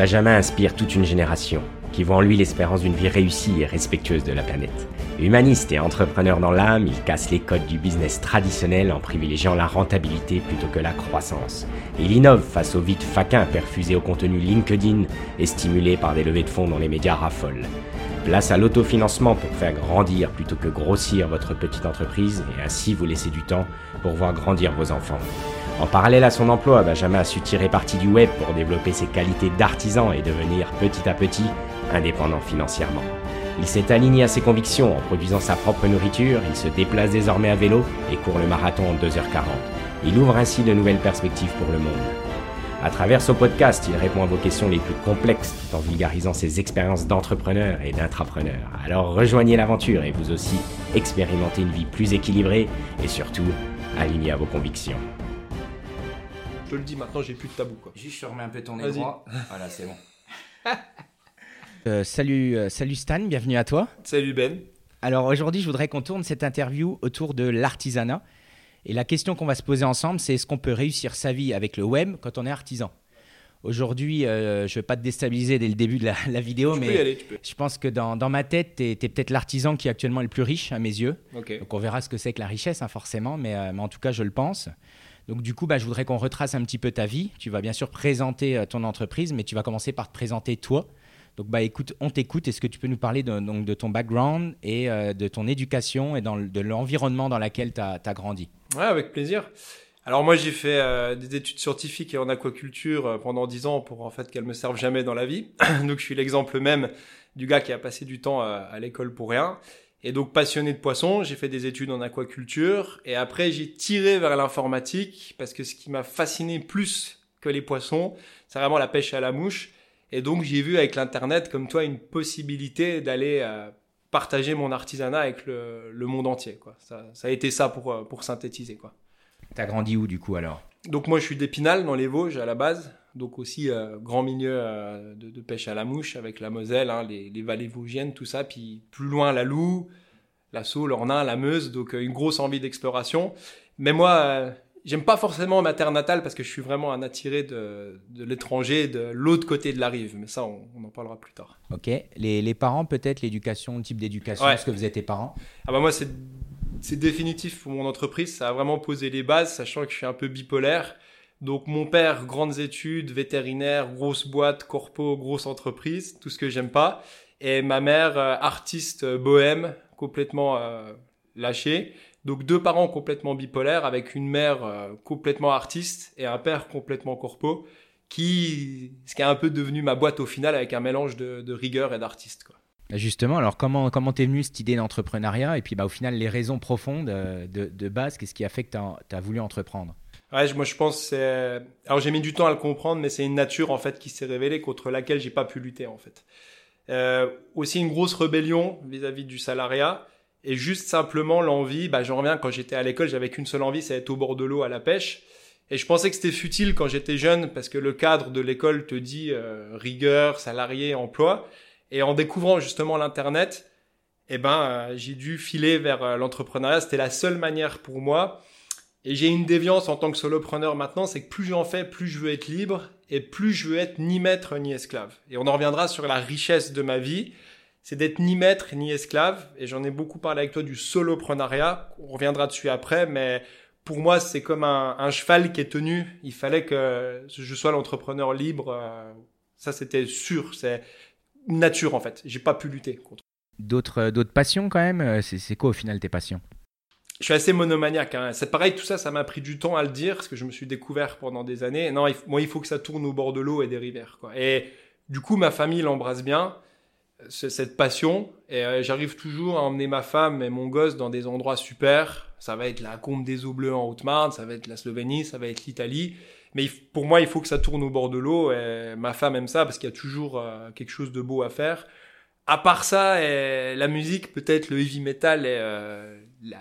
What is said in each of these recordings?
Benjamin inspire toute une génération qui voit en lui l'espérance d'une vie réussie et respectueuse de la planète. Humaniste et entrepreneur dans l'âme, il casse les codes du business traditionnel en privilégiant la rentabilité plutôt que la croissance. Il innove face au vide faquin perfusé au contenu LinkedIn et stimulé par des levées de fonds dont les médias raffolent. Place à l'autofinancement pour faire grandir plutôt que grossir votre petite entreprise et ainsi vous laisser du temps pour voir grandir vos enfants. En parallèle à son emploi, Benjamin a su tirer parti du web pour développer ses qualités d'artisan et devenir petit à petit indépendant financièrement. Il s'est aligné à ses convictions en produisant sa propre nourriture, il se déplace désormais à vélo et court le marathon en 2h40. Il ouvre ainsi de nouvelles perspectives pour le monde. À travers ce podcast, il répond à vos questions les plus complexes tout en vulgarisant ses expériences d'entrepreneur et d'intrapreneur. Alors rejoignez l'aventure et vous aussi expérimentez une vie plus équilibrée et surtout alignée à vos convictions. Je te le dis maintenant, j'ai plus de tabou quoi. Juste, je remets un peu ton droit. Voilà, c'est bon. Euh, salut, euh, salut Stan, bienvenue à toi. Salut Ben. Alors aujourd'hui, je voudrais qu'on tourne cette interview autour de l'artisanat. Et la question qu'on va se poser ensemble, c'est est-ce qu'on peut réussir sa vie avec le web quand on est artisan? Aujourd'hui, euh, je ne vais pas te déstabiliser dès le début de la, la vidéo, Tu peux y mais aller, tu peux. je pense que dans, dans ma tête, tu es, peut-être l'artisan qui est actuellement le plus riche à mes yeux. Ok. Donc on verra ce que c'est que la richesse, hein, forcément, mais, euh, mais en tout cas, je le pense. Donc du coup, bah, je voudrais qu'on retrace un petit peu ta vie. Tu vas bien sûr présenter euh, ton entreprise, mais tu vas commencer par te présenter toi. Donc bah écoute, on t'écoute. Est-ce que tu peux nous parler de, donc, de ton background et euh, de ton éducation et de l'environnement dans lequel tu as, grandi? Ouais, avec plaisir. Alors moi j'ai fait euh, des études scientifiques et en aquaculture pendant 10 ans pour en fait qu'elles me servent jamais dans la vie. donc je suis l'exemple même du gars qui a passé du temps à l'école pour rien. Et donc passionné de poissons, j'ai fait des études en aquaculture et après j'ai tiré vers l'informatique parce que ce qui m'a fasciné plus que les poissons, c'est vraiment la pêche à la mouche. Et donc j'ai vu avec l'internet comme toi une possibilité d'aller euh, partager mon artisanat avec le, le monde entier. Quoi. Ça, ça a été ça pour, euh, pour synthétiser. Quoi. Tu as grandi où du coup alors? Donc moi je suis d'Épinal dans les Vosges à la base, donc aussi euh, grand milieu euh, de, de pêche à la mouche avec la Moselle, hein, les, les vallées vosgiennes, tout ça, puis plus loin la Loue, la Saule, l'Ornain, la Meuse, donc euh, une grosse envie d'exploration. Mais moi euh, j'aime pas forcément ma terre natale parce que je suis vraiment un attiré de, de l'étranger, de l'autre côté de la rive, mais ça on, on en parlera plus tard. Ok. Les, les parents, peut-être l'éducation, le type d'éducation, Ouais. ce que faisaient tes parents? Ah bah moi c'est définitif pour mon entreprise, ça a vraiment posé les bases, sachant que je suis un peu bipolaire. Donc mon père, grandes études, vétérinaire, grosse boîte, corpo, grosse entreprise, tout ce que j'aime pas. Et ma mère, euh, artiste euh, bohème, complètement euh, lâchée. Donc deux parents complètement bipolaires, avec une mère complètement artiste et un père complètement corpo, qui, ce qui est un peu devenu ma boîte au final, avec un mélange de, rigueur et d'artiste. quoi. Bah, Justement, alors comment comment t'es venu cette idée d'entrepreneuriat? Et puis bah, au final les raisons profondes de, base, qu'est-ce qui a fait que tu as voulu entreprendre? Ouais, moi je pense c'est. Alors j'ai mis du temps à le comprendre, mais c'est une nature en fait qui s'est révélée contre laquelle j'ai pas pu lutter en fait. Euh, aussi une grosse rébellion vis-à-vis du salariat et juste simplement l'envie. Bah j'en reviens quand j'étais à l'école, j'avais qu'une seule envie, c'est être au bord de l'eau à la pêche. Et je pensais que c'était futile quand j'étais jeune parce que le cadre de l'école te dit euh, rigueur, salarié, emploi. Et en découvrant justement l'internet, eh ben euh, j'ai dû filer vers euh, l'entrepreneuriat. C'était la seule manière pour moi. Et j'ai une déviance en tant que solopreneur maintenant, c'est que plus j'en fais, plus je veux être libre et plus je veux être ni maître ni esclave. Et on en reviendra sur la richesse de ma vie, c'est d'être ni maître ni esclave. Et j'en ai beaucoup parlé avec toi du soloprenariat, on reviendra dessus après, mais pour moi c'est comme un, cheval qui est tenu. Il fallait que je sois l'entrepreneur libre. euh, Ça c'était sûr, c'est nature en fait. J'ai pas pu lutter contre. D'autres d'autres passions quand même? C'est quoi au final tes passions? Je suis assez monomaniaque. Hein. C'est pareil, tout ça, ça m'a pris du temps à le dire, parce que je me suis découvert pendant des années. Non, moi, il faut que ça tourne au bord de l'eau et des rivières. Et du coup, ma famille l'embrasse bien, ce- cette passion. Et euh, j'arrive toujours à emmener ma femme et mon gosse dans des endroits super. Ça va être la Combe des Eaux Bleues en Haute-Marne, ça va être la Slovénie, ça va être l'Italie. Mais pour moi, il faut que ça tourne au bord de l'eau. Et ma femme aime ça parce qu'il y a toujours euh, quelque chose de beau à faire. À part ça, la musique, peut-être le heavy metal et euh, la,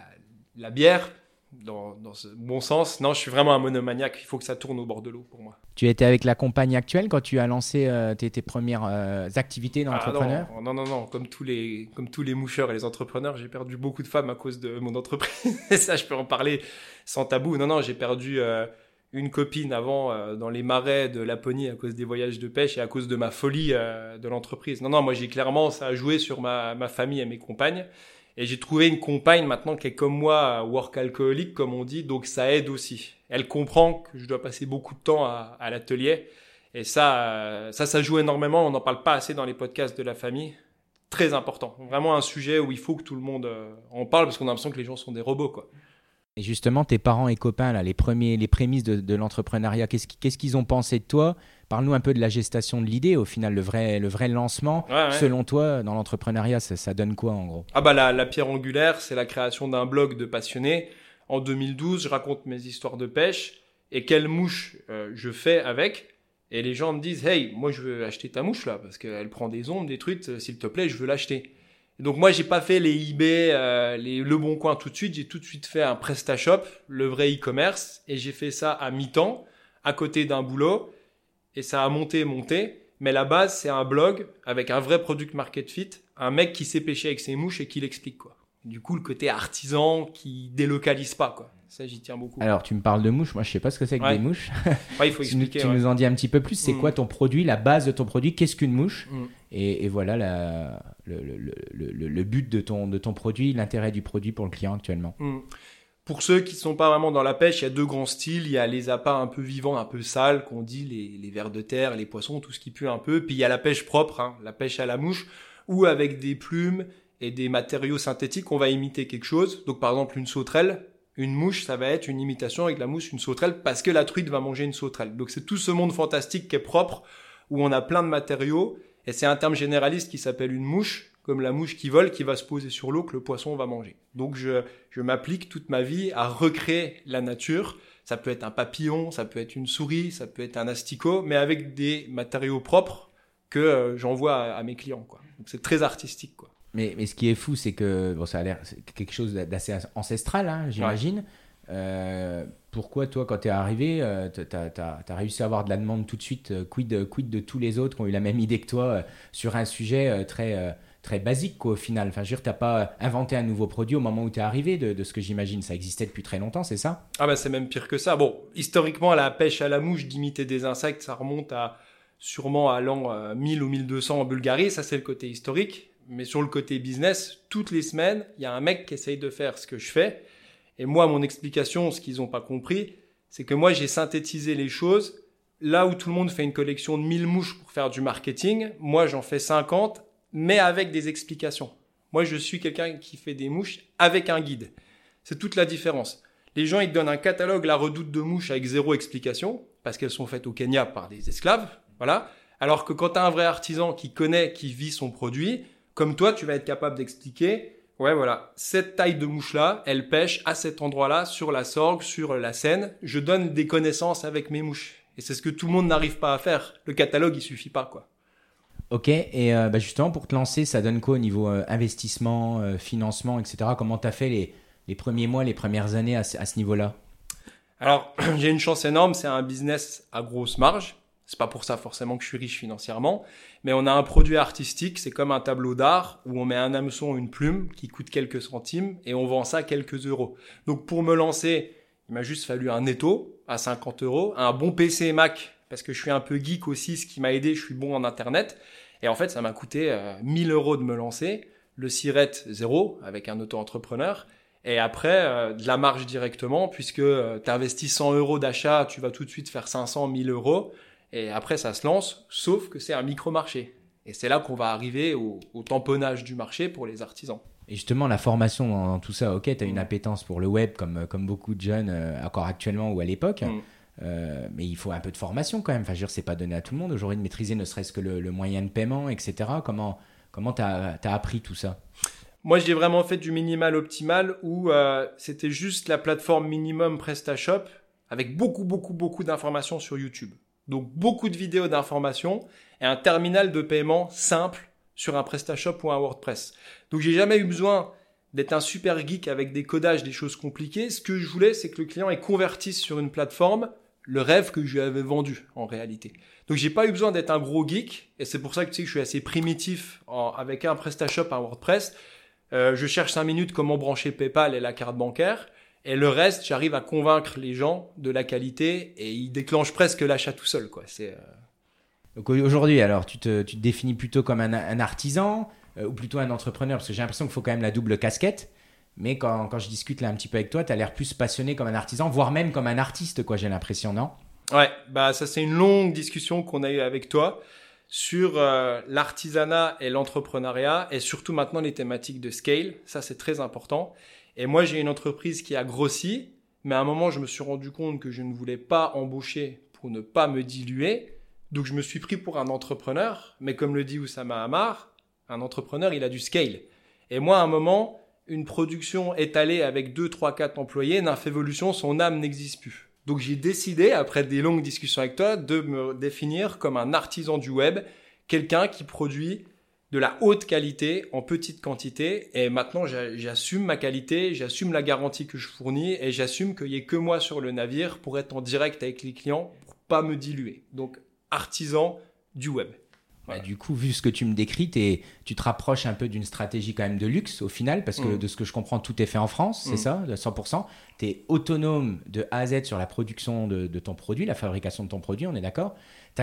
la bière, dans, dans ce bon sens. Non, je suis vraiment un monomaniaque. Il faut que ça tourne au bord de l'eau pour moi. Tu étais avec la compagnie actuelle quand tu as lancé euh, tes, tes premières euh, activités Ah, d'entrepreneur non, non, non, non. Comme tous les, comme tous les moucheurs et les entrepreneurs, j'ai perdu beaucoup de femmes à cause de mon entreprise. Et ça, je peux en parler sans tabou. Non, non, j'ai perdu euh, une copine avant dans les marais de Laponie à cause des voyages de pêche et à cause de ma folie de l'entreprise. Non, non, moi j'ai clairement ça a joué sur ma, ma famille et mes compagnes. Et j'ai trouvé une compagne maintenant qui est comme moi, work alcoolique comme on dit, donc ça aide aussi. Elle comprend que je dois passer beaucoup de temps à, l'atelier. Et ça, euh, ça, ça joue énormément. On n'en parle pas assez dans les podcasts de la famille. Très important. Vraiment un sujet où il faut que tout le monde euh, en parle parce qu'on a l'impression que les gens sont des robots, quoi. Et justement, tes parents et copains, là, les, premiers, les prémices de, de l'entrepreneuriat, qu'est-ce qui- qu'est-ce qu'ils ont pensé de toi? Parle-nous un peu de la gestation de l'idée, au final, le vrai, le vrai lancement. Ouais, ouais. Selon toi, dans l'entrepreneuriat, ça, ça donne quoi en gros? Ah bah la, la pierre angulaire, c'est la création d'un blog de passionnés. En 2012, je raconte mes histoires de pêche et quelle mouche euh, je fais avec. Et les gens me disent, hey, moi je veux acheter ta mouche là parce qu'elle prend des ondes, des trucs. euh, S'il te plaît, je veux l'acheter. Et Donc moi j'ai pas fait les eBay, euh, les Le Bon Coin tout de suite. J'ai tout de suite fait un PrestaShop, le vrai e-commerce, et j'ai fait ça à mi-temps, à côté d'un boulot. Et ça a monté, monté. Mais la base, c'est un blog avec un vrai product market fit, un mec qui sait pêcher avec ses mouches et qui l'explique quoi. Du coup, le côté artisan qui délocalise pas quoi. Ça, j'y tiens beaucoup. Alors, tu me parles de mouches. Moi, je sais pas ce que c'est que Ouais. des mouches. Ouais, il faut expliquer. tu ouais. nous en dis un petit peu plus. C'est Mm. quoi ton produit, la base de ton produit? Qu'est-ce qu'une mouche? Mm. Et, voilà le, but de ton, de ton produit, l'intérêt du produit pour le client actuellement. Hmm. Pour ceux qui sont pas vraiment dans la pêche, il y a deux grands styles. Il y a les appâts un peu vivants, un peu sales, qu'on dit les, les vers de terre, les poissons, tout ce qui pue un peu. Puis il y a la pêche propre, hein, la pêche à la mouche, où avec des plumes et des matériaux synthétiques, on va imiter quelque chose. Donc par exemple une sauterelle, une mouche, ça va être une imitation avec la mouche, une sauterelle, parce que la truite va manger une sauterelle. Donc c'est tout ce monde fantastique qui est propre, où on a plein de matériaux, et c'est un terme généraliste qui s'appelle une mouche, comme la mouche qui vole, qui va se poser sur l'eau, que le poisson va manger. Donc je, je m'applique toute ma vie à recréer la nature. Ça peut être un papillon, ça peut être une souris, ça peut être un asticot, mais avec des matériaux propres que euh, j'envoie à, à mes clients. Quoi. Donc c'est très artistique. Quoi. Mais, mais ce qui est fou, c'est que bon, ça a l'air quelque chose d'assez ancestral, hein, j'imagine. Euh, pourquoi toi, quand tu es arrivé, euh, tu as, réussi à avoir de la demande tout de suite euh, quid, quid de tous les autres qui ont eu la même idée que toi euh, sur un sujet euh, très, euh, très basique quoi, au final? Enfin, je veux dire, tu n'as pas inventé un nouveau produit au moment où tu es arrivé, de, ce que j'imagine. Ça existait depuis très longtemps, c'est ça? Ah bah c'est même pire que ça. Bon, historiquement, la pêche à la mouche d'imiter des insectes, ça remonte à sûrement à l'an euh, 1000 ou 1200 en Bulgarie. Ça, c'est le côté historique. Mais sur le côté business, toutes les semaines, il y a un mec qui essaye de faire ce que je fais. Et moi, mon explication, ce qu'ils n'ont pas compris, c'est que moi, j'ai synthétisé les choses. Là où tout le monde fait une collection de 1000 mouches pour faire du marketing, moi, j'en fais 50, mais avec des explications. Moi, je suis quelqu'un qui fait des mouches avec un guide. C'est toute la différence. Les gens, ils te donnent un catalogue, la redoute de mouches avec zéro explication, parce qu'elles sont faites au Kenya par des esclaves, voilà. Alors que quand tu as un vrai artisan qui connaît, qui vit son produit, comme toi, tu vas être capable d'expliquer, ouais, voilà, cette taille de mouche-là, elle pêche à cet endroit-là, sur la Sorgue, sur la Seine. Je donne des connaissances avec mes mouches. Et c'est ce que tout le monde n'arrive pas à faire. Le catalogue, il suffit pas, quoi. Ok, et euh, bah justement, pour te lancer, ça donne quoi au niveau euh, investissement, euh, financement, etc. Comment tu as fait les, les premiers mois, les premières années à ce niveau-là? Alors, j'ai une chance énorme, c'est un business à grosse marge. C'est pas pour ça forcément que je suis riche financièrement, mais on a un produit artistique, c'est comme un tableau d'art où on met un hameçon une plume qui coûte quelques centimes et on vend ça quelques euros. Donc pour me lancer, il m'a juste fallu un étau à 50 euros, un bon PC Mac parce que je suis un peu geek aussi, ce qui m'a aidé, je suis bon en internet. Et en fait, ça m'a coûté euh, 1000 euros de me lancer, le siret zéro avec un auto-entrepreneur. Et après, euh, de la marge directement, puisque tu investis 100 euros d'achat, tu vas tout de suite faire 500, 1000 euros. Et après, ça se lance, sauf que c'est un micro-marché. Et c'est là qu'on va arriver au, au tamponnage du marché pour les artisans. Et justement, la formation dans, dans tout ça, ok, tu as une appétence pour le web comme, comme beaucoup de jeunes, euh, encore actuellement ou à l'époque. Mm. Euh, mais il faut un peu de formation quand même. Enfin, je veux dire, c'est pas donné à tout le monde aujourd'hui de maîtriser ne serait-ce que le, le moyen de paiement, etc. Comment comment t'as as appris tout ça? Moi, j'ai vraiment fait du minimal optimal où euh, c'était juste la plateforme minimum PrestaShop avec beaucoup, beaucoup, beaucoup d'informations sur YouTube. Donc, beaucoup de vidéos d'informations et un terminal de paiement simple sur un PrestaShop ou un WordPress. Donc, j'ai jamais eu besoin d'être un super geek avec des codages, des choses compliquées. Ce que je voulais, c'est que le client ait convertisse sur une plateforme le rêve que je lui avais vendu en réalité. Donc j'ai pas eu besoin d'être un gros geek et c'est pour ça que tu sais que je suis assez primitif avec un PrestaShop, un WordPress. Euh, je cherche 5 minutes comment brancher PayPal et la carte bancaire Et le reste, j'arrive à convaincre les gens de la qualité et ils déclenchent presque l'achat tout seul. Quoi. C'est, euh, Donc aujourd'hui, alors, tu te, tu te définis plutôt comme un, un artisan euh, ou plutôt un entrepreneur Parce que j'ai l'impression qu'il faut quand même la double casquette. Mais quand, quand je discute là un petit peu avec toi, tu as l'air plus passionné comme un artisan, voire même comme un artiste, quoi, j'ai l'impression, non? Ouais, bah ça c'est une longue discussion qu'on a eue avec toi sur euh, l'artisanat et l'entrepreneuriat et surtout maintenant les thématiques de scale. Ça c'est très important. Et moi j'ai une entreprise qui a grossi, mais à un moment je me suis rendu compte que je ne voulais pas embaucher pour ne pas me diluer. Donc je me suis pris pour un entrepreneur, mais comme le dit Oussama Hamar, un entrepreneur il a du scale. Et moi à un moment, une production étalée avec 2, 3, 4 employés, Ninfévolution, son âme n'existe plus. Donc j'ai décidé, après des longues discussions avec toi, de me définir comme un artisan du web, quelqu'un qui produit de la haute qualité en petite quantité. Et maintenant, j'assume ma qualité, j'assume la garantie que je fournis et j'assume qu'il n'y ait que moi sur le navire pour être en direct avec les clients, pour pas me diluer. Donc artisan du web. Bah, du coup, vu ce que tu me décris, tu te rapproches un peu d'une stratégie quand même de luxe au final, parce que Mm. de ce que je comprends, tout est fait en France, c'est Mm. ça, de 100%. Tu es autonome de A à Z sur la production de, de ton produit, la fabrication de ton produit, on est d'accord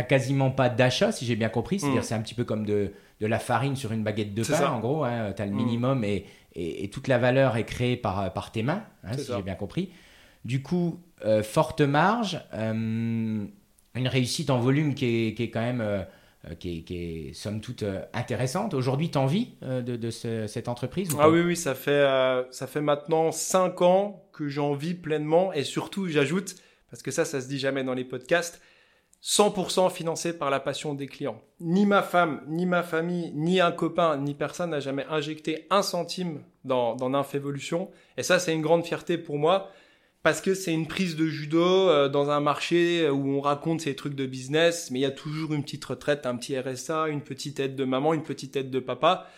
Tu quasiment pas d'achat, si j'ai bien compris, c'est-à-dire Mm. c'est un petit peu comme de, de la farine sur une baguette de pain, en gros, hein, tu as le Mm. minimum et, et- et toute la valeur est créée par, par tes mains, hein, si j'ai bien compris. Du coup, euh, forte marge, euh, une réussite en volume qui est, qui est quand même... euh, qui, est, qui est, somme toute intéressante. Aujourd'hui, tu envie de, de ce- cette entreprise ou Ah oui, oui, ça fait, ça fait maintenant 5 ans que j'en vis pleinement et surtout, j'ajoute, parce que ça, ça se dit jamais dans les podcasts, 100% financé par la passion des clients. Ni ma femme, ni ma famille, ni un copain, ni personne n'a jamais injecté un centime dans, dans Nymphévolution. Et ça, c'est une grande fierté pour moi parce que c'est une prise de judo euh, dans un marché où on raconte ces trucs de business, mais il y a toujours une petite retraite, un petit RSA, une petite aide de maman, une petite aide de papa.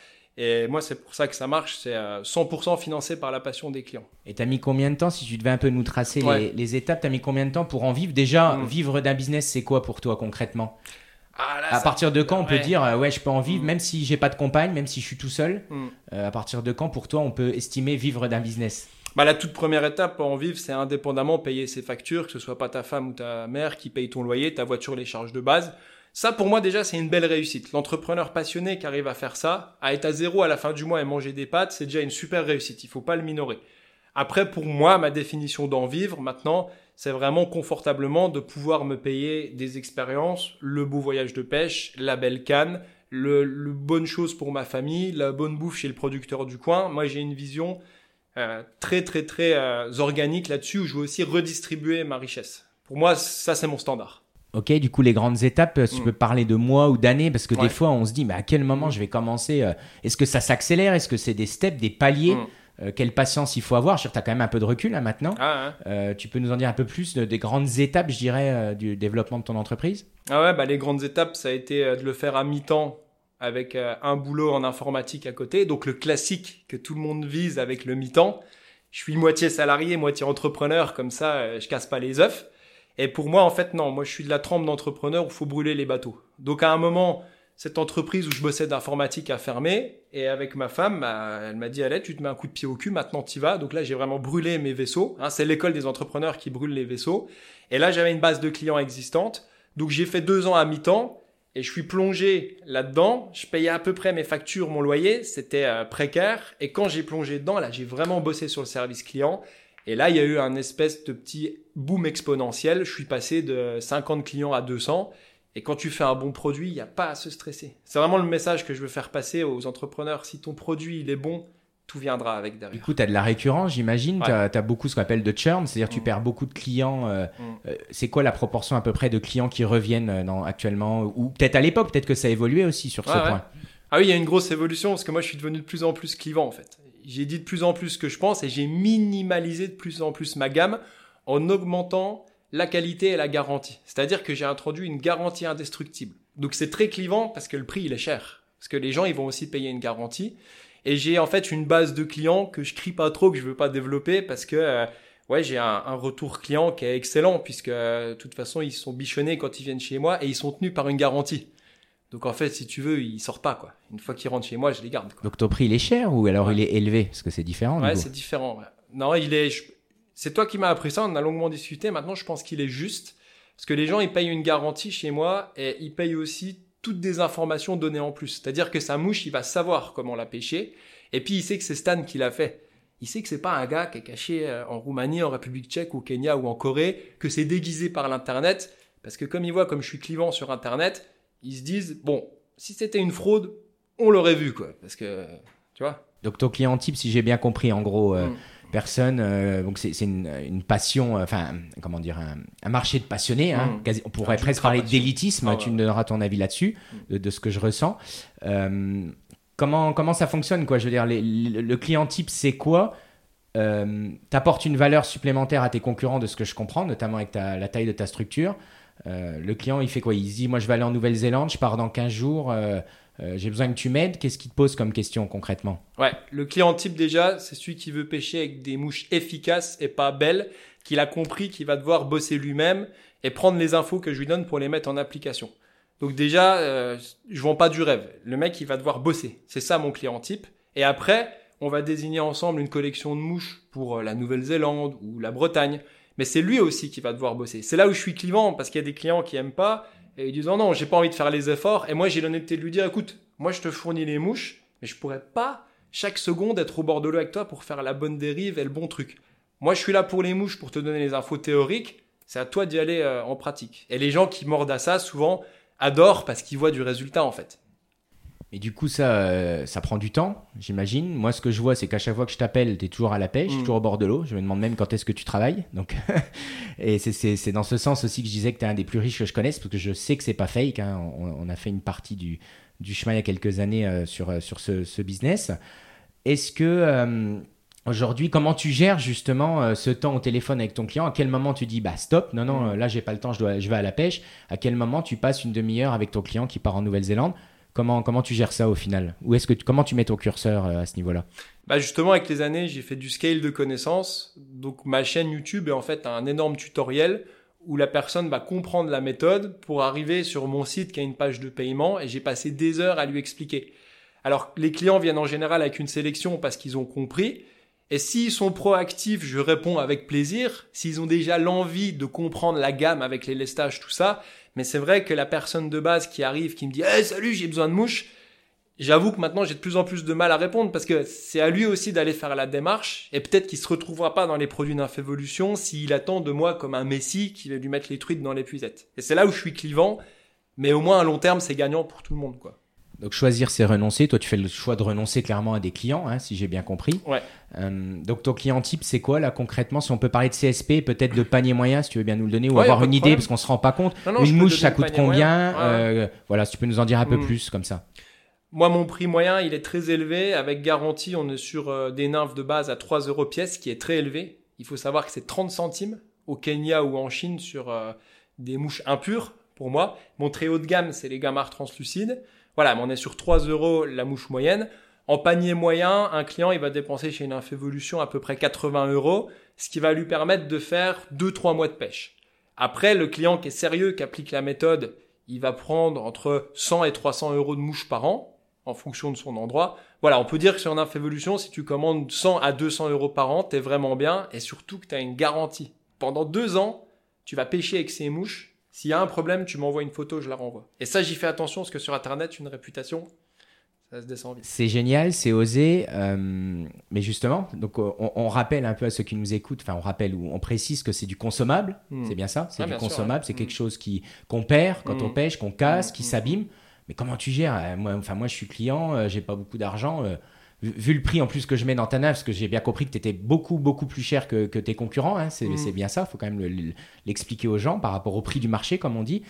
Et moi, c'est pour ça que ça marche. C'est euh, 100% financé par la passion des clients. Et tu as mis combien de temps, si tu devais un peu nous tracer Ouais. les, les étapes, tu as mis combien de temps pour en vivre? Déjà, Mm. vivre d'un business, c'est quoi pour toi concrètement? Ah, là, À ça- partir de quand on peut dire, euh, ouais, je peux en vivre, Mm. même si j'ai pas de compagne, même si je suis tout seul? Mm. euh, À partir de quand, pour toi, on peut estimer vivre d'un business? Bah, la toute première étape pour en vivre, c'est indépendamment payer ses factures, que ce soit pas ta femme ou ta mère qui paye ton loyer, ta voiture, les charges de base. Ça, pour moi, déjà, c'est une belle réussite. L'entrepreneur passionné qui arrive à faire ça, à être à zéro à la fin du mois et manger des pâtes, c'est déjà une super réussite. Il faut pas le minorer. Après, pour moi, ma définition d'en vivre, maintenant, c'est vraiment confortablement de pouvoir me payer des expériences, le beau voyage de pêche, la belle canne, le, bonne chose pour ma famille, la bonne bouffe chez le producteur du coin. Moi, j'ai une vision euh, très très très euh, organique là-dessus où je veux aussi redistribuer ma richesse. Pour moi, ça c'est mon standard. Ok, du coup, les grandes étapes, euh, si tu Mm. peux parler de mois ou d'années, parce que des fois, on se dit, mais à quel moment Mm. je vais commencer euh, Est-ce que ça s'accélère? Est-ce que c'est des steps, des paliers? Mm. Euh, Quelle patience il faut avoir? Tu as quand même un peu de recul là maintenant. Ah. Euh, tu peux nous en dire un peu plus de- des grandes étapes, je dirais, euh, du développement de ton entreprise? Ah ouais, bah les grandes étapes, ça a été de le faire à mi-temps avec un boulot en informatique à côté. Donc le classique que tout le monde vise avec le mi-temps. Je suis moitié salarié, moitié entrepreneur, comme ça, je casse pas les œufs. Et pour moi, en fait, non. Moi, je suis de la trempe d'entrepreneur où faut brûler les bateaux. Donc à un moment, cette entreprise où je bossais d'informatique a fermé. Et avec ma femme, bah, elle m'a dit, allez, tu te mets un coup de pied au cul, maintenant tu vas. Donc là, j'ai vraiment brûlé mes vaisseaux. Hein, c'est l'école des entrepreneurs qui brûle les vaisseaux. Et là, j'avais une base de clients existante. Donc j'ai fait deux ans à mi-temps et je suis plongé là-dedans. Je payais à peu près mes factures, mon loyer, c'était euh, précaire. Et quand j'ai plongé dedans, là, j'ai vraiment bossé sur le service client. Et là, il y a eu un espèce de petit boom exponentiel. Je suis passé de 50 clients à 200. Et quand tu fais un bon produit, il n'y a pas à se stresser. C'est vraiment le message que je veux faire passer aux entrepreneurs. Si ton produit, il est bon, tout viendra avec Du derrière. coup, tu as de la récurrence, j'imagine. Ouais. Tu as, beaucoup ce qu'on appelle de churn, c'est-à-dire tu Mm. perds beaucoup de clients. euh, Mm. euh, c'est quoi la proportion à peu près de clients qui reviennent euh, dans- actuellement Ou peut-être à l'époque, peut-être que ça a évolué aussi sur ce ouais. point. Ah oui, il y a une grosse évolution parce que moi, je suis devenu de plus en plus clivant en fait. J'ai dit de plus en plus ce que je pense et j'ai minimalisé de plus en plus ma gamme en augmentant la qualité et la garantie. C'est-à-dire que j'ai introduit une garantie indestructible. Donc c'est très clivant parce que le prix il est cher. Parce que les gens ils vont aussi payer une garantie. Et j'ai en fait une base de clients que je crie pas trop, que je veux pas développer parce que euh, ouais j'ai un, un retour client qui est excellent puisque euh, de toute façon ils sont bichonnés quand ils viennent chez moi et ils sont tenus par une garantie. Donc en fait, si tu veux, ils sortent pas quoi. Une fois qu'ils rentrent chez moi, je les garde. Quoi. Donc ton prix, il est cher ou alors Ouais. il est élevé? Parce que c'est différent. Ouais, c'est différent. ouais. Non, il est. je- c'est toi qui m'as appris ça, on a longuement discuté, maintenant je pense qu'il est juste. Parce que les gens, ils payent une garantie chez moi et ils payent aussi toutes des informations données en plus. C'est-à-dire que sa mouche, il va savoir comment la pêcher. Et puis, il sait que c'est Stan qui l'a fait. Il sait que c'est pas un gars qui est caché euh, en Roumanie, en République tchèque, au Kenya ou en Corée, que c'est déguisé par l'Internet. Parce que comme ils voient comme je suis clivant sur Internet, ils se disent, bon, si c'était une fraude, on l'aurait vu, quoi. Parce que, tu vois. Donc ton client type, si j'ai bien compris, en gros, euh, Mm. Personne, euh, donc c'est une, une passion, euh, enfin, comment dire, un, un marché de passionnés. Hein, Mm. quasi- on pourrait presque parler d'élitisme. Ah tu ouais. me donneras ton avis là-dessus, de, de ce que je ressens. Euh, comment comment ça fonctionne, quoi? Je veux dire, les- le, le client type, c'est quoi? Euh, T'apportes une valeur supplémentaire à tes concurrents, de ce que je comprends, notamment avec ta- la taille de ta structure. Le client, il fait quoi? Il se dit, moi, je vais aller en Nouvelle-Zélande, je pars dans 15 jours. Euh, j'ai besoin que tu m'aides. Qu'est-ce qu'il te pose comme question concrètement? Ouais, le client type déjà, c'est celui qui veut pêcher avec des mouches efficaces et pas belles, qu'il a compris qu'il va devoir bosser lui-même et prendre les infos que je lui donne pour les mettre en application. Donc déjà, euh, je vends pas du rêve. Le mec, il va devoir bosser. C'est ça mon client type. Et après, on va désigner ensemble une collection de mouches pour euh, la Nouvelle-Zélande ou la Bretagne. Mais c'est lui aussi qui va devoir bosser. C'est là où je suis clivant parce qu'il y a des clients qui aiment pas et ils disent oh non, j'ai pas envie de faire les efforts. Et moi, j'ai l'honnêteté de lui dire écoute, moi je te fournis les mouches, mais je pourrais pas chaque seconde être au bord de l'eau avec toi pour faire la bonne dérive et le bon truc. Moi, je suis là pour les mouches, pour te donner les infos théoriques. C'est à toi d'y aller euh, en pratique. Et les gens qui mordent à ça, souvent, adorent parce qu'ils voient du résultat, en fait. Et du coup, ça, euh, ça prend du temps, j'imagine. Moi, ce que je vois, c'est qu'à chaque fois que je t'appelle, tu es toujours à la pêche, Mm. toujours au bord de l'eau. Je me demande même quand est-ce que tu travailles. Donc, et c'est- dans ce sens aussi que je disais que tu es un des plus riches que je connaisse, parce que je sais que c'est pas fake. hein. On, on a fait une partie du, du chemin il y a quelques années euh, sur, euh, sur ce, ce business. Est-ce que euh, aujourd'hui, comment tu gères justement euh, ce temps au téléphone avec ton client? À quel moment tu dis bah stop, non non, Mm. là j'ai pas le temps, je, dois, je vais à la pêche. À quel moment tu passes une demi-heure avec ton client qui part en Nouvelle-Zélande? Comment, comment tu gères ça au final? Ou est-ce que tu- comment tu mets ton curseur euh, à ce niveau-là? Bah justement, avec les années, j'ai fait du scale de connaissances. Donc ma chaîne YouTube est en fait un énorme tutoriel où la personne va comprendre la méthode pour arriver sur mon site qui a une page de paiement et j'ai passé des heures à lui expliquer. Alors les clients viennent en général avec une sélection parce qu'ils ont compris. Et s'ils sont proactifs, je réponds avec plaisir. S'ils ont déjà l'envie de comprendre la gamme avec les lestages, tout ça. Mais c'est vrai que la personne de base qui arrive, qui me dit hey, salut, j'ai besoin de mouches », J'avoue que maintenant j'ai de plus en plus de mal à répondre parce que c'est à lui aussi d'aller faire la démarche et peut-être qu'il se retrouvera pas dans les produits d'infévolution s'il attend de moi comme un messie qui va lui mettre les truites dans l'épuisette. Et c'est là où je suis clivant, mais au moins à long terme c'est gagnant pour tout le monde quoi. Donc choisir, c'est renoncer. Toi, tu fais le choix de renoncer clairement à des clients, hein, si j'ai bien compris. Ouais. Euh, donc ton client type, c'est quoi là concrètement? Si on peut parler de CSP, peut-être de panier moyen, si tu veux bien nous le donner, ou Ouais, avoir une idée, problème. parce qu'on se rend pas compte. Non, non, je une mouche, ça coûte combien? Ouais. Euh, Voilà, si tu peux nous en dire un peu Mm. plus comme ça. Moi mon prix moyen il est très élevé avec garantie on est sur euh, des nymphes de base à 3 euros pièce qui est très élevé. Il faut savoir que c'est 30 centimes au Kenya ou en Chine sur des mouches impures pour moi. Mon très haut de gamme c'est les gamarres translucides. Voilà, mais on est sur 3 euros la mouche moyenne. En panier moyen, un client il va dépenser chez une Infévolution à peu près 80 euros, ce qui va lui permettre de faire 2-3 mois de pêche. Après, le client qui est sérieux, qui applique la méthode, il va prendre entre 100 et 300 euros de mouche par an, en fonction de son endroit. Voilà, on peut dire que sur une Infévolution, si tu commandes 100 à 200 euros par an, t'es vraiment bien, et surtout que tu as une garantie. Pendant deux ans, tu vas pêcher avec ces mouches. S'il y a un problème, tu m'envoies une photo, je la renvoie. Et ça, j'y fais attention, parce que sur Internet, une réputation, ça se descend vite. C'est génial, c'est osé, euh, mais justement, donc euh, on, on rappelle un peu à ceux qui nous écoutent, enfin on rappelle ou on précise que c'est du consommable, Hmm. c'est bien ça, c'est Ah, du consommable, c'est quelque Hmm. chose qui qu'on perd quand Hmm. on pêche, qu'on casse, Hmm, qui hmm. s'abîme. Mais comment tu gères? Euh, Moi, enfin moi je suis client, j'ai pas beaucoup d'argent. euh, vu, le prix en plus que je mets dans ta nave, parce que j'ai bien compris que tu étais beaucoup beaucoup plus cher que, que tes concurrents, hein, c'est c'est bien ça, faut quand même le- le- l'expliquer aux gens par rapport au prix du marché, comme on dit.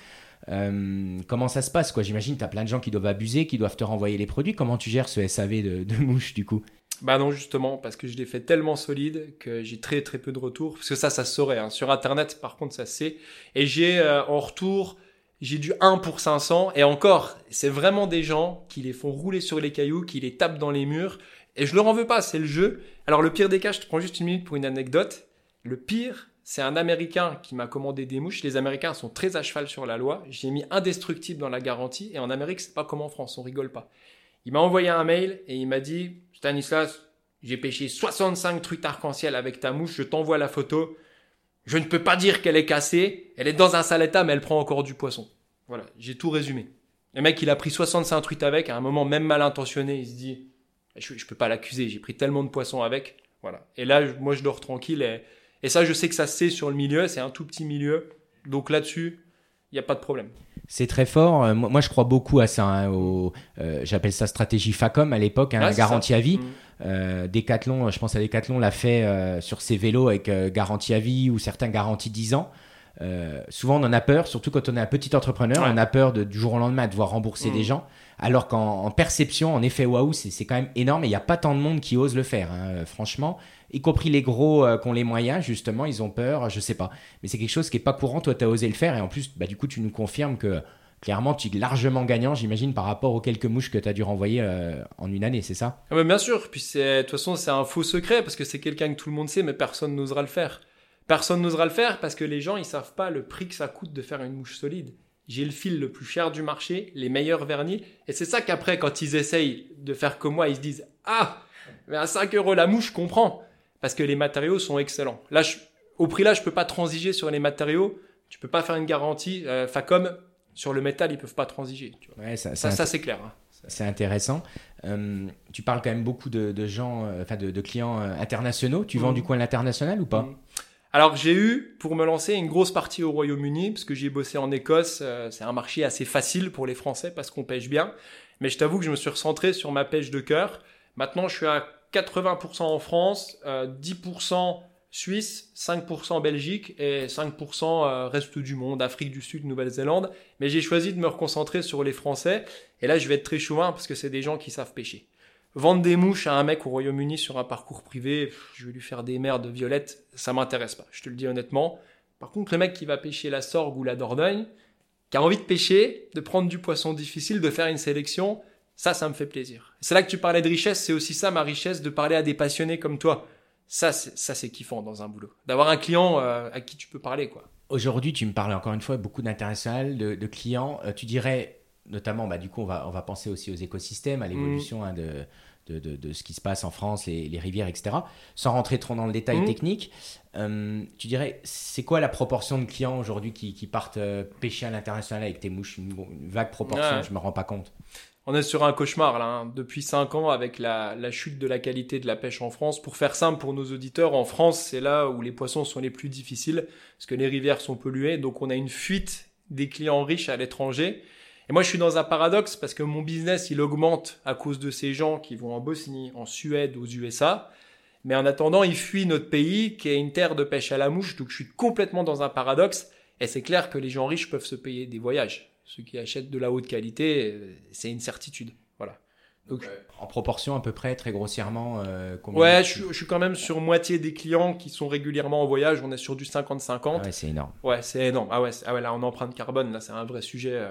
Euh, comment ça se passe quoi? J'imagine tu as plein de gens qui doivent abuser, qui doivent te renvoyer les produits. Comment tu gères ce SAV de, de mouche du coup? Bah non, justement, parce que je l'ai fait tellement solide que j'ai très très peu de retours. Parce que ça, ça se saurait. hein. Sur Internet, par contre, ça se sait. Et j'ai euh, en retour, j'ai du 1 pour 500. Et encore, c'est vraiment des gens qui les font rouler sur les cailloux, qui les tapent dans les murs. Et je leur en veux pas, c'est le jeu. Alors le pire des cas, je te prends juste une minute pour une anecdote. Le pire, c'est un Américain qui m'a commandé des mouches. Les Américains sont très à cheval sur la loi. J'ai mis indestructible dans la garantie. Et en Amérique, c'est pas comme en France, on rigole pas. Il m'a envoyé un mail et il m'a dit Stanislas, J'ai pêché 65 truites arc-en-ciel avec ta mouche, je t'envoie la photo. Je ne peux pas dire qu'elle est cassée, elle est dans un sale état, mais elle prend encore du poisson. Voilà, j'ai tout résumé. Le mec, il a pris 65 truites avec, à un moment même mal intentionné, il se dit, je, je peux pas l'accuser, j'ai pris tellement de poissons avec. Voilà. Et là, moi, je dors tranquille. Et, et ça, je sais que ça se sait sur le milieu, c'est un tout petit milieu. Donc là-dessus, il n'y a pas de problème. C'est très fort. Euh, moi, je crois beaucoup à ça. hein, euh, J'appelle ça stratégie FACOM à l'époque, hein, c'est garantie à vie. Mm. Euh, Decathlon, je pense à Decathlon, l'a fait euh, sur ses vélos avec euh, garantie à vie ou certains garanties 10 ans. Euh, souvent, on en a peur, surtout quand on est un petit entrepreneur, Ouais. on a peur de, du jour au lendemain de devoir rembourser des gens. Alors qu'en en perception, en effet, waouh, c'est quand même énorme et il n'y a pas tant de monde qui ose le faire, hein, euh, franchement. Y compris les gros euh, qui ont les moyens, justement, ils ont peur, je sais pas. Mais c'est quelque chose qui est pas courant, toi, tu as osé le faire et en plus, bah, du coup, tu nous confirmes que clairement, tu es largement gagnant, j'imagine, par rapport aux quelques mouches que tu as dû renvoyer euh, en une année, c'est ça? Ah bah, bien sûr, puis de toute façon, c'est un faux secret parce que c'est quelqu'un que tout le monde sait, mais personne n'osera le faire. Personne n'osera le faire parce que les gens, ils savent pas le prix que ça coûte de faire une mouche solide. J'ai le fil le plus cher du marché, les meilleurs vernis, et c'est ça qu'après, quand ils essayent de faire comme moi, ils se disent Ah, mais à 5 euros la mouche, je comprends, parce que les matériaux sont excellents. Là, au prix là, je peux pas transiger sur les matériaux, tu peux pas faire une garantie. Euh, Facom, sur le métal, ils peuvent pas transiger. tu vois. Ouais, ça, Ça, c'est ça c'est clair. hein. C'est intéressant. Euh, tu parles quand même beaucoup de, de gens, euh, enfin de, de clients euh, internationaux. Tu vends Mhm. du coin à l'international ou pas? Mhm. Alors j'ai eu, pour me lancer, une grosse partie au Royaume-Uni, parce que j'ai bossé en Écosse. euh, c'est un marché assez facile pour les Français parce qu'on pêche bien. Mais je t'avoue que je me suis recentré sur ma pêche de cœur. Maintenant, je suis à 80% en France, euh, 10% Suisse, 5% Belgique et 5% euh, reste du monde, Afrique du Sud, Nouvelle-Zélande. Mais j'ai choisi de me reconcentrer sur les Français. Et là, je vais être très chauvin parce que c'est des gens qui savent pêcher. Vendre des mouches à un mec au Royaume-Uni sur un parcours privé, je vais lui faire des merdes violettes, ça m'intéresse pas, je te le dis honnêtement. Par contre, le mec qui va pêcher la sorgue ou la dordogne, qui a envie de pêcher, de prendre du poisson difficile, de faire une sélection, ça, ça me fait plaisir. C'est là que tu parlais de richesse, c'est aussi ça ma richesse, de parler à des passionnés comme toi. Ça, c'est, ça, c'est kiffant dans un boulot. D'avoir un client euh, à qui tu peux parler, quoi. Aujourd'hui, tu me parlais encore une fois beaucoup d'international, de, de clients. Euh, tu dirais, notamment, bah, du coup, on va, on va penser aussi aux écosystèmes, à l'évolution hein, de, de, de- de ce qui se passe en France, les, les rivières, etc. Sans rentrer trop dans le détail Mhm. technique, euh, tu dirais, c'est quoi la proportion de clients aujourd'hui qui, qui partent euh, pêcher à l'international avec tes mouches? Une, une vague proportion, Ouais. je me rends pas compte. On est sur un cauchemar là, hein. depuis 5 ans avec la, la chute de la qualité de la pêche en France. Pour faire simple pour nos auditeurs, en France, c'est là où les poissons sont les plus difficiles, parce que les rivières sont polluées, donc on a une fuite des clients riches à l'étranger. Et moi, je suis dans un paradoxe parce que mon business, il augmente à cause de ces gens qui vont en Bosnie, en Suède, aux USA. Mais en attendant, ils fuient notre pays, qui est une terre de pêche à la mouche, donc je suis complètement dans un paradoxe. Et c'est clair que les gens riches peuvent se payer des voyages. Ceux qui achètent de la haute qualité, euh, c'est une certitude. Voilà. Donc, En proportion à peu près, très grossièrement, euh, combien ouais, je, suis- je suis quand même sur moitié des clients qui sont régulièrement en voyage. On est sur du 50-50. Ah ouais, c'est énorme. Ouais, c'est énorme. Ah ouais, ah ouais, là, en empreinte carbone, là, c'est un vrai sujet. euh,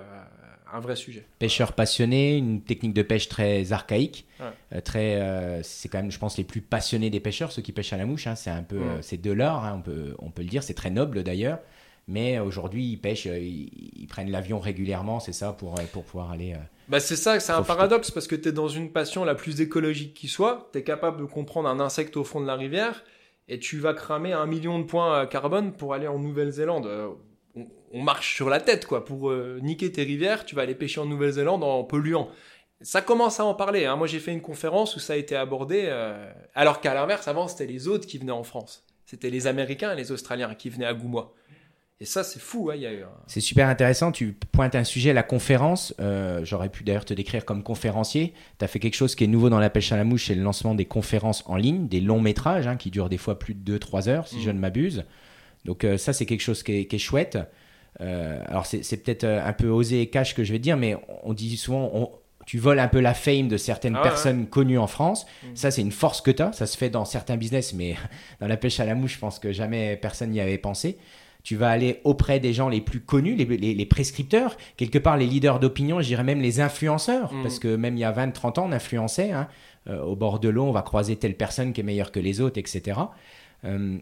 un vrai sujet. Pêcheur passionné, une technique de pêche très archaïque, Ouais. euh, très, euh, c'est quand même, je pense, les plus passionnés des pêcheurs, ceux qui pêchent à la mouche. hein, c'est un peu, euh, c'est de l'art, hein, on peut, on peut le dire. C'est très noble d'ailleurs. Mais aujourd'hui, ils pêchent, euh, ils, ils prennent l'avion régulièrement, c'est ça, pour, euh, pour pouvoir aller. euh, Bah c'est ça, c'est un paradoxe parce que tu es dans une passion la plus écologique qui soit, tu es capable de comprendre un insecte au fond de la rivière et tu vas cramer un million de points carbone pour aller en Nouvelle-Zélande. On, on marche sur la tête quoi, pour euh, niquer tes rivières, tu vas aller pêcher en Nouvelle-Zélande en polluant. Ça commence à en parler. Hein. Moi j'ai fait une conférence où ça a été abordé, euh, alors qu'à l'inverse avant c'était les autres qui venaient en France. C'était les Américains et les Australiens qui venaient à Goumois. Et ça c'est fou, hein. y a eu un... C'est super intéressant. Tu pointes un sujet, la conférence. Euh, J'aurais pu d'ailleurs te décrire comme conférencier. Tu as fait quelque chose qui est nouveau dans la pêche à la mouche, c'est le lancement des conférences en ligne, des longs métrages hein, qui durent des fois plus de 2-3 heures, si je ne m'abuse. Donc euh, ça, c'est quelque chose qui est, qui est chouette. Euh, alors c'est c'est peut-être un peu osé et cash que je vais dire, mais on dit souvent, on- tu voles un peu la fame de certaines Ah ouais, personnes connues en France. Mhm. Ça, c'est une force que tu as. Ça se fait dans certains business, mais dans la pêche à la mouche, je pense que jamais personne n'y avait pensé. Tu vas aller auprès des gens les plus connus, les, les- les prescripteurs, quelque part les leaders d'opinion, je dirais même les influenceurs, Mhm. parce que même il y a 20-30 ans, on influençait. hein. Euh, au bord de l'eau, on va croiser telle personne qui est meilleure que les autres, etc. Euh,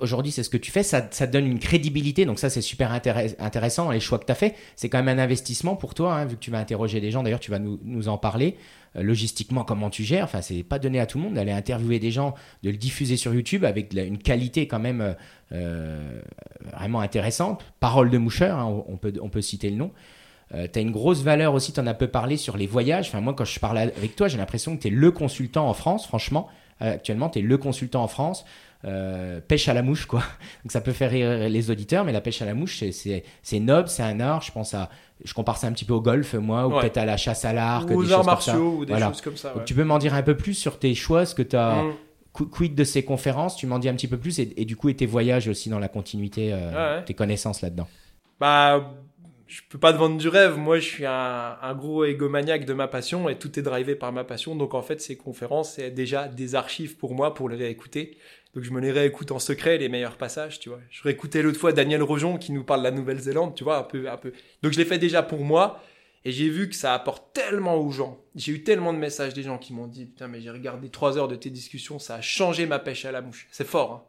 Aujourd'hui, c'est ce que tu fais, ça, ça te donne une crédibilité, donc ça c'est super intéress- intéressant, les choix que tu as fait. C'est quand même un investissement pour toi, hein, vu que tu vas interroger des gens, d'ailleurs tu vas nous, nous en parler. Euh, logistiquement, comment tu gères, enfin c'est pas donné à tout le monde d'aller interviewer des gens, de le diffuser sur YouTube avec une qualité quand même euh, euh, vraiment intéressante. Parole de moucheur, hein, on, on peut, on peut citer le nom. Euh, tu as une grosse valeur aussi, tu en as peu parlé sur les voyages. Enfin, moi, quand je parle avec toi, j'ai l'impression que tu es le consultant en France, franchement. Euh, actuellement, tu es le consultant en France. Euh, pêche à la mouche, quoi. Donc ça peut faire rire les auditeurs, mais la pêche à la mouche, c'est- noble, c'est un art. Je pense à, je compare ça un petit peu au golf, moi, ou Ouais. peut-être à la chasse à l'arc, ou des aux arts martiaux ou des Voilà. choses comme ça. Donc tu peux m'en dire un peu plus sur tes choix, ce que tu as Mm. qu- quid de ces conférences, tu m'en dis un petit peu plus, et, et du coup, et tes voyages aussi dans la continuité, euh, ouais. tes connaissances là-dedans. Bah, je peux pas te vendre du rêve. Moi, je suis un, un gros égomaniaque de ma passion et tout est drivé par ma passion. Donc, en fait, ces conférences, c'est déjà des archives pour moi pour les réécouter. Donc, je me les réécoute en secret, les meilleurs passages, tu vois. Je réécoutais l'autre fois Daniel Rojon qui nous parle de la Nouvelle-Zélande, tu vois, un peu, un peu. Donc, je l'ai fait déjà pour moi et j'ai vu que ça apporte tellement aux gens. J'ai eu tellement de messages des gens qui m'ont dit, putain, mais j'ai regardé trois heures de tes discussions, ça a changé ma pêche à la mouche. C'est fort, hein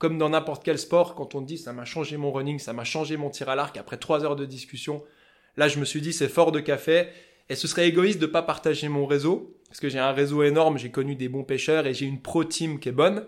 comme dans n'importe quel sport, quand on te dit ça m'a changé mon running, ça m'a changé mon tir à l'arc après trois heures de discussion, là je me suis dit c'est fort de café et ce serait égoïste de pas partager mon réseau parce que j'ai un réseau énorme, j'ai connu des bons pêcheurs et j'ai une pro team qui est bonne.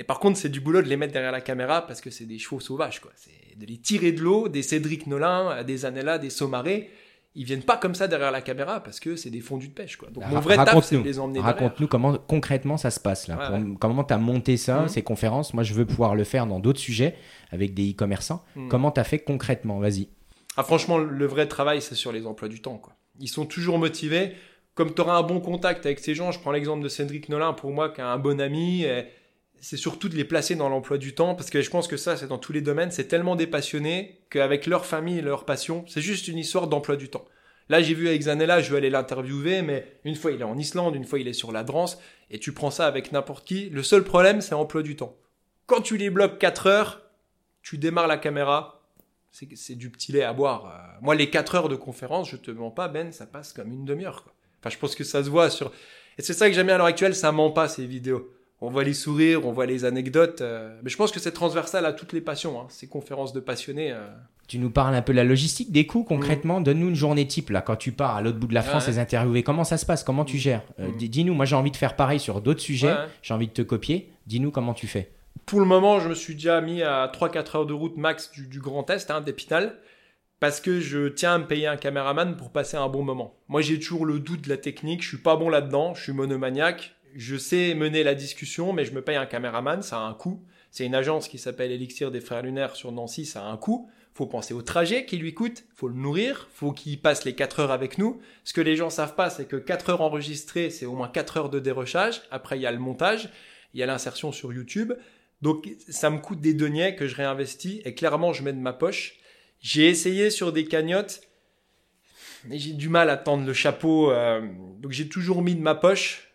Et par contre, c'est du boulot de les mettre derrière la caméra parce que c'est des chevaux sauvages quoi. C'est de les tirer de l'eau, des Cédric Nolin, des Anella, des Somaré. Ils viennent pas comme ça derrière la caméra parce que c'est des fondus de pêche quoi. Donc mon Ra- vrai taf c'est de raconte-nous. les emmener. Raconte-nous comment concrètement ça se passe là. Ouais, Pour- Comment tu as monté ça, Mhm. ces conférences? Moi, je veux pouvoir le faire dans d'autres sujets avec des e-commerçants. Mhm. Comment tu as fait concrètement? Vas-y. Ah, franchement, le vrai travail, c'est sur les emplois du temps. Quoi. Ils sont toujours motivés. Comme tu auras un bon contact avec ces gens, je prends l'exemple de Cédric Nolin, pour moi, qui est un bon ami, et c'est surtout de les placer dans l'emploi du temps, parce que je pense que ça, c'est dans tous les domaines, c'est tellement des passionnés qu'avec leur famille et leur passion, c'est juste une histoire d'emploi du temps. Là, j'ai vu avec Zanella, je vais aller l'interviewer, mais une fois il est en Islande, une fois il est sur la Drance, et tu prends ça avec n'importe qui. Le seul problème, c'est l'emploi du temps. Quand tu les bloques 4 heures, tu démarres la caméra, c'est du petit lait à boire. Euh, moi, les 4 heures de conférence, je te mens pas, Ben, ça passe comme une demi-heure. Enfin, je pense que ça se voit sur. Et c'est ça que j'aime bien à l'heure actuelle, ça ment pas ces vidéos. On voit les sourires, on voit les anecdotes. euh, Mais je pense que c'est transversal à toutes les passions. Hein. Ces conférences de passionnés. euh, Tu nous parles un peu de la logistique des coûts concrètement. Donne-nous une journée type là quand tu pars à l'autre bout de la France Mm. Ouais. les interviewer. Comment ça se passe? Comment tu gères? Euh, Mm. dis- Dis-nous. Moi j'ai envie de faire pareil sur d'autres sujets. Ouais. J'ai envie de te copier. Dis-nous comment tu fais. Pour le moment, je me suis déjà mis à 3-4 heures de route max du, du Grand Est, hein, d'Épinal, parce que je tiens à me payer un caméraman pour passer un bon moment. Moi, j'ai toujours le doute de la technique, je suis pas bon là-dedans, je suis monomaniaque, je sais mener la discussion, mais je me paye un caméraman, ça a un coût. C'est une agence qui s'appelle Elixir des Frères Lunaires sur Nancy, ça a un coût. Faut penser au trajet qui lui coûte, faut le nourrir, faut qu'il passe les 4 heures avec nous. Ce que les gens savent pas, c'est que 4 heures enregistrées, c'est au moins 4 heures de dérochage. Après, il y a le montage, il y a l'insertion sur YouTube. Donc ça me coûte des deniers que je réinvestis et clairement je mets de ma poche. J'ai essayé sur des cagnottes, mais j'ai du mal à tendre le chapeau. euh, donc j'ai toujours mis de ma poche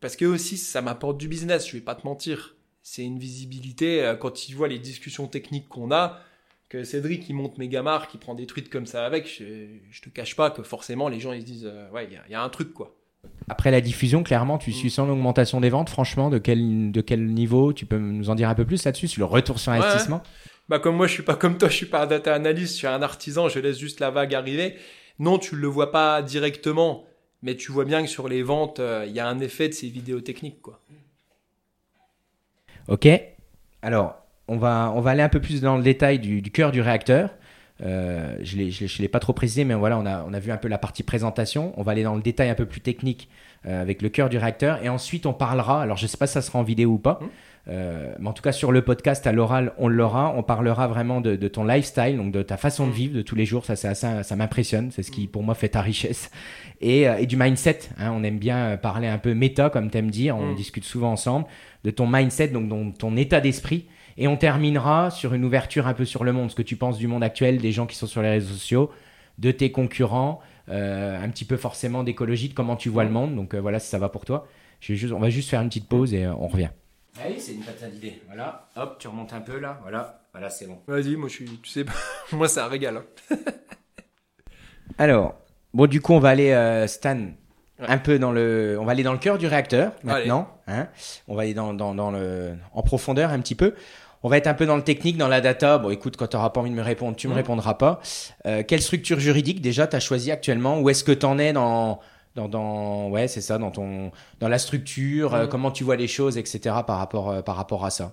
parce que aussi ça m'apporte du business. Je vais pas te mentir, c'est une visibilité euh, quand ils voient les discussions techniques qu'on a. Que Cédric il monte mes gamards, qui prend des trucs comme ça avec, je, je te cache pas que forcément les gens ils se disent euh, ouais il y a- il y, a un truc quoi. Après la diffusion, clairement, tu Mm. suis sans l'augmentation des ventes. Franchement, de quel, de quel niveau Tu peux nous en dire un peu plus là-dessus sur le retour sur Ouais, investissement? Bah comme moi je suis pas comme toi, je suis pas un data analyst, je suis un artisan, je laisse juste la vague arriver. Non, tu le vois pas directement, mais tu vois bien que sur les ventes, euh, il y a un effet de ces vidéos techniques quoi. Ok. Alors, on va, on va aller un peu plus dans le détail du, du cœur du réacteur. Euh, je ne l'ai pas trop précisé, mais voilà, on a, on a vu un peu la partie présentation. On va aller dans le détail un peu plus technique euh, avec le cœur du réacteur. Et ensuite, on parlera. Alors, je ne sais pas si ça sera en vidéo ou pas. Euh, mais en tout cas, sur le podcast, à l'oral, on l'aura. On parlera vraiment de, de ton lifestyle, donc de ta façon de Mhm. vivre de tous les jours. Ça, ça m'impressionne. C'est ce qui, pour moi, fait ta richesse. Et, euh, et du mindset. hein. on aime bien euh, parler un peu méta, comme tu aimes dire. On Mhm. discute souvent ensemble de ton mindset, donc ton, ton état d'esprit. Et on terminera sur une ouverture un peu sur le monde, ce que tu penses du monde actuel, des gens qui sont sur les réseaux sociaux, de tes concurrents, euh, un petit peu forcément d'écologie, de comment tu vois le monde. Donc voilà, si ça va pour toi. Je vais juste, on va juste faire une petite pause et on revient. Allez, c'est une patate d'idée. Voilà, hop, tu remontes un peu là. Voilà, voilà, c'est bon. Vas-y, moi je suis, tu sais, moi c'est un régal. hein. Alors, bon, du coup, on va aller, euh, Stan, un peu dans le, on va aller dans le cœur du réacteur maintenant. Hein on va aller dans, dans, dans le, en profondeur un petit peu. On va être un peu dans le technique, dans la data. Bon, écoute, quand tu n'auras pas envie de me répondre, tu me Mhm. répondras pas. Euh, quelle structure juridique déjà tu as choisi actuellement? Où est-ce que tu en es dans, dans, dans ouais, c'est ça, dans ton, dans la structure euh, Mhm. Comment tu vois les choses, etc. Par rapport, euh, par rapport à ça.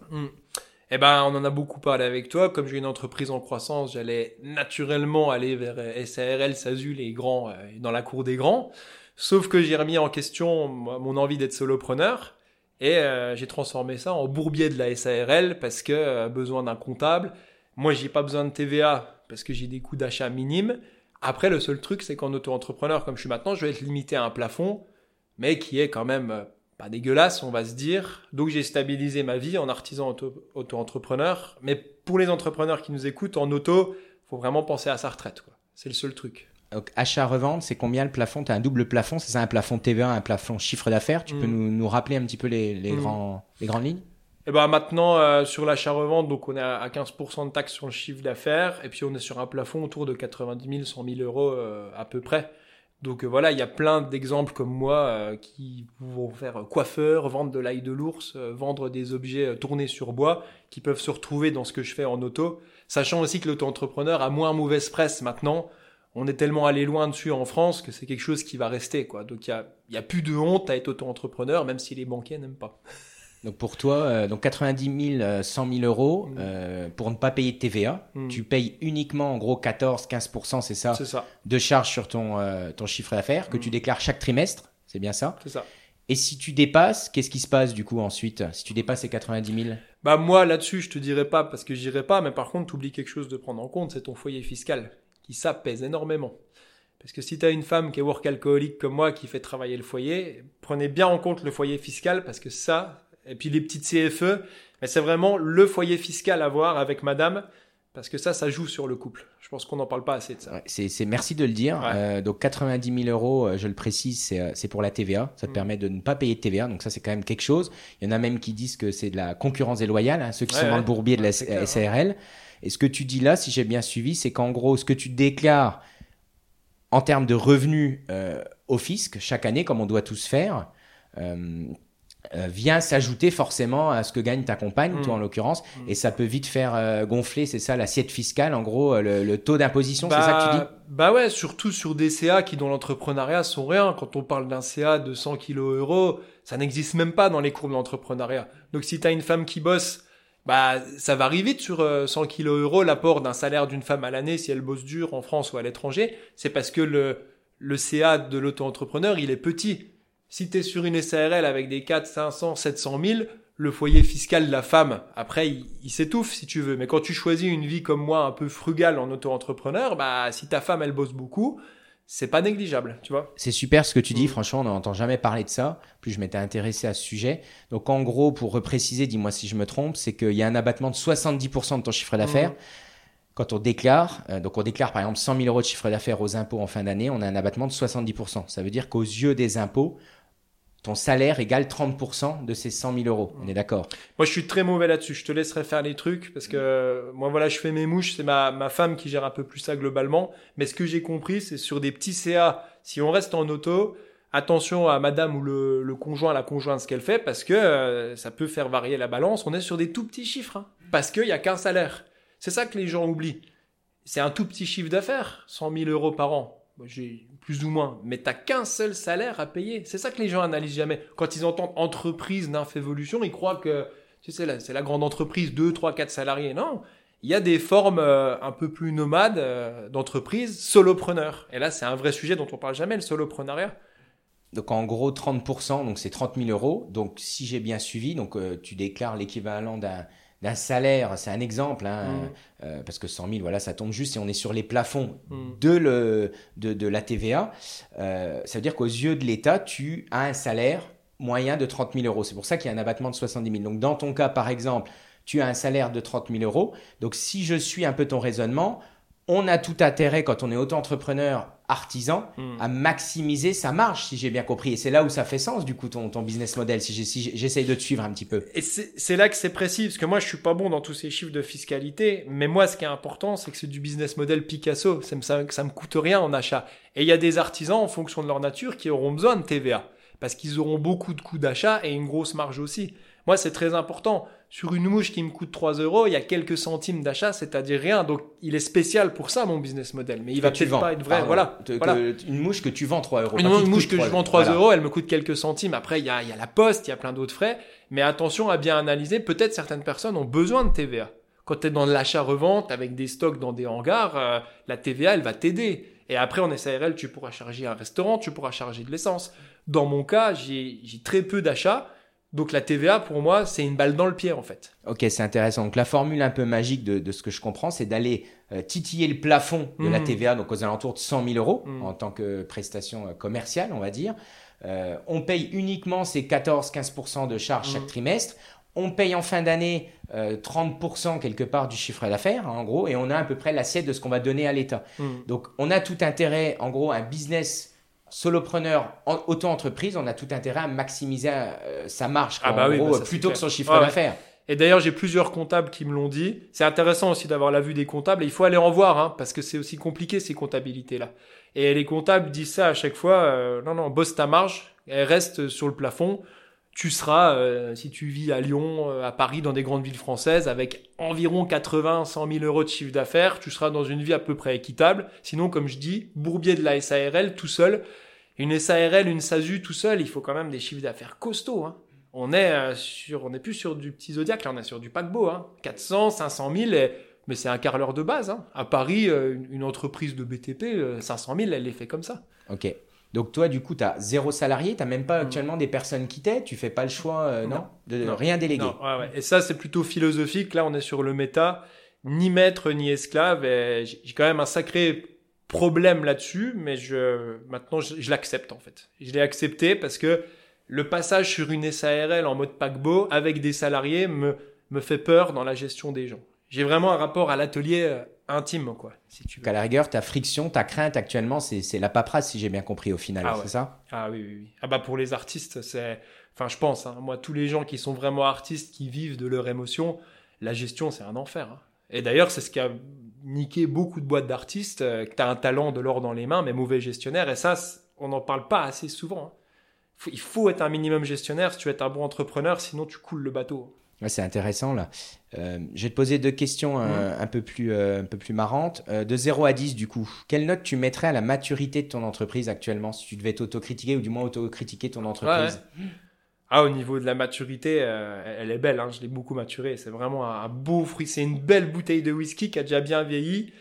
Eh ben, on en a beaucoup parlé avec toi. Comme j'ai une entreprise en croissance, j'allais naturellement aller vers euh, SARL, SASU, les grands, euh, dans la cour des grands. Sauf que j'ai remis en question mon envie d'être solopreneur et j'ai transformé ça en bourbier de la SARL parce que besoin d'un comptable. Moi, j'ai pas besoin de TVA parce que j'ai des coûts d'achat minimes. Après, le seul truc, c'est qu'en auto-entrepreneur, comme je suis maintenant, je vais être limité à un plafond, mais qui est quand même euh, pas dégueulasse, on va se dire. Donc j'ai stabilisé ma vie en artisan auto- auto-entrepreneur. Mais pour les entrepreneurs qui nous écoutent, en auto, faut vraiment penser à sa retraite. quoi. C'est le seul truc. Donc, achat-revente, c'est combien le plafond? Tu as un double plafond, c'est ça un plafond TVA, un plafond chiffre d'affaires? Tu peux Mhm. nous, nous rappeler un petit peu les, les, grands, les grandes lignes? Et ben maintenant, euh, sur l'achat-revente, donc on est à à 15% de taxes sur le chiffre d'affaires. Et puis on est sur un plafond autour de 90 000, 100 000 euros euh, à peu près. Donc euh, voilà, il y a plein d'exemples comme moi euh, qui vont faire coiffeur, vendre de l'ail de l'ours, euh, vendre des objets tournés sur bois, qui peuvent se retrouver dans ce que je fais en auto. Sachant aussi que l'auto-entrepreneur a moins mauvaise presse maintenant. On est tellement allé loin dessus en France que c'est quelque chose qui va rester. quoi. Donc il y a, y a plus de honte à être auto-entrepreneur, même si les banquiers n'aiment pas. Donc pour toi, euh, donc 90 000, euh, 100 000 euros Mhm. euh, pour ne pas payer de TVA. Mhm. Tu payes uniquement en gros 14-15%, c'est ça, de charge sur ton, euh, ton chiffre d'affaires que tu Mhm. déclares chaque trimestre. C'est bien ça? c'est ça. Et si tu dépasses, qu'est-ce qui se passe du coup ensuite? Si tu dépasses ces 90 000 Bah moi là-dessus je te dirais pas parce que j'irai pas, mais par contre tu oublies quelque chose de prendre en compte, c'est ton foyer fiscal qui ça pèse énormément. Parce que si tu as une femme qui est work alcoolique comme moi qui fait travailler le foyer, prenez bien en compte le foyer fiscal parce que ça, et puis les petites CFE, mais c'est vraiment le foyer fiscal à voir avec madame parce que ça, ça joue sur le couple. Je pense qu'on n'en parle pas assez de ça. Ouais, c'est, merci de le dire. Ouais. Euh, donc 90 000 euros, euh, je le précise, c'est, euh, pour la TVA. Ça te Mm. permet de ne pas payer de TVA. Donc ça, c'est quand même quelque chose. Il y en a même qui disent que c'est de la concurrence déloyale, hein, ceux qui Ouais, sont dans le bourbier de la clair, hein. SARL. Et ce que tu dis là, si j'ai bien suivi, c'est qu'en gros, ce que tu déclares en termes de revenus euh, au fisc chaque année, comme on doit tous faire, euh, euh, vient s'ajouter forcément à ce que gagne ta compagne, Mm. toi en l'occurrence, Mm. et ça peut vite faire euh, gonfler, c'est ça, l'assiette fiscale, en gros, euh, le, le taux d'imposition, c'est ça que tu dis? Bah ouais, surtout sur des CA qui dans l'entrepreneuriat sont rien. Quand on parle d'un CA de 100 kilos euros, ça n'existe même pas dans les cours de l'entrepreneuriat. Donc si tu as une femme qui bosse, bah ça varie vite sur euh, 100 kilos euros l'apport d'un salaire d'une femme à l'année si elle bosse dur en France ou à l'étranger. C'est parce que le, le CA de l'auto-entrepreneur, il est petit. Si tu es sur une SARL avec des 4, 500, 700 000, le foyer fiscal de la femme, après, il, il s'étouffe si tu veux. Mais quand tu choisis une vie comme moi, un peu frugale en auto-entrepreneur, bah, si ta femme, elle bosse beaucoup, c'est pas négligeable, tu vois. C'est super ce que tu dis, Mm. franchement, on n'entend jamais parler de ça. Plus je m'étais intéressé à ce sujet. Donc en gros, pour repréciser, dis-moi si je me trompe, c'est qu'il y a un abattement de 70% de ton chiffre d'affaires. Mm. Quand on déclare, euh, donc on déclare par exemple 100 000 euros de chiffre d'affaires aux impôts en fin d'année, on a un abattement de 70%. Ça veut dire qu'aux yeux des impôts, ton salaire égale 30% de ces 100 000 euros. On est d'accord? Moi, je suis très mauvais là-dessus. Je te laisserai faire les trucs parce que euh, moi, voilà, je fais mes mouches. C'est ma, ma femme qui gère un peu plus ça globalement. Mais ce que j'ai compris, c'est sur des petits CA, si on reste en auto, attention à madame ou le, le conjoint, la conjointe, ce qu'elle fait parce que euh, ça peut faire varier la balance. On est sur des tout petits chiffres hein, parce qu'il y a qu'un salaire. C'est ça que les gens oublient. C'est un tout petit chiffre d'affaires, 100 000 euros par an. Moi, J'ai plus ou moins, mais t'as qu'un seul salaire à payer. C'est ça que les gens analysent jamais. Quand ils entendent entreprise d'infévolution, ils croient que c'est la grande entreprise, 2, 3, 4 salariés. Non, il y a des formes euh, un peu plus nomades euh, d'entreprise, solopreneurs. Et là, c'est un vrai sujet dont on parle jamais, le soloprenariat. Donc en gros 30%, donc c'est 30 000 euros. Donc si j'ai bien suivi, donc euh, tu déclares l'équivalent d'un d'un salaire, c'est un exemple, hein, Mm. euh, parce que 100 000, voilà, ça tombe juste et on est sur les plafonds Mm. de, le, de, de la TVA. Euh, ça veut dire qu'aux yeux de l'État, tu as un salaire moyen de 30 000 euros. C'est pour ça qu'il y a un abattement de 70 000. Donc dans ton cas, par exemple, tu as un salaire de 30 000 euros. Donc si je suis un peu ton raisonnement, on a tout intérêt, quand on est auto-entrepreneur, artisan, Mm. à maximiser sa marge, si j'ai bien compris. Et c'est là où ça fait sens, du coup, ton, ton business model, si j'essaye de te suivre un petit peu. Et c'est c'est là que c'est précis, parce que moi, je suis pas bon dans tous ces chiffres de fiscalité, mais moi, ce qui est important, c'est que c'est du business model Picasso. Ça me, ça, ça me coûte rien en achat. Et il y a des artisans, en fonction de leur nature, qui auront besoin de TVA, parce qu'ils auront beaucoup de coûts d'achat et une grosse marge aussi. Moi, c'est très important. Sur une mouche qui me coûte 3 euros, il y a quelques centimes d'achat, c'est-à-dire rien. Donc, il est spécial pour ça, mon business model. Mais il va peut-être pas être vrai. Pardon. Voilà. Te- voilà. que- une mouche que tu vends 3 euros. Une mouche que je 3 vends 3 Voilà. euros, elle me coûte quelques centimes. Après, il y a, il y a la poste, il y a plein d'autres frais. Mais attention à bien analyser. Peut-être certaines personnes ont besoin de TVA. Quand tu es dans l'achat-revente avec des stocks dans des hangars, euh, la TVA, elle va t'aider. Et après, en SARL, tu pourras charger un restaurant, tu pourras charger de l'essence. Dans mon cas, j'ai très peu d'achats. Donc la TVA, pour moi, c'est une balle dans le pied, en fait. Ok, c'est intéressant. Donc la formule un peu magique de, de ce que je comprends, c'est d'aller euh, titiller le plafond de la Mhm. TVA, donc aux alentours de 100 000 euros Mhm. en tant que prestation euh, commerciale, on va dire. Euh, on paye uniquement ces 14-15% de charges chaque Mhm. trimestre. On paye en fin d'année euh, 30% quelque part du chiffre d'affaires, hein, en gros, et on a à peu près l'assiette de ce qu'on va donner à l'État. Donc, on a tout intérêt, en gros, un business solopreneur, en- auto-entreprise, on a tout intérêt à maximiser euh, sa marge, Ah bah en oui, gros, bah ça, c'est plutôt que son chiffre ouais. d'affaires. Et d'ailleurs, j'ai plusieurs comptables qui me l'ont dit. C'est intéressant aussi d'avoir la vue des comptables. Et il faut aller en voir, hein, parce que c'est aussi compliqué ces comptabilités-là. Et les comptables disent ça à chaque fois. euh, non, non, bosse ta marge. Elle reste sur le plafond. Tu seras, euh, si tu vis à Lyon, euh, à Paris, dans des grandes villes françaises, avec environ 80, 100 000 euros de chiffre d'affaires, tu seras dans une vie à peu près équitable. Sinon, comme je dis, bourbier de la SARL tout seul. Une SARL, une SASU tout seul, il faut quand même des chiffres d'affaires costauds. Hein. On est euh, sur, on n'est plus sur du petit zodiac, là on est sur du paquebot, hein. 400, 500 000, et- mais c'est un carreleur de base. Hein. À Paris, une, entreprise de BTP, euh, 500 000, elle les fait comme ça. Ok. Donc toi, du coup, tu as zéro salarié, tu n'as même pas actuellement des personnes qui t'aident, tu fais pas le choix, euh, non, Non. de Non. rien déléguer. Non, ouais, ouais. Et ça, c'est plutôt philosophique. Là, on est sur le méta, ni maître ni esclave. J'ai quand même un sacré problème là-dessus, mais je maintenant je, je l'accepte en fait. Je l'ai accepté parce que le passage sur une SARL en mode paquebot avec des salariés me me fait peur dans la gestion des gens. J'ai vraiment un rapport à l'atelier euh, intime, quoi, si tu veux. La rigueur, ta friction, ta crainte actuellement, c'est la paperasse, si j'ai bien compris au final, Ah c'est ouais. ça? Ah oui, oui, oui. Ah bah pour les artistes, c'est... Enfin, je pense, hein, moi, tous les gens qui sont vraiment artistes, qui vivent de leur émotion, la gestion, c'est un enfer. hein. Et d'ailleurs, c'est ce qui a niqué beaucoup de boîtes d'artistes, euh, que tu as un talent de l'or dans les mains, mais mauvais gestionnaire. Et ça, on n'en parle pas assez souvent. hein. Faut- il faut être un minimum gestionnaire si tu veux être un bon entrepreneur, sinon tu coules le bateau. Ouais, c'est intéressant là. Euh, je vais te poser deux questions euh, un, peu plus, euh, un peu plus marrantes. De 0 à 10 du coup, quelle note tu mettrais à la maturité de ton entreprise actuellement si tu devais t'autocritiquer ou du moins autocritiquer ton entreprise? Ah, au niveau de la maturité, elle est belle, hein, je l'ai beaucoup maturée. C'est vraiment un beau fruit. C'est une belle bouteille de whisky qui a déjà bien vieilli.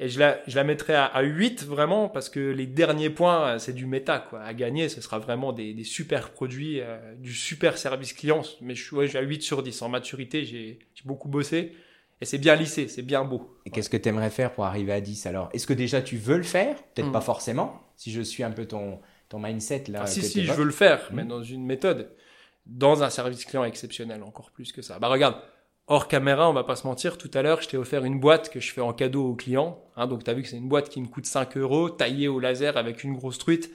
Et je la, je la mettrais à, à 8 vraiment parce que les derniers points, euh, c'est du méta. Quoi. À gagner, ce sera vraiment des, des super produits, euh, du super service client. Mais je, suis- ouais, je suis à 8 sur 10. En maturité, j'ai beaucoup bossé. Et c'est bien lissé, c'est bien beau. Et qu'est-ce que tu aimerais faire pour arriver à 10 alors? Est-ce que déjà tu veux le faire? Peut-être Mm. pas forcément, si je suis un peu ton, ton mindset là. Ah, si, si, je veux le faire, mais Mhm. dans une méthode. Dans un service client exceptionnel, encore plus que ça. Bah regarde, hors caméra, on va pas se mentir, tout à l'heure, je t'ai offert une boîte que je fais en cadeau aux clients. Hein, donc tu as vu que c'est une boîte qui me coûte 5 euros, taillée au laser avec une grosse truite.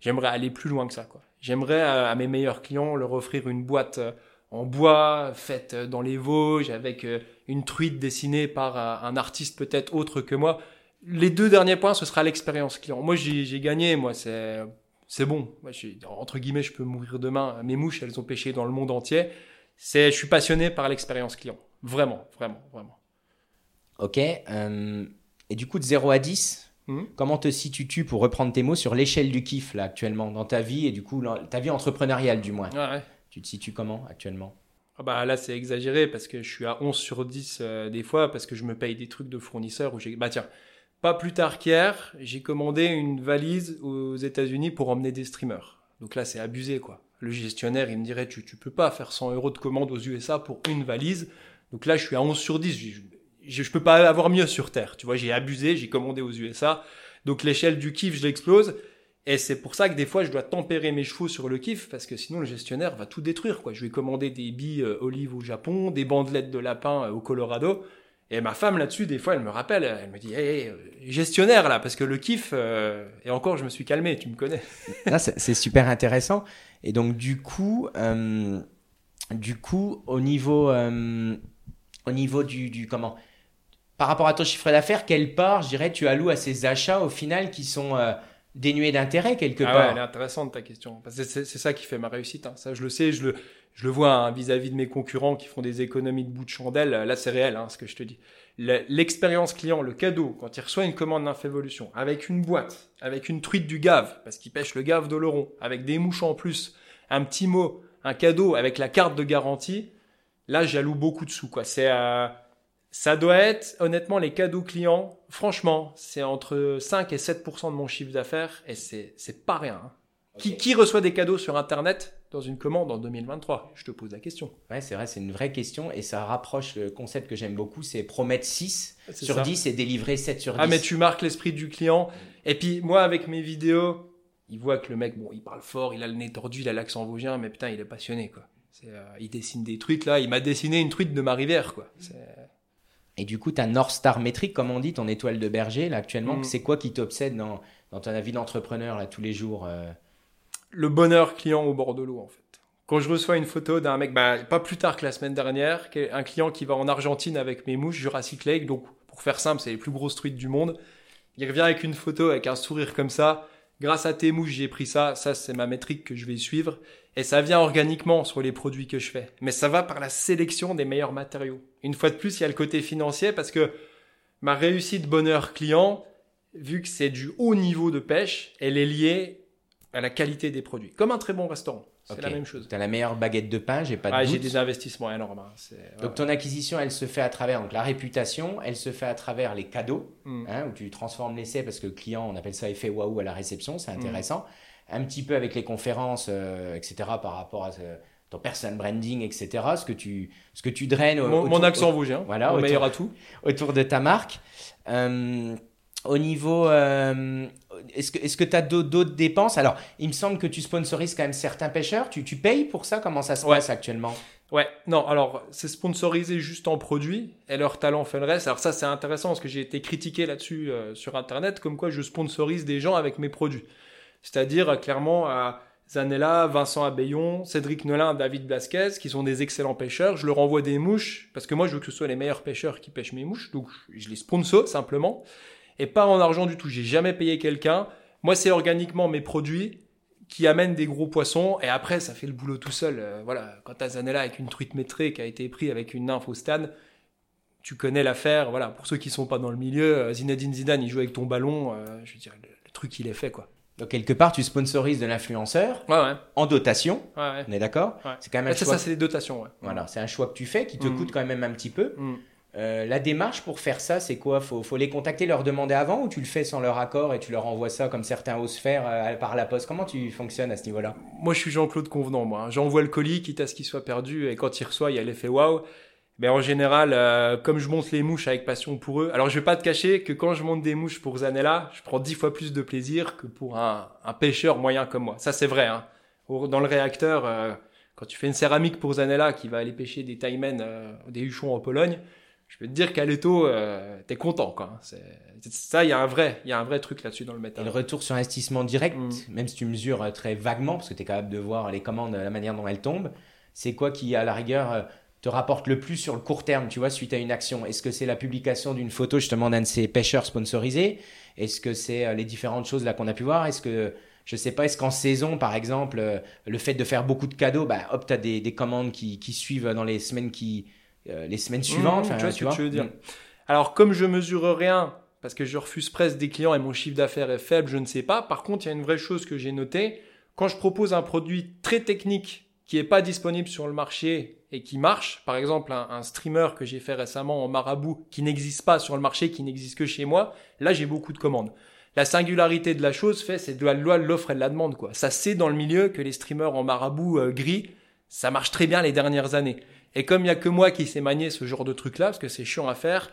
J'aimerais aller plus loin que ça. quoi. J'aimerais à, à mes meilleurs clients leur offrir une boîte euh, en bois, faite euh, dans les Vosges, avec euh, une truite dessinée par euh, un artiste peut-être autre que moi. Les deux derniers points, ce sera l'expérience client. Moi, j'ai gagné, moi, c'est bon. Moi, entre guillemets, je peux mourir demain. Mes mouches, elles ont pêché dans le monde entier. C'est, je suis passionné par l'expérience client. Vraiment, vraiment, vraiment. Ok. euh, et du coup, de 0 à 10, Mhm. comment te situes-tu pour reprendre tes mots sur l'échelle du kiff là actuellement dans ta vie et du coup ta vie entrepreneuriale du moins? Ouais, ouais. Tu te situes comment actuellement? Ah bah là, c'est exagéré parce que je suis à 11 sur 10 euh, des fois parce que je me paye des trucs de fournisseurs où j'ai. Bah tiens, pas plus tard qu'hier, j'ai commandé une valise aux États-Unis pour emmener des streamers. Donc là, c'est abusé quoi. Le gestionnaire, il me dirait tu, tu peux pas faire 100 euros de commande aux USA pour une valise. Donc là, je suis à 11 sur 10. Je, je, je peux pas avoir mieux sur Terre. Tu vois, j'ai abusé, j'ai commandé aux USA. Donc l'échelle du kiff, je l'explose. Et c'est pour ça que des fois, je dois tempérer mes chevaux sur le kiff, parce que sinon, le gestionnaire va tout détruire. Quoi. Je vais commander des billes euh, olives au Japon, des bandelettes de lapin euh, au Colorado. Et ma femme, là-dessus, des fois, elle me rappelle, elle me dit, hey, euh, gestionnaire, là, parce que le kiff, et encore, je me suis calmé, tu me connais. C'est super intéressant. Et donc, du coup, euh, du coup, au niveau, euh, au niveau du, du comment, par rapport à ton chiffre d'affaires, quelle part, je dirais, tu alloues à ces achats au final qui sont, euh, dénué d'intérêt quelque Ah part? ouais, elle est intéressante ta question. Parce que c'est c'est ça qui fait ma réussite. hein. Ça, je le sais, je le, je le vois hein, vis-à-vis de mes concurrents qui font des économies de bout de chandelle. Là, c'est réel, hein, ce que je te dis. Le- L'expérience client, le cadeau, quand il reçoit une commande d'Infévolution, avec une boîte, avec une truite du Gave, parce qu'il pêche le Gave d'Oloron, avec des mouches en plus, un petit mot, un cadeau avec la carte de garantie, là, j'alloue beaucoup de sous, quoi. C'est, euh, ça doit être, honnêtement, les cadeaux clients, franchement, c'est entre 5 et 7% de mon chiffre d'affaires et c'est, c'est pas rien. hein. Qui, qui reçoit des cadeaux sur Internet dans une commande en 2023 Je te pose la question. Ouais, c'est vrai, c'est une vraie question et ça rapproche le concept que j'aime beaucoup, c'est promettre 6 C'est sur ça. 10 et délivrer 7 sur 10. Ah, mais tu marques l'esprit du client. Et puis, moi, avec mes vidéos, il voit que le mec, bon, il parle fort, il a le nez tordu, il a l'accent vosgien, mais putain, il est passionné, quoi. Euh, il dessine des truites, là. Il m'a dessiné une truite de ma rivière, quoi. C'est- Et du coup, ta North Star métrique, comme on dit, ton étoile de berger, là, actuellement, Mm. c'est quoi qui t'obsède dans, dans ta vie d'entrepreneur, là, tous les jours euh? Le bonheur client au bord de l'eau en fait. Quand je reçois une photo d'un mec, bah, pas plus tard que la semaine dernière, un client qui va en Argentine avec mes mouches Jurassic Lake, donc pour faire simple, c'est les plus grosses truites du monde. Il revient avec une photo avec un sourire comme ça. Grâce à tes mouches, j'ai pris ça. Ça, c'est ma métrique que je vais suivre. Et ça vient organiquement sur les produits que je fais. Mais ça va par la sélection des meilleurs matériaux. Une fois de plus, il y a le côté financier parce que ma réussite bonheur client, vu que c'est du haut niveau de pêche, elle est liée à la qualité des produits. Comme un très bon restaurant. C'est la même chose. T'as la meilleure baguette de pain, j'ai pas de Ah, j'ai des investissements énormes. hein. Donc ton acquisition, elle se fait à travers donc, la réputation, elle se fait à travers les cadeaux, Mm. hein, où tu transformes l'essai parce que le client, on appelle ça effet waouh à la réception, c'est intéressant. Un petit peu avec les conférences, euh, etc., par rapport à euh, ton personal branding, etc., ce que tu, ce que tu draines au- Mon, autour, mon accent vosgien, Voilà, autour- meilleur atout. autour de ta marque. Euh, au niveau, euh, est-ce que est-ce que tu as d'autres dépenses? Alors, il me semble que tu sponsorises quand même certains pêcheurs. Tu, tu payes pour ça? Comment ça se Ouais. passe actuellement? Ouais, non, alors c'est sponsorisé juste en produit et leur talent fait le reste. Alors ça c'est intéressant parce que j'ai été critiqué là-dessus euh, sur internet comme quoi je sponsorise des gens avec mes produits. C'est-à-dire euh, clairement à Zanella, Vincent Abbayon, Cédric Nolin, David Blasquez qui sont des excellents pêcheurs, je leur envoie des mouches parce que moi je veux que ce soit les meilleurs pêcheurs qui pêchent mes mouches donc je les sponsor simplement et pas en argent du tout. J'ai jamais payé quelqu'un. Moi c'est organiquement mes produits qui amène des gros poissons et après ça fait le boulot tout seul. Euh, voilà, quand t'as Zanella avec une truite métrée qui a été pris avec une nymphe au stade, tu connais l'affaire. Voilà, pour ceux qui sont pas dans le milieu, euh, Zinedine Zidane il joue avec ton ballon, euh, je veux dire le, le truc il est fait quoi. Donc, quelque part, tu sponsorises de l'influenceur Ouais ouais. en dotation. ouais. On est d'accord? C'est quand même un choix. ça, c'est les dotations. Voilà, c'est un choix que tu fais qui te Mm. coûte quand même un petit peu. Mm. Euh, la démarche pour faire ça, c'est quoi? Faut, faut les contacter, leur demander avant ou tu le fais sans leur accord et tu leur envoies ça comme certains osent faire euh, par la poste? Comment tu fonctionnes à ce niveau-là? Moi je suis Jean-Claude Convenant, moi. hein. J'envoie le colis quitte à ce qu'il soit perdu et quand il reçoit il y a l'effet waouh. Mais en général, euh, comme je monte les mouches avec passion pour eux, alors je vais pas te cacher que quand je monte des mouches pour Zanella, je prends dix fois plus de plaisir que pour un, pêcheur moyen comme moi. Ça c'est vrai. Hein. Dans le réacteur, quand tu fais une céramique pour Zanella qui va aller pêcher des taimens, euh, des huchons en Pologne, je peux te dire qu'à l'étau, euh, t'es content. Quoi. C'est- ça, il y a un vrai, il y a un vrai truc là-dessus dans le Et métal. le retour sur investissement direct, Mm. même si tu mesures euh, très vaguement, parce que tu es capable de voir les commandes, la manière dont elles tombent, c'est quoi qui, à la rigueur, euh, te rapporte le plus sur le court terme, tu vois, suite à une action? Est-ce que c'est la publication d'une photo justement d'un de ces pêcheurs sponsorisés? Est-ce que c'est euh, les différentes choses là qu'on a pu voir? Est-ce que, je sais pas, est-ce qu'en saison, par exemple, euh, le fait de faire beaucoup de cadeaux, bah, hop, tu as des, des commandes qui, qui suivent dans les semaines, qui, euh, les semaines suivantes Mmh, enfin, tu vois ce que tu veux dire. Alors, comme je mesure rien, parce que je refuse presque des clients et mon chiffre d'affaires est faible, je ne sais pas. Par contre, il y a une vraie chose que j'ai notée. Quand je propose un produit très technique qui n'est pas disponible sur le marché et qui marche, par exemple un, un streamer que j'ai fait récemment en marabout qui n'existe pas sur le marché, qui n'existe que chez moi, là j'ai beaucoup de commandes. La singularité de la chose fait, c'est de la loi de l'offre et de la demande. Quoi. Ça c'est dans le milieu que les streamers en marabout euh, gris, ça marche très bien les dernières années. Et comme il y a que moi qui sais manier ce genre de truc-là, parce que c'est chiant à faire,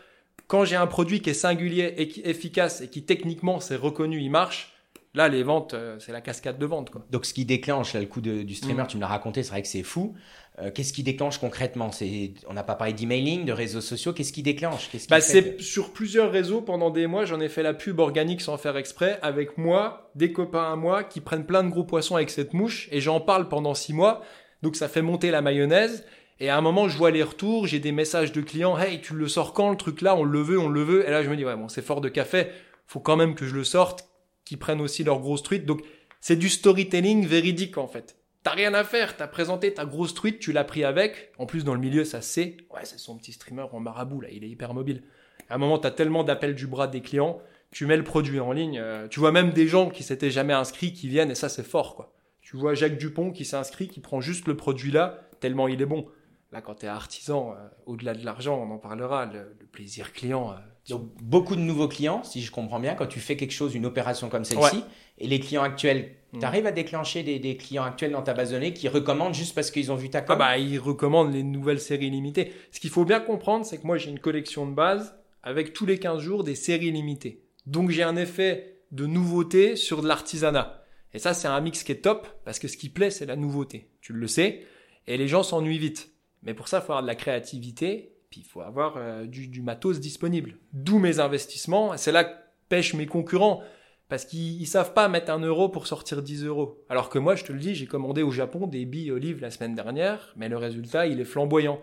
quand j'ai un produit qui est singulier et qui- efficace et qui techniquement c'est reconnu, il marche, là les ventes, euh, c'est la cascade de ventes. Quoi. Donc, ce qui déclenche, là, le coup de- du streamer, Mm. tu me l'as raconté, c'est vrai que c'est fou. Euh, Qu'est-ce qui déclenche concrètement? C'est, On n'a pas parlé d'emailing, de réseaux sociaux. Qu'est-ce qui déclenche? Qu'est-ce qui Bah, c'est sur plusieurs réseaux pendant des mois, j'en ai fait la pub organique sans faire exprès, avec moi, des copains à moi qui prennent plein de gros poissons avec cette mouche, et j'en parle pendant six mois, donc ça fait monter la mayonnaise. Et à un moment, je vois les retours, j'ai des messages de clients, hey, tu le sors quand le truc là, on le veut, on le veut. Et là, je me dis, ouais, bon, c'est fort de café, faut quand même que je le sorte, qui prennent aussi leur grosse truite. Donc, c'est du storytelling véridique, en fait. T'as rien à faire, t'as présenté ta grosse truite, tu l'as pris avec. En plus, dans le milieu, ça sait. Ouais, c'est son petit streamer en marabout, là, il est hyper mobile. À un moment, t'as tellement d'appels du bras des clients, tu mets le produit en ligne. euh, tu vois même des gens qui s'étaient jamais inscrits qui viennent, et ça, c'est fort, quoi. Tu vois Jacques Dupont qui s'est inscrit, qui prend juste le produit là, tellement il est bon. Là, quand t'es artisan, euh, au-delà de l'argent, on en parlera, le, le plaisir client. euh, Donc, beaucoup de nouveaux clients, si je comprends bien, quand tu fais quelque chose, une opération comme celle-ci, et les clients actuels, Mm. tu arrives à déclencher des, des clients actuels dans ta base de données qui recommandent juste parce qu'ils ont vu ta Ah com bah, ils recommandent les nouvelles séries limitées. Ce qu'il faut bien comprendre, c'est que moi, j'ai une collection de base avec tous les 15 jours des séries limitées. Donc, j'ai un effet de nouveauté sur de l'artisanat. Et ça, c'est un mix qui est top parce que ce qui plaît, c'est la nouveauté. Tu le sais. Et les gens s'ennuient vite. Mais pour ça, il faut avoir de la créativité. Puis, il faut avoir euh, du, matos disponible. D'où mes investissements. C'est là que pêchent mes concurrents. Parce qu'ils ils savent pas mettre un euro pour sortir 10 euros. Alors que moi, je te le dis, j'ai commandé au Japon des billes olives la semaine dernière, mais le résultat, il est flamboyant.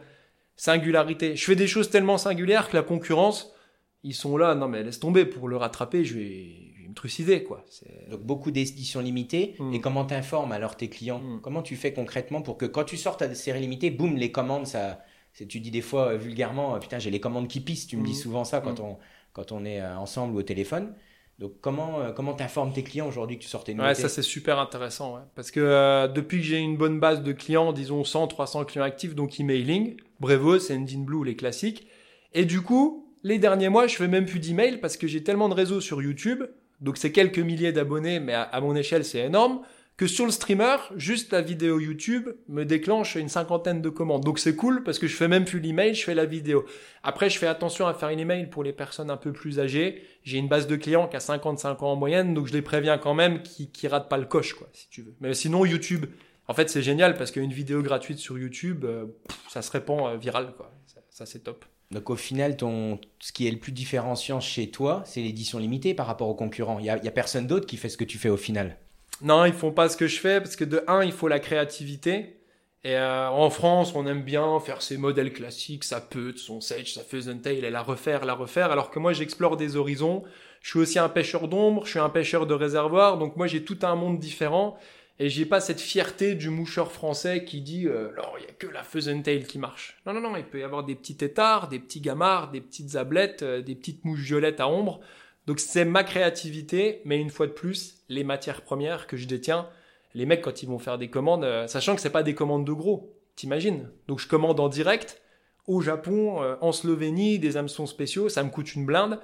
Singularité. Je fais des choses tellement singulières que la concurrence, ils sont là, non mais laisse tomber, pour le rattraper, je vais, trucider, quoi. Donc beaucoup d'éditions limitées. Mm. Et comment t'informes alors tes clients Mm. Comment tu fais concrètement pour que quand tu sors ta série limitée, boum, les commandes, ça, tu dis des fois euh, vulgairement, euh, putain, j'ai les commandes qui pissent. Tu me dis souvent ça quand Mm. on quand on est euh, ensemble ou au téléphone. Donc comment euh, comment t'informes tes clients aujourd'hui que tu sortais une Ouais, ça c'est super intéressant, ouais. parce que euh, depuis que j'ai une bonne base de clients, disons 100, 300 clients actifs, donc emailing, Brevo, Sendinblue, Blue, les classiques, et du coup, les derniers mois, je fais même plus d'email parce que j'ai tellement de réseaux sur YouTube, donc c'est quelques milliers d'abonnés, mais à, mon échelle c'est énorme, que sur le streamer, juste la vidéo YouTube me déclenche une cinquantaine de commandes. Donc c'est cool parce que je fais même plus l'email, je fais la vidéo. Après, je fais attention à faire une email pour les personnes un peu plus âgées. J'ai une base de clients qui a 55 ans en moyenne, donc je les préviens quand même qui, qui ratent pas le coche, quoi, si tu veux. Mais sinon, YouTube, en fait, c'est génial parce qu'une vidéo gratuite sur YouTube, euh, ça se répand euh, viral, quoi. Ça, c'est top. Donc au final, ton, ce qui est le plus différenciant chez toi, c'est l'édition limitée par rapport aux concurrents. Il y a, personne d'autre qui fait ce que tu fais au final. Non, ils font pas ce que je fais parce que de un, il faut la créativité. Et euh, en France, on aime bien faire ces modèles classiques, ça peut, son Sage, ça fait et la refaire, la refaire. Alors que moi, j'explore des horizons. Je suis aussi un pêcheur d'ombre, je suis un pêcheur de réservoir. Donc moi, j'ai tout un monde différent. Et j'ai pas cette fierté du moucheur français qui dit euh, alors il y a que la Tail qui marche. Non non non, il peut y avoir des petits têtards, des petits gamards, des petites ablettes, euh, des petites mouches violettes à ombre. Donc c'est ma créativité, mais une fois de plus, les matières premières que je détiens, les mecs quand ils vont faire des commandes, euh, sachant que c'est pas des commandes de gros, t'imagines? Donc je commande en direct au Japon, euh, en Slovénie, des hameçons spéciaux, ça me coûte une blinde,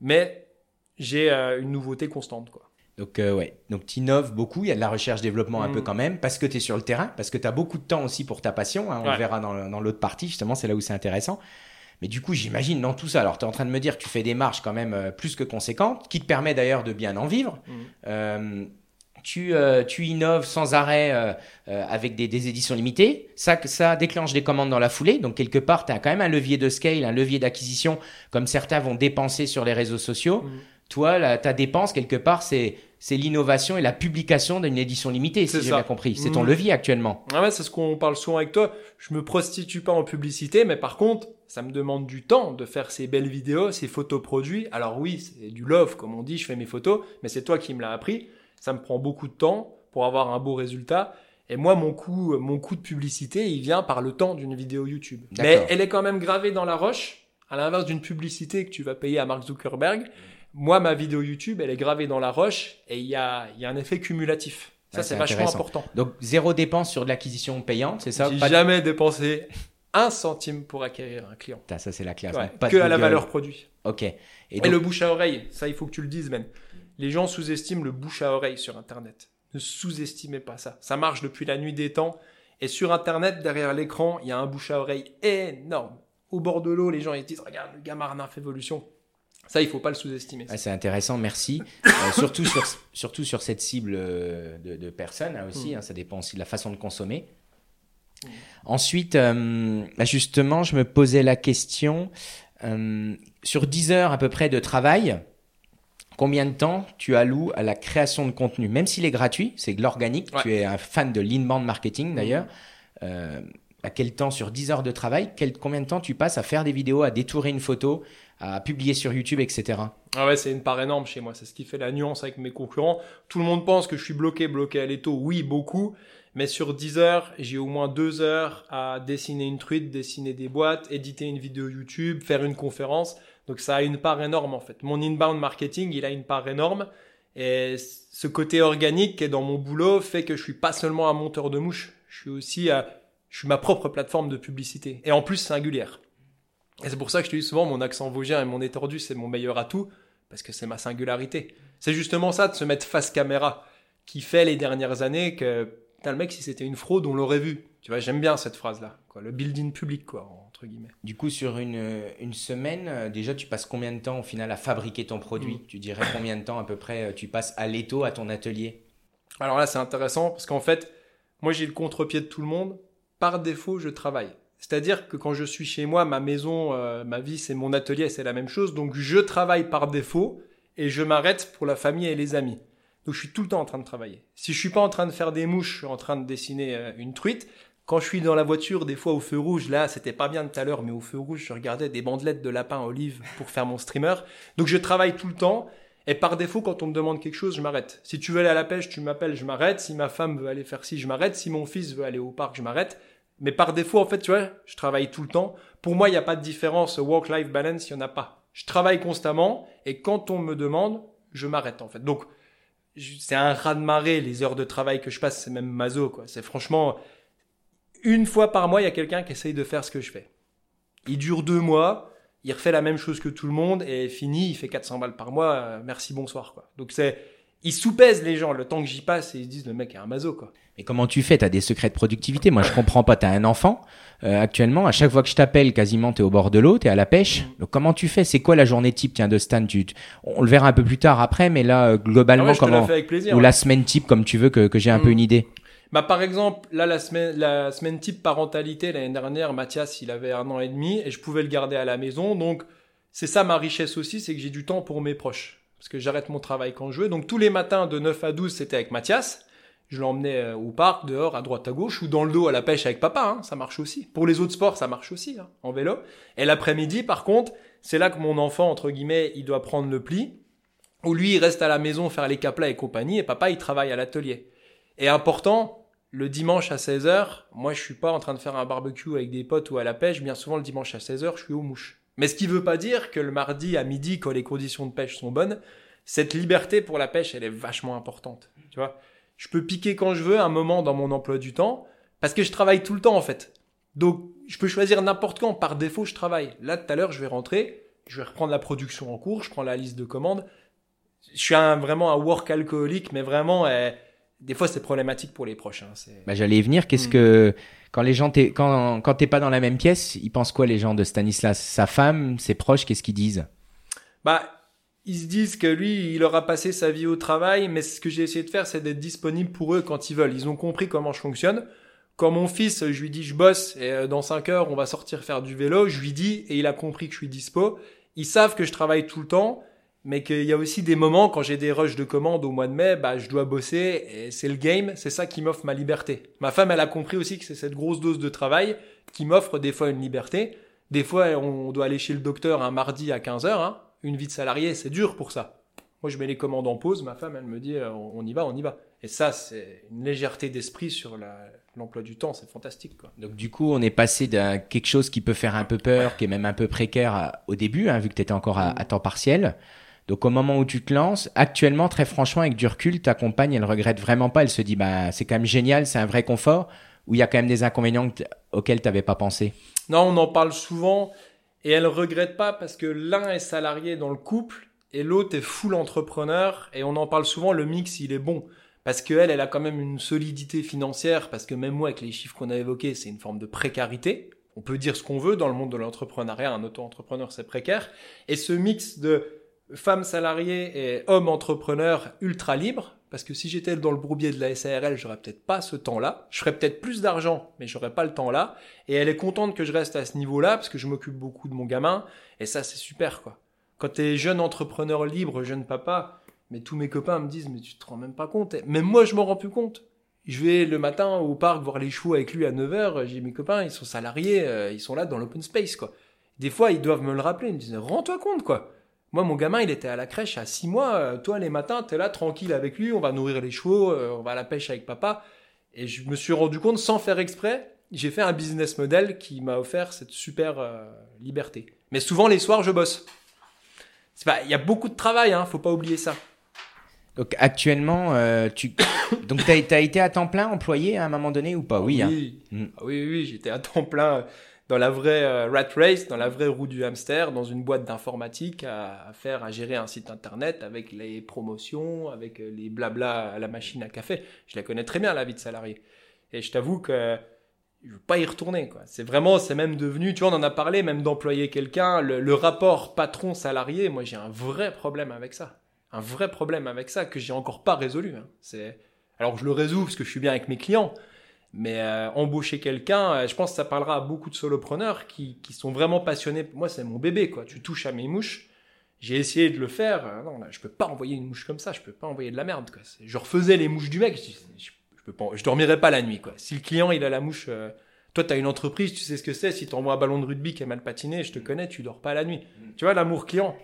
mais j'ai euh, une nouveauté constante quoi. Donc euh, ouais, donc tu innoves beaucoup, il y a de la recherche développement un Mm. peu quand même parce que tu es sur le terrain, parce que tu as beaucoup de temps aussi pour ta passion, hein, on le verra dans, dans l'autre partie justement, c'est là où c'est intéressant. Mais du coup, j'imagine dans tout ça, alors tu es en train de me dire que tu fais des marges quand même euh, plus que conséquentes, qui te permet d'ailleurs de bien en vivre. Mm. Euh, tu, euh, tu innoves sans arrêt avec des, des éditions limitées. Ça, ça déclenche des commandes dans la foulée. Donc, quelque part, tu as quand même un levier de scale, un levier d'acquisition, comme certains vont dépenser sur les réseaux sociaux. Mhm. Toi, la- ta dépense, quelque part, c'est c'est l'innovation et la publication d'une édition limitée, si C'est j'ai bien compris. C'est ton Mhm. levier actuellement. Ah ouais, c'est ce qu'on parle souvent avec toi. Je me prostitue pas en publicité, mais par contre, ça me demande du temps de faire ces belles vidéos, ces photos produits. Alors oui, c'est du love, comme on dit, je fais mes photos, mais c'est toi qui me l'as appris. Ça me prend beaucoup de temps pour avoir un beau résultat. Et moi, mon coût, mon coût de publicité, il vient par le temps d'une vidéo YouTube. Mais elle est quand même gravée dans la roche, à l'inverse d'une publicité que tu vas payer à Mark Zuckerberg. Moi, ma vidéo YouTube, elle est gravée dans la roche et il y a, il y a un effet cumulatif. Ça, Ouais, c'est vachement important. Donc, zéro dépense sur de l'acquisition payante, c'est ça J'ai Pas de- jamais dépensé un centime pour acquérir un client. Ça, c'est la classe. Ouais, donc pas de que à la valeur produit. Ok. Et le bouche à oreille, ça il faut que tu le dises, man. Les gens sous-estiment le bouche à oreille sur Internet. Ne sous-estimez pas ça. Ça marche depuis la nuit des temps. Et sur Internet, derrière l'écran, il y a un bouche à oreille énorme. Au bord de l'eau, les gens ils se disent Regarde, le gamin Arnaf Evolution. Ça, il faut pas le sous-estimer. C'est intéressant, merci. Euh, surtout, sur, surtout sur cette cible euh, de, de personnes hein, aussi, Mm. hein, ça dépend aussi de la façon de consommer. Ensuite, euh, bah, justement, je me posais la question, euh, sur 10 heures à peu près de travail, combien de temps tu alloues à la création de contenu? Même s'il est gratuit, c'est de l'organique, Ouais. tu es un fan de l'inbound marketing d'ailleurs. Euh, à quel temps sur 10 heures de travail quel, Combien de temps tu passes à faire des vidéos, à détourer une photo, à publier sur YouTube, etc. Ah ouais, c'est une part énorme chez moi. C'est ce qui fait la nuance avec mes concurrents. Tout le monde pense que je suis bloqué, bloqué à l'étau. Oui, beaucoup. Mais sur 10 heures, j'ai au moins 2 heures à dessiner une truite, dessiner des boîtes, éditer une vidéo YouTube, faire une conférence. Donc ça a une part énorme en fait. Mon inbound marketing, il a une part énorme. Et ce côté organique qui est dans mon boulot fait que je suis pas seulement un monteur de mouches. Je suis aussi à, je suis ma propre plateforme de publicité. Et en plus singulière. Et c'est pour ça que je te dis souvent, mon accent vosgien et mon étordu, c'est mon meilleur atout parce que c'est ma singularité. C'est justement ça de se mettre face caméra qui fait les dernières années que putain, le mec si c'était une fraude on l'aurait vu. Tu vois, j'aime bien cette phrase là, quoi, le building public quoi entre guillemets. Du coup, sur une, une semaine, euh, déjà, tu passes combien de temps au final à fabriquer ton produit Tu dirais combien de temps à peu près euh, tu passes à l'étau, à ton atelier? Alors là, c'est intéressant parce qu'en fait, moi j'ai le contre-pied de tout le monde. Par défaut, je travaille. C'est-à-dire que quand je suis chez moi, ma maison, euh, ma vie, c'est mon atelier, c'est la même chose. Donc je travaille par défaut et je m'arrête pour la famille et les amis. Donc je suis tout le temps en train de travailler. Si je suis pas en train de faire des mouches, je suis en train de dessiner euh, une truite. Quand je suis dans la voiture, des fois au feu rouge, là, c'était pas bien tout à l'heure, mais au feu rouge, je regardais des bandelettes de lapin olive pour faire mon streamer. Donc je travaille tout le temps. Et par défaut, quand on me demande quelque chose, je m'arrête. Si tu veux aller à la pêche, tu m'appelles, je m'arrête. Si ma femme veut aller faire ci, je m'arrête. Si mon fils veut aller au parc, je m'arrête. Mais par défaut, en fait, tu vois, je travaille tout le temps. Pour moi, il n'y a pas de différence work-life balance, il n'y en a pas. Je travaille constamment et quand on me demande, je m'arrête en fait. Donc, c'est un raz-de-marée, les heures de travail que je passe, c'est même maso, quoi. C'est franchement, une fois par mois, il y a quelqu'un qui essaye de faire ce que je fais. Il dure deux mois, il refait la même chose que tout le monde et fini, il fait 400 balles par mois, euh, merci, bonsoir, quoi. Donc c'est, ils sous-pèsent les gens le temps que j'y passe et ils se disent le mec est un maso, quoi. Mais comment tu fais? T'as des secrets de productivité Moi, je comprends pas. T'as un enfant euh, actuellement. À chaque fois que je t'appelle, quasiment, t'es au bord de l'eau, t'es à la pêche. Mm. Donc, comment tu fais? C'est quoi la journée type? Tiens, de Stan. Tu, on le verra un peu plus tard après, mais là, euh, Ah globalement, ouais, comment plaisir. ou ouais. la semaine type, comme tu veux, que, que j'ai un peu Mm. une idée. Bah, par exemple, là, la semaine, la semaine type parentalité, l'année dernière, Mathias, il avait un an et demi et je pouvais le garder à la maison. Donc, c'est ça ma richesse aussi, c'est que j'ai du temps pour mes proches. Parce que j'arrête mon travail quand je veux. Donc, tous les matins de 9 à 12, c'était avec Mathias. Je l'emmenais euh, au parc, dehors, à droite, à gauche, ou dans le dos à la pêche avec papa, hein, ça marche aussi. Pour les autres sports, ça marche aussi, hein, en vélo. Et l'après-midi, par contre, c'est là que mon enfant, entre guillemets, il doit prendre le pli. Où lui, il reste à la maison faire les caplats et compagnie, et papa, il travaille à l'atelier. Et important, le dimanche à 16h, moi je suis pas en train de faire un barbecue avec des potes ou à la pêche, bien souvent le dimanche à 16h, je suis aux mouches. Mais ce qui veut pas dire que le mardi à midi, quand les conditions de pêche sont bonnes, cette liberté pour la pêche, elle est vachement importante. Tu vois, je peux piquer quand je veux un moment dans mon emploi du temps, parce que je travaille tout le temps en fait. Donc je peux choisir n'importe quand, par défaut je travaille. Là tout à l'heure je vais rentrer, je vais reprendre la production en cours, je prends la liste de commandes. Je suis vraiment un work alcoolique, mais vraiment... euh, des fois, c'est problématique pour les proches. hein, Bah, j'allais y venir. Qu'est-ce Mm. que quand les gens t'es quand quand t'es pas dans la même pièce, ils pensent quoi les gens de Stanislas? Sa femme, ses proches, qu'est-ce qu'ils disent? Bah, ils se disent que lui, il aura passé sa vie au travail, mais ce que j'ai essayé de faire, c'est d'être disponible pour eux quand ils veulent. Ils ont compris comment je fonctionne. Quand mon fils, je lui dis je bosse et euh, dans 5 heures, on va sortir faire du vélo, je lui dis et il a compris que je suis dispo. Ils savent que je travaille tout le temps, mais qu'il y a aussi des moments quand j'ai des rushs de commandes au mois de mai, bah je dois bosser et c'est le game, c'est ça qui m'offre ma liberté. Ma femme, elle a compris aussi que c'est cette grosse dose de travail qui m'offre des fois une liberté. Des fois, on doit aller chez le docteur un mardi à 15h. Hein. Une vie de salarié, c'est dur pour ça. Moi, je mets les commandes en pause. Ma femme, elle me dit, euh, on y va, on y va. Et ça, c'est une légèreté d'esprit sur l'emploi du temps. C'est fantastique. Quoi. Donc du coup, on est passé d'un quelque chose qui peut faire un peu peur, qui est même un peu précaire au début, hein, vu que tu étais encore à temps partiel. Donc au moment où tu te lances, actuellement, très franchement, avec du recul, ta compagne, elle regrette vraiment pas. Elle se dit, bah c'est quand même génial, c'est un vrai confort. Ou il y a quand même des inconvénients auxquels tu n'avais pas pensé? Non, on en parle souvent et elle regrette pas parce que l'un est salarié dans le couple et l'autre est full entrepreneur et on en parle souvent, le mix il est bon parce qu'elle, elle a quand même une solidité financière parce que même moi avec les chiffres qu'on a évoqués, c'est une forme de précarité. On peut dire ce qu'on veut dans le monde de l'entrepreneuriat, un auto-entrepreneur c'est précaire et ce mix de femme salariée et homme entrepreneur ultra libre parce que si j'étais dans le bourbier de la SARL, j'aurais peut-être pas ce temps-là. Je ferais peut-être plus d'argent, mais j'aurais pas le temps là. Et elle est contente que je reste à ce niveau-là parce que je m'occupe beaucoup de mon gamin. Et ça, c'est super, quoi. Quand t'es jeune entrepreneur libre, jeune papa, mais tous mes copains me disent, mais tu te rends même pas compte. Même moi, je m'en rends plus compte. Je vais le matin au parc voir les chevaux avec lui à 9h. J'ai mes copains, ils sont salariés, euh, ils sont là dans l'open space, quoi. Des fois, ils doivent me le rappeler. Ils me disent, rends-toi compte, quoi. Moi, mon gamin, il était à la crèche à 6 mois. Euh, Toi, les matins, tu es là tranquille avec lui, on va nourrir les chevaux, euh, on va à la pêche avec papa. Et je me suis rendu compte, sans faire exprès, j'ai fait un business model qui m'a offert cette super euh, liberté. Mais souvent, les soirs, je bosse. Il y a beaucoup de travail, hein, faut pas oublier ça. Donc actuellement, euh, tu donc t'as as été à temps plein employé à un moment donné ou pas? Oui. hein. Oui, Mm. Ah oui, oui, j'étais à temps plein dans la vraie euh, rat race, dans la vraie roue du hamster, dans une boîte d'informatique à, faire, à gérer un site internet avec les promotions, avec euh, les blabla à la machine à café. Je la connais très bien, la vie de salarié. Et je t'avoue que je veux pas y retourner. C'est vraiment, c'est même devenu, tu vois, on en a parlé, même d'employer quelqu'un, le, le rapport patron-salarié, moi j'ai un vrai problème avec ça. Un vrai problème avec ça que j'ai encore pas résolu. hein. C'est, alors je le résous parce que je suis bien avec mes clients, mais euh, embaucher quelqu'un, euh, je pense que ça parlera à beaucoup de solopreneurs qui, qui sont vraiment passionnés. Moi, c'est mon bébé, quoi. Tu touches à mes mouches. J'ai essayé de le faire. euh, non, là, je peux pas envoyer une mouche comme ça. Je peux pas envoyer de la merde, quoi. Je refaisais les mouches du mec. Je, je, je peux pas, je dormirai pas la nuit, quoi. Si le client, il a la mouche, euh, toi, t'as une entreprise, tu sais ce que c'est. Si t'envoies un ballon de rugby qui est mal patiné, je te connais, tu dors pas la nuit. Tu vois, l'amour client.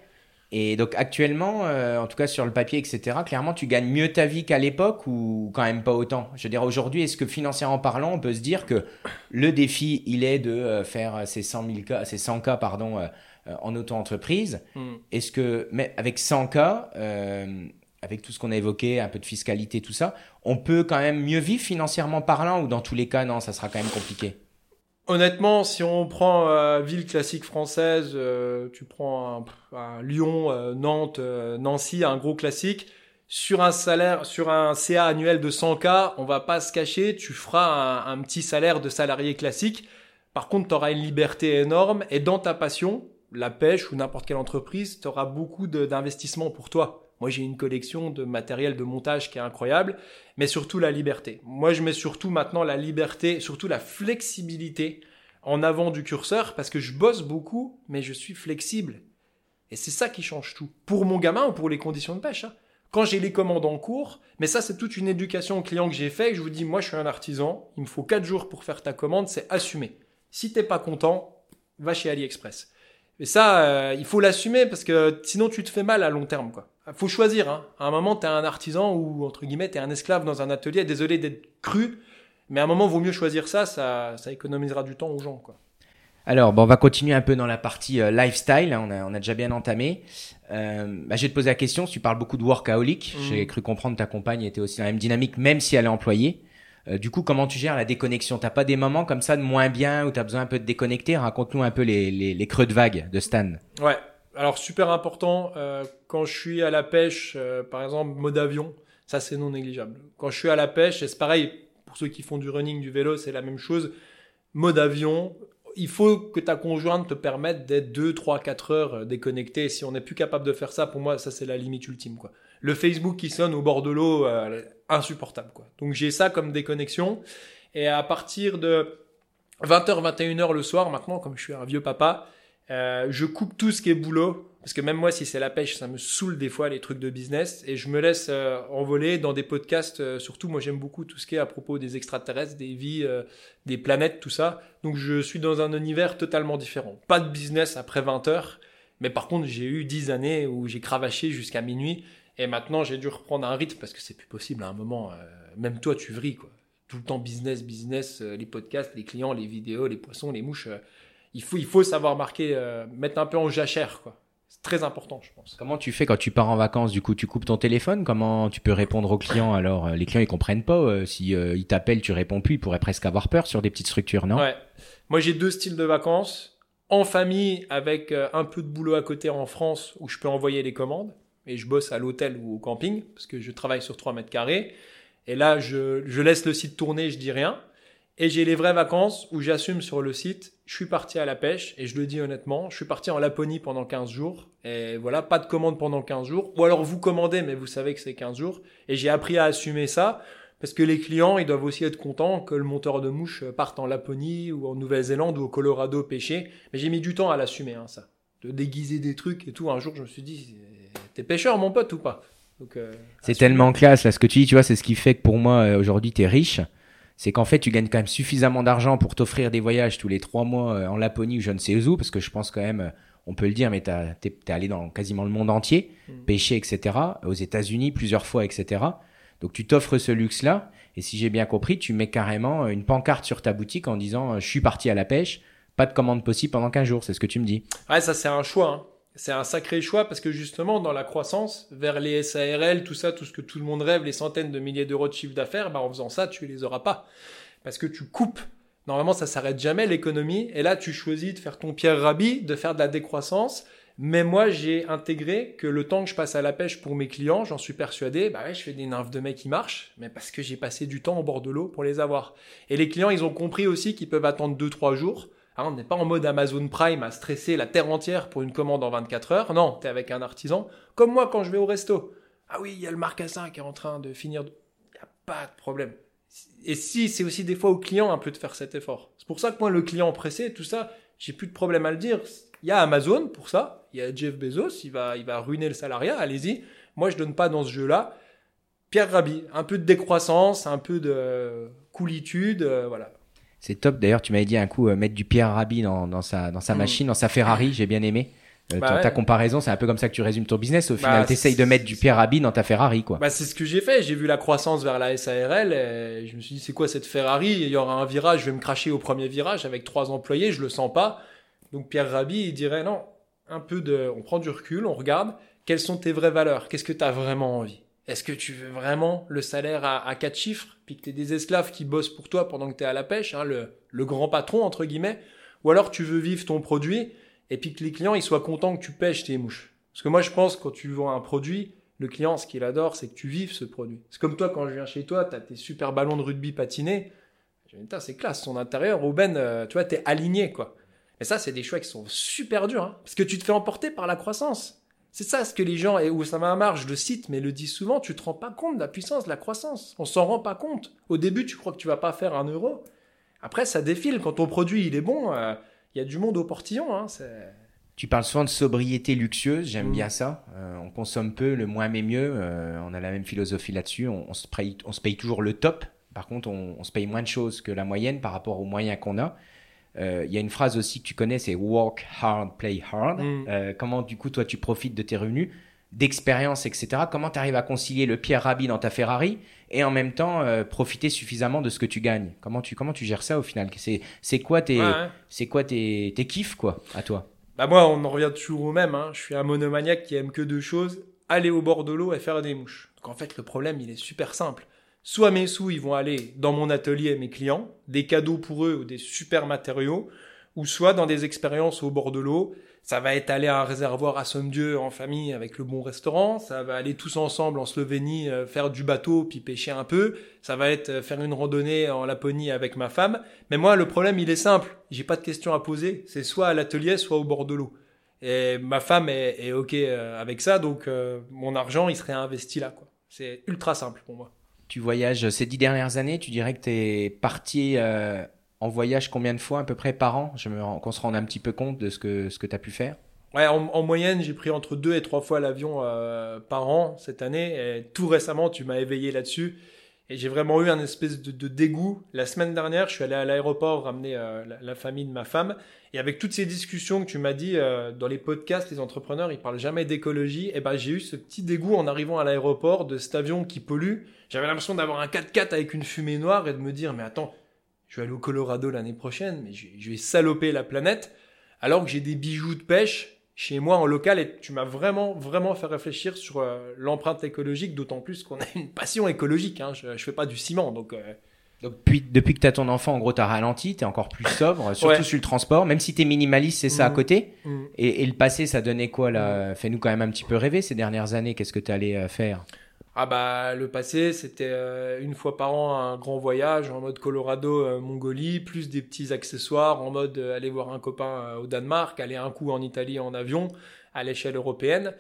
Et donc actuellement, euh, en tout cas sur le papier, etc., clairement, tu gagnes mieux ta vie qu'à l'époque ou quand même pas autant? Je veux dire, aujourd'hui, est-ce que financièrement parlant, on peut se dire que le défi, il est de euh, faire ces 100 000 cas, ces 100 cas, pardon, euh, euh, en auto-entreprise? Hmm. Est-ce que, mais avec 100 cas, euh, avec tout ce qu'on a évoqué, un peu de fiscalité, tout ça, on peut quand même mieux vivre financièrement parlant ou dans tous les cas, non, ça sera quand même compliqué? Honnêtement, si on prend euh, ville classique française, euh, tu prends un, un Lyon, euh, Nantes, euh, Nancy, un gros classique, sur un salaire, sur un CA annuel de 100K, on va pas se cacher, tu feras un, un petit salaire de salarié classique. Par contre, tu auras une liberté énorme et dans ta passion, la pêche ou n'importe quelle entreprise, tu auras beaucoup d'investissements pour toi. Moi, j'ai une collection de matériel de montage qui est incroyable, mais surtout la liberté. Moi, je mets surtout maintenant la liberté, surtout la flexibilité en avant du curseur parce que je bosse beaucoup, mais je suis flexible. Et c'est ça qui change tout. Pour mon gamin ou pour les conditions de pêche. hein. Quand j'ai les commandes en cours, mais ça c'est toute une éducation au client que j'ai fait. Je vous dis, moi je suis un artisan, il me faut 4 jours pour faire ta commande, c'est assumé. Si t'es pas content, va chez AliExpress. Et ça, euh, il faut l'assumer parce que sinon tu te fais mal à long terme. quoi. Faut choisir. Hein. À un moment, t'es un artisan ou entre guillemets, t'es un esclave dans un atelier. Désolé d'être cru, mais à un moment, vaut mieux choisir ça. Ça, ça économisera du temps aux gens. Quoi. Alors, bon, on va continuer un peu dans la partie euh, lifestyle. hein, On a, on a déjà bien entamé. Euh, bah, je vais te poser la question. Tu parles beaucoup de workaholic, Mhm. j'ai cru comprendre que ta compagne était aussi dans la même dynamique, même si elle est employée. Euh, du coup, comment tu gères la déconnexion? T'as pas des moments comme ça de moins bien où tu as besoin un peu de déconnecter? Raconte-nous un peu les, les, les creux de vague de Stan. Ouais. Alors super important euh, quand je suis à la pêche, euh, par exemple mode avion, ça c'est non négligeable. Quand je suis à la pêche, et c'est pareil pour ceux qui font du running, du vélo, c'est la même chose. Mode avion, il faut que ta conjointe te permette d'être 2, 3, 4 heures euh, déconnecté. Si on n'est plus capable de faire ça, pour moi, ça c'est la limite ultime. Quoi. Le Facebook qui sonne au bord de l'eau, insupportable. Quoi. Donc j'ai ça comme déconnexion. Et à partir de 20h, 21h le soir, maintenant, comme je suis un vieux papa, euh, je coupe tout ce qui est boulot. Parce que même moi, si c'est la pêche, ça me saoule des fois les trucs de business. Et je me laisse euh, envoler dans des podcasts. euh, surtout, moi, j'aime beaucoup tout ce qui est à propos des extraterrestres, des vies, des planètes, tout ça. Donc, je suis dans un univers totalement différent. Pas de business après 20 heures. Mais par contre, j'ai eu 10 années où j'ai cravaché jusqu'à minuit. Et maintenant, j'ai dû reprendre un rythme parce que c'est plus possible à un moment. même toi, tu vrilles, quoi. Tout le temps business, business, les podcasts, les clients, les vidéos, les poissons, les mouches. Il, faut, il faut savoir marquer, euh, mettre un peu en jachère, quoi. C'est très important, je pense. Comment tu fais quand tu pars en vacances? Du coup, tu coupes ton téléphone? Comment tu peux répondre aux clients? Alors, euh, les clients, ils comprennent pas. euh, si euh, ils t'appellent, tu réponds plus. Ils pourraient presque avoir peur sur des petites structures, non? Ouais. Moi, j'ai deux styles de vacances. En famille, avec un peu de boulot à côté en France, où je peux envoyer les commandes. Et je bosse à l'hôtel ou au camping, parce que je travaille sur 3 mètres carrés. Et là, je, je laisse le site tourner, je dis rien. Et j'ai les vraies vacances où j'assume sur le site, je suis parti à la pêche, et je le dis honnêtement, je suis parti en Laponie pendant 15 jours, et voilà, pas de commande pendant 15 jours, ou alors vous commandez, mais vous savez que c'est 15 jours, et j'ai appris à assumer ça, parce que les clients, ils doivent aussi être contents que le monteur de mouches parte en Laponie, ou en Nouvelle-Zélande, ou au Colorado pêcher, mais j'ai mis du temps à l'assumer, hein, ça. De déguiser des trucs et tout, un jour je me suis dit, t'es pêcheur mon pote ou pas? Euh, C'est tellement classe, là, ce que tu dis, tu vois, c'est ce qui fait que pour moi, euh, aujourd'hui, tu es riche. C'est qu'en fait, tu gagnes quand même suffisamment d'argent pour t'offrir des voyages tous les trois mois euh, en Laponie ou je ne sais où, parce que je pense quand même, euh, on peut le dire, mais tu es, allé dans quasiment le monde entier, Mm. pêcher, etc., aux États-Unis plusieurs fois, etc. Donc tu t'offres ce luxe-là, et si j'ai bien compris, tu mets carrément une pancarte sur ta boutique en disant euh, je suis parti à la pêche, pas de commande possible pendant 15 jours, c'est ce que tu me dis. Ouais, ça c'est un choix. hein. C'est un sacré choix parce que justement dans la croissance vers les SARL, tout ça, tout ce que tout le monde rêve, les centaines de milliers d'euros de chiffre d'affaires, bah en faisant ça, tu les auras pas parce que tu coupes. Normalement, ça s'arrête jamais l'économie et là tu choisis de faire ton Pierre Rabhi, de faire de la décroissance. Mais moi, j'ai intégré que le temps que je passe à la pêche pour mes clients, j'en suis persuadé, bah ouais, je fais des nymphes de mecs qui marchent, mais parce que j'ai passé du temps au bord de l'eau pour les avoir. Et les clients, ils ont compris aussi qu'ils peuvent attendre 2-3 jours. Hein, on n'est pas en mode Amazon Prime à stresser la terre entière pour une commande en 24 heures. Non, tu es avec un artisan. Comme moi quand je vais au resto. Ah oui, il y a le marcassin qui est en train de finir. Il n'y a pas de problème. Et si, c'est aussi des fois au client un peu de faire cet effort. C'est pour ça que moi, le client pressé, tout ça, j'ai plus de problème à le dire. Il y a Amazon pour ça. Il y a Jeff Bezos, il va, il va ruiner le salariat. Allez-y. Moi, je donne pas dans ce jeu-là. Pierre Rabhi, un peu de décroissance, un peu de coolitude, euh, voilà. C'est top. D'ailleurs, tu m'avais dit un coup euh, mettre du Pierre Rabhi dans, dans sa, dans sa Mm. machine, dans sa Ferrari. J'ai bien aimé. Euh, Bah ta, comparaison, c'est un peu comme ça que tu résumes ton business. Au Bah, final, tu essayes de mettre du Pierre Rabhi dans ta Ferrari, quoi. Bah, c'est ce que j'ai fait. J'ai vu la croissance vers la SARL et je me suis dit, c'est quoi cette Ferrari? Il y aura un virage, je vais me cracher au premier virage avec trois employés, je le sens pas. Donc Pierre Rabhi, il dirait, non, un peu de, on prend du recul, on regarde, quelles sont tes vraies valeurs? Qu'est-ce que tu as vraiment envie? Est-ce que tu veux vraiment le salaire à, à quatre chiffres, puis que tu des esclaves qui bossent pour toi pendant que tu es à la pêche, hein, le, grand patron, entre guillemets Ou alors tu veux vivre ton produit et puis que les clients ils soient contents que tu pêches tes mouches? Parce que moi je pense que quand tu vends un produit, le client, ce qu'il adore, c'est que tu vives ce produit. C'est comme toi, quand je viens chez toi, tu as tes super ballons de rugby patinés. C'est classe, son intérieur, Ruben, euh, tu vois, t'es aligné, quoi. Et ça, c'est des choix qui sont super durs, hein, parce que tu te fais emporter par la croissance. C'est ça ce que les gens, et Oussama Hamar, je le cite, mais le dit souvent, tu te rends pas compte de la puissance de la croissance. On s'en rend pas compte. Au début, tu crois que tu vas pas faire un euro. Après, ça défile. Quand ton produit, il est bon, euh, il y a du monde au portillon. Hein, Tu parles souvent de sobriété luxueuse, j'aime Mm. bien ça. Euh, on consomme peu, le moins mais mieux. Euh, on a la même philosophie là-dessus. On, on se paye, on se paye toujours le top. Par contre, on, on se paye moins de choses que la moyenne par rapport aux moyens qu'on a. Euh, Il y a une phrase aussi que tu connais, c'est work hard, play hard. Mm. Euh, comment du coup toi tu profites de tes revenus, d'expérience, etc. Comment tu arrives à concilier le Pierre Rabhi dans ta Ferrari et en même temps euh, profiter suffisamment de ce que tu gagnes? Comment tu comment tu gères ça au final? C'est c'est quoi tes Ouais, ouais. c'est quoi tes, tes kiffs quoi à toi? Bah moi, on en revient toujours au même. Hein. Je suis un monomaniaque qui aime que deux choses aller au bord de l'eau et faire des mouches. Donc en fait, le problème, il est super simple. Soit mes sous, ils vont aller dans mon atelier, mes clients, des cadeaux pour eux ou des super matériaux, ou soit dans des expériences au bord de l'eau. Ça va être aller à un réservoir à Somme-Dieu en famille avec le bon restaurant. Ça va aller tous ensemble en Slovénie euh, faire du bateau puis pêcher un peu. Ça va être euh, faire une randonnée en Laponie avec ma femme. Mais moi, le problème, il est simple. J'ai pas de questions à poser. C'est soit à l'atelier, soit au bord de l'eau. Et ma femme est, OK euh, avec ça, donc mon argent, il serait investi là. quoi. C'est ultra simple pour moi. Tu voyages ces dix dernières années, tu dirais que tu es parti euh, en voyage combien de fois à peu près par an? Je me rends- Qu'on se rende un petit peu compte de ce que, ce tu as pu faire. Ouais, en, en moyenne, j'ai pris entre deux et trois fois l'avion euh, par an cette année. Tout récemment, tu m'as éveillé là-dessus. Et j'ai vraiment eu un espèce de, dégoût. La semaine dernière, je suis allé à l'aéroport ramener euh, la, famille de ma femme. Et avec toutes ces discussions que tu m'as dit euh, dans les podcasts, les entrepreneurs, ils parlent jamais d'écologie. Et ben, j'ai eu ce petit dégoût en arrivant à l'aéroport de cet avion qui pollue. J'avais l'impression d'avoir un 4x4 avec une fumée noire et de me dire, mais attends, je vais aller au Colorado l'année prochaine, mais je vais saloper la planète alors que j'ai des bijoux de pêche chez moi en local et tu m'as vraiment vraiment fait réfléchir sur euh, l'empreinte écologique d'autant plus qu'on a une passion écologique hein. je, je fais pas du ciment donc euh, Donc, depuis que tu as ton enfant, en gros, tu as ralenti, tu es encore plus sobre, surtout Ouais. sur le transport, même si tu es minimaliste, c'est ça à Mhm. côté. mm. Et, et le passé, ça donnait quoi là? Fais-nous quand même un petit peu rêver ces dernières années. Qu'est-ce que tu allais euh, faire? Ah bah le passé c'était euh, une fois par an un grand voyage en mode Colorado euh, Mongolie plus des petits accessoires en mode euh, aller voir un copain au Danemark aller un coup en Italie en avion à l'échelle européenne.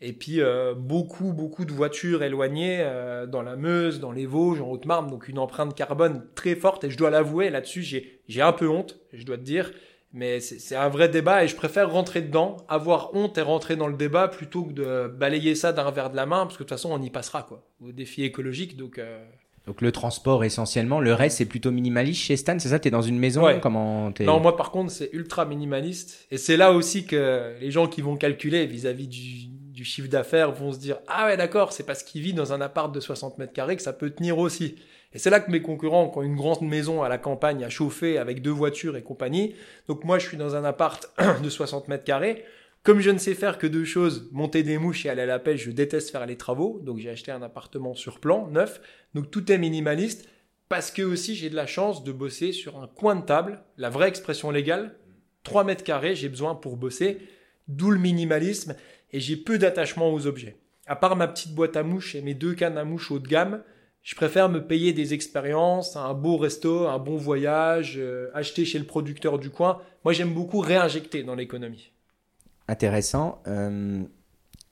Et puis beaucoup beaucoup de voitures éloignées dans la Meuse dans les Vosges en Haute-Marne. Donc une empreinte carbone très forte. Et je dois l'avouer là-dessus j'ai j'ai un peu honte je dois te dire mais c'est un vrai débat et je préfère rentrer dedans, avoir honte et rentrer dans le débat plutôt que de balayer ça d'un verre de la main, parce que de toute façon on y passera quoi, au défi écologique. Donc euh, Donc le transport essentiellement, le reste c'est plutôt minimaliste chez Stan, c'est ça? T'es dans une maison? Ouais. Comment t'es? Non, moi par contre, c'est ultra minimaliste. Et c'est là aussi que les gens qui vont calculer vis-à-vis du, du chiffre d'affaires vont se dire Ah ouais, d'accord, c'est parce qu'il vit dans un appart de 60 mètres carrés que ça peut tenir aussi. Et c'est là que mes concurrents qui ont une grande maison à la campagne à chauffer avec deux voitures et compagnie. Donc moi, je suis dans un appart de 60 mètres carrés. Comme je ne sais faire que deux choses, monter des mouches et aller à la pêche, je déteste faire les travaux. Donc j'ai acheté un appartement sur plan, neuf. Donc tout est minimaliste parce que aussi j'ai de la chance de bosser sur un coin de table, la vraie expression légale, 3 mètres carrés, j'ai besoin pour bosser, d'où le minimalisme, et j'ai peu d'attachement aux objets. À part ma petite boîte à mouches et mes deux cannes à mouches haut de gamme, je préfère me payer des expériences, un beau resto, un bon voyage, euh, acheter chez le producteur du coin. Moi j'aime beaucoup réinjecter dans l'économie. Intéressant. Euh,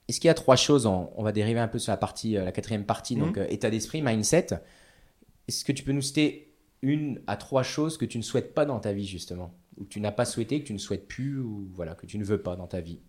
Est-ce qu'il y a trois choses on, on va dériver un peu sur la partie, euh, la quatrième partie, donc Mhm. euh, état d'esprit, mindset. Est-ce que tu peux nous citer une à trois choses que tu ne souhaites pas dans ta vie justement, ou que tu n'as pas souhaité, que tu ne souhaites plus, ou voilà que tu ne veux pas dans ta vie?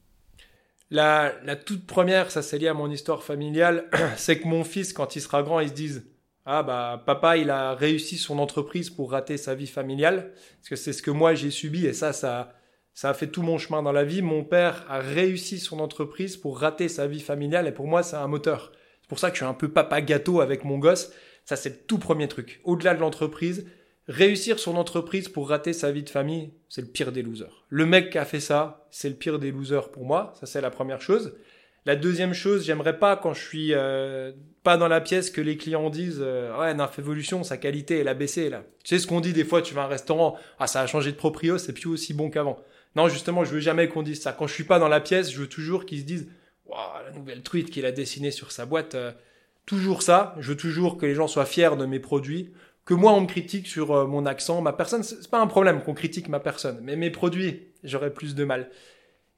La, la toute première, ça c'est lié à mon histoire familiale, c'est que mon fils, quand il sera grand, il se dise Ah bah papa, il a réussi son entreprise pour rater sa vie familiale. Parce que c'est ce que moi j'ai subi et ça, ça, ça a fait tout mon chemin dans la vie. Mon père a réussi son entreprise pour rater sa vie familiale et pour moi, c'est un moteur. C'est pour ça que je suis un peu papa gâteau avec mon gosse. Ça, c'est le tout premier truc. Au-delà de l'entreprise, réussir son entreprise pour rater sa vie de famille, c'est le pire des losers. Le mec qui a fait ça, c'est le pire des losers pour moi. Ça, c'est la première chose. La deuxième chose, j'aimerais pas quand je suis euh, pas dans la pièce que les clients disent euh, ouais Naf Evolution sa qualité elle a baissé là. Tu sais ce qu'on dit des fois tu vas à un restaurant ah ça a changé de proprio c'est plus aussi bon qu'avant. Non justement je veux jamais qu'on dise ça. Quand je suis pas dans la pièce je veux toujours qu'ils se disent Waouh, la nouvelle truite qu'il a dessinée sur sa boîte euh, toujours ça. Je veux toujours que les gens soient fiers de mes produits. Que moi on me critique sur euh, mon accent, ma personne c'est pas un problème qu'on critique ma personne mais mes produits j'aurais plus de mal.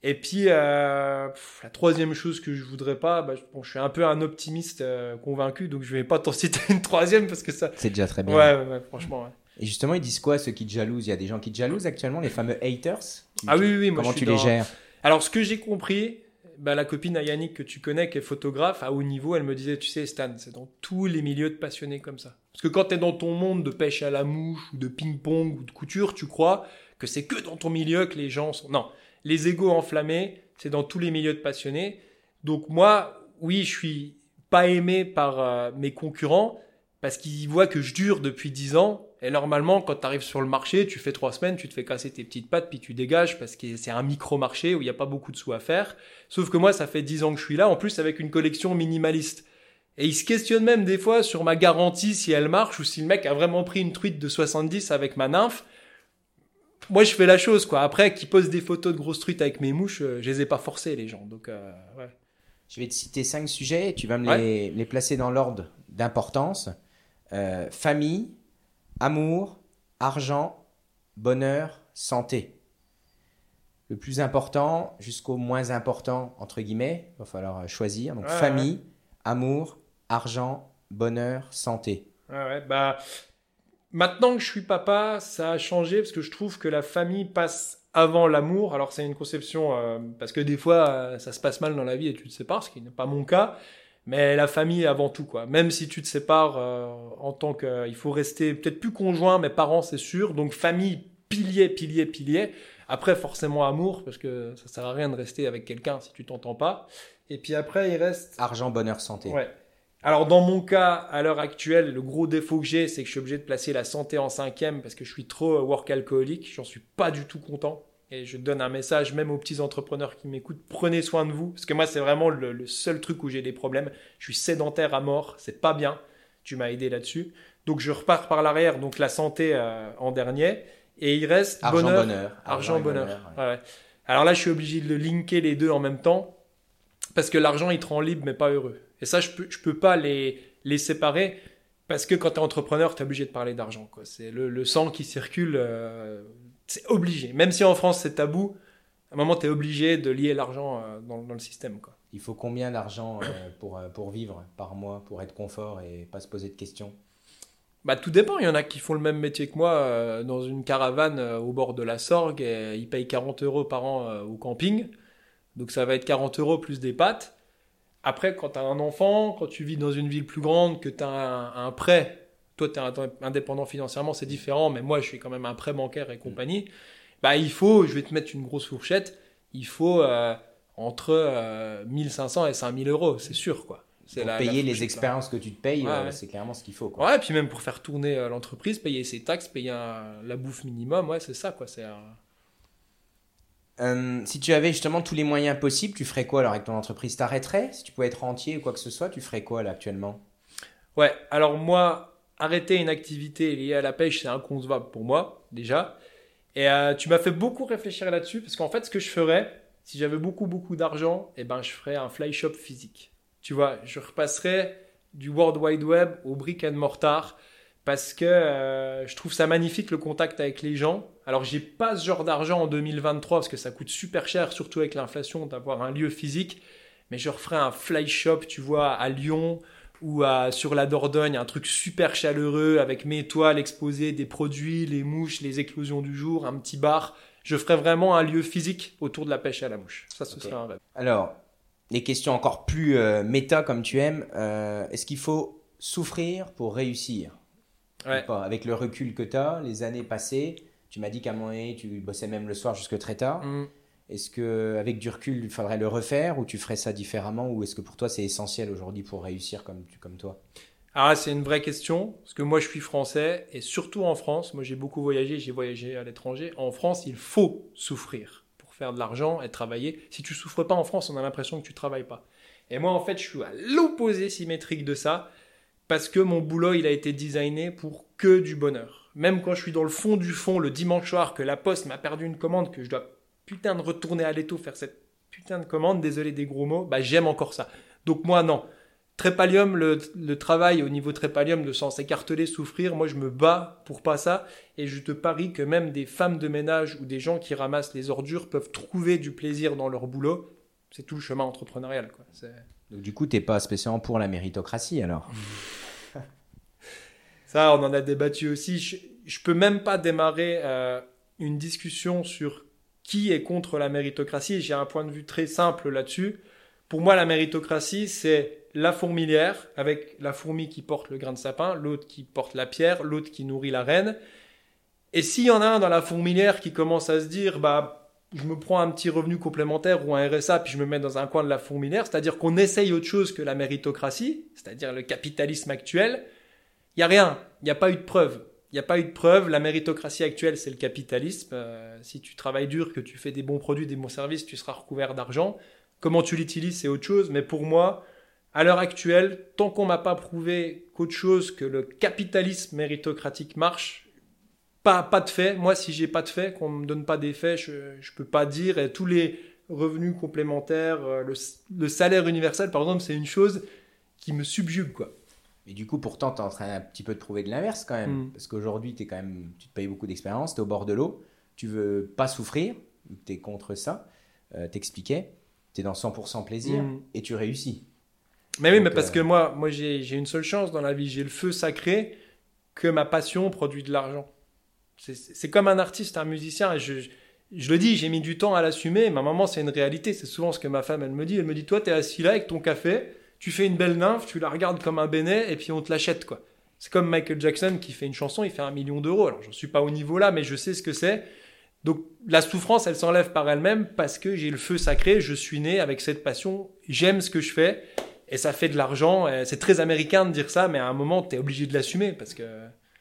Et puis, euh, pff, la troisième chose que je voudrais pas, bah, je- bon, je suis un peu un optimiste euh, convaincu, donc je vais pas t'en citer une troisième parce que ça. C'est déjà très bien. ouais, ouais, franchement. ouais. Et justement, ils disent quoi ceux qui te jalousent? Il y a des gens qui te jalousent actuellement, les fameux haters? Ah oui, oui, oui. Moi, Comment je suis tu les dans- gères? Alors, ce que j'ai compris, bah, la copine à Yannick que tu connais, qui est photographe à haut niveau, elle me disait, tu sais, Stan, c'est dans tous les milieux de passionnés comme ça. Parce que quand tu es dans ton monde de pêche à la mouche, ou de ping-pong, ou de couture, tu crois que c'est que dans ton milieu que les gens sont. Non. Les égaux enflammés, c'est dans tous les milieux de passionnés. Donc, moi, oui, je suis pas aimé par euh, mes concurrents parce qu'ils voient que je dure depuis 10 ans. Et normalement, quand tu arrives sur le marché, tu fais trois semaines, tu te fais casser tes petites pattes, puis tu dégages parce que c'est un micro-marché où il n'y a pas beaucoup de sous à faire. Sauf que moi, ça fait 10 ans que je suis là, en plus avec une collection minimaliste. Et ils se questionnent même des fois sur ma garantie si elle marche ou si le mec a vraiment pris une truite de 70 avec ma nymphe. Moi, je fais la chose, quoi. Après, qu'ils posent des photos de grosses truites avec mes mouches, euh, je les ai pas forcés, les gens. Donc, euh, ouais. Je vais te citer cinq sujets et tu vas me Ouais. les, les placer dans l'ordre d'importance. Euh, famille, amour, argent, bonheur, santé. Le plus important jusqu'au moins important, entre guillemets, il va falloir choisir. Donc Ouais, famille, amour, argent, bonheur, santé. Ouais, ouais, bah, maintenant que je suis papa, ça a changé parce que je trouve que la famille passe avant l'amour. Alors, c'est une conception, euh, parce que des fois, euh, ça se passe mal dans la vie et tu te sépares, ce qui n'est pas mon cas. Mais la famille avant tout, quoi. Même si tu te sépares euh, en tant que. il faut rester peut-être plus conjoint, mais parents, c'est sûr. Donc, famille, pilier, pilier, pilier. Après, forcément, amour, parce que ça sert à rien de rester avec quelqu'un si tu t'entends pas. Et puis après, il reste. Argent, bonheur, santé. Ouais. Alors dans mon cas, à l'heure actuelle, le gros défaut que j'ai, c'est que je suis obligé de placer la santé en cinquième parce que je suis trop euh, work alcoolique. J'en suis pas du tout content. Et je donne un message même aux petits entrepreneurs qui m'écoutent, prenez soin de vous. Parce que moi, c'est vraiment le, le seul truc où j'ai des problèmes. Je suis sédentaire à mort, c'est pas bien. Tu m'as aidé là-dessus. Donc je repars par l'arrière, donc la santé euh, en dernier. Et il reste Argent, bonheur, bonheur. Argent, bonheur. ouais. Ouais, ouais. Alors là, je suis obligé de linker les deux en même temps parce que l'argent, il te rend libre mais pas heureux. Et ça, je peux, je peux pas les, les séparer parce que quand tu es entrepreneur, tu es obligé de parler d'argent. C'est le, le sang qui circule, euh, c'est obligé. Même si en France, c'est tabou, à un moment, tu es obligé de lier l'argent euh, dans, dans le système. Quoi. Il faut combien d'argent euh, pour, pour vivre par mois, pour être confort et pas se poser de questions? Bah, tout dépend. Il y en a qui font le même métier que moi dans une caravane au bord de la Sorgue et ils payent 40 euros par an au camping. Donc ça va être 40 euros plus des pâtes. Après, quand tu as un enfant, quand tu vis dans une ville plus grande, que tu as un, un prêt toi, tu es indépendant financièrement, c'est différent, mais moi, je suis quand même un prêt bancaire et compagnie. Bah, il faut, je vais te mettre une grosse fourchette, il faut euh, entre euh, 1500 et 5000 euros, c'est sûr, quoi. Pour la- la payer les expériences que tu te payes, Ouais, euh, ouais. c'est clairement ce qu'il faut. Quoi. Ouais, et puis même pour faire tourner euh, l'entreprise, payer ses taxes, payer un- la bouffe minimum, ouais, c'est ça, quoi. C'est un- Euh, si tu avais justement tous les moyens possibles, tu ferais quoi alors avec ton entreprise? T'arrêterais? Si tu pouvais être rentier ou quoi que ce soit, tu ferais quoi là actuellement? Ouais, alors moi, arrêter une activité liée à la pêche, c'est inconcevable pour moi, déjà. Et euh, tu m'as fait beaucoup réfléchir là-dessus, parce qu'en fait, ce que je ferais, si j'avais beaucoup, beaucoup d'argent, eh ben, je ferais un fly shop physique. Tu vois, je repasserais du World Wide Web au brick and mortar, parce que euh, je trouve ça magnifique le contact avec les gens. Alors, j'ai pas ce genre d'argent en 2023, parce que ça coûte super cher, surtout avec l'inflation, d'avoir un lieu physique. Mais je referais un fly shop, tu vois, à Lyon, ou à, sur la Dordogne, un truc super chaleureux avec mes toiles exposées, des produits, les mouches, les éclosions du jour, un petit bar. Je ferais vraiment un lieu physique autour de la pêche à la mouche. Ça, ce serait un rêve. Alors, les questions encore plus euh, méta comme tu aimes. euh, Est-ce qu'il faut souffrir pour réussir? Ouais. Avec le recul que tu as, les années passées, tu m'as dit qu'à un moment donné, tu bossais même le soir jusque très tard. Mm. Est-ce que avec du recul, il faudrait le refaire ou tu ferais ça différemment ou est-ce que pour toi c'est essentiel aujourd'hui pour réussir comme, tu- comme toi? Là, c'est une vraie question, parce que moi, je suis français, et surtout en France, moi, j'ai beaucoup voyagé, j'ai voyagé à l'étranger. En France, il faut souffrir pour faire de l'argent et travailler. Si tu souffres pas en France, on a l'impression que tu travailles pas. Et moi, en fait, je suis à l'opposé symétrique de ça, parce que mon boulot, il a été designé pour que du bonheur. Même quand je suis dans le fond du fond, le dimanche soir, que la poste m'a perdu une commande, que je dois putain de retourner à l'étau faire cette putain de commande, désolé des gros mots, bah j'aime encore ça. Donc moi, non. Trépalium, le, le travail au niveau Trépalium de sans s'écarteler, souffrir, moi je me bats pour pas ça et je te parie que même des femmes de ménage ou des gens qui ramassent les ordures peuvent trouver du plaisir dans leur boulot. C'est tout le chemin entrepreneurial. Quoi. Donc du coup, t'es pas spécialement pour la méritocratie alors? Ça, on en a débattu aussi. Je, peux même pas démarrer euh, une discussion sur qui est contre la méritocratie. J'ai un point de vue très simple là-dessus. Pour moi, la méritocratie, c'est la fourmilière, avec la fourmi qui porte le grain de sapin, l'autre qui porte la pierre, l'autre qui nourrit la reine. Et s'il y en a un dans la fourmilière qui commence à se dire, bah, je me prends un petit revenu complémentaire ou un RSA, puis je me mets dans un coin de la fourmilière, c'est-à-dire qu'on essaye autre chose que la méritocratie, c'est-à-dire le capitalisme actuel, il n'y a rien, il n'y a pas eu de preuve. Il n'y a pas eu de preuve. La méritocratie actuelle, c'est le capitalisme. Euh, si tu travailles dur, que tu fais des bons produits, des bons services, tu seras recouvert d'argent. Comment tu l'utilises, c'est autre chose. Mais pour moi, à l'heure actuelle, tant qu'on m'a pas prouvé qu'autre chose que le capitalisme méritocratique marche, pas, pas de fait. Moi, si j'ai pas de fait, qu'on me donne pas des faits, je, je peux pas dire. Et tous les revenus complémentaires, euh, le, le salaire universel, par exemple, c'est une chose qui me subjugue, quoi. Et du coup, pourtant, tu es en train un petit peu de prouver de l'inverse quand même. Mm. Parce qu'aujourd'hui, t'es quand même, tu te payes beaucoup d'expérience, tu es au bord de l'eau, tu veux pas souffrir, tu es contre ça, euh, t'expliquais, tu es dans 100% plaisir Mm. et tu réussis. Mais oui, mais parce euh, que moi, moi j'ai une seule chance dans la vie. J'ai le feu sacré que ma passion produit de l'argent. C'est- comme un artiste, un musicien. Et je, je, je le dis, j'ai mis du temps à l'assumer. Ma maman, c'est une réalité. C'est souvent ce que ma femme, elle me dit. Elle me dit, toi, t'es assis là avec ton café, tu fais une belle nymphe, tu la regardes comme un bénet et puis on te l'achète, quoi. C'est comme Michael Jackson qui fait une chanson, il fait un million d'euros. Alors, j'en suis pas au niveau là, mais je sais ce que c'est. Donc, la souffrance, elle s'enlève par elle-même parce que j'ai le feu sacré, je suis né avec cette passion, j'aime ce que je fais et ça fait de l'argent. C'est très américain de dire ça, mais à un moment, tu es obligé de l'assumer parce que.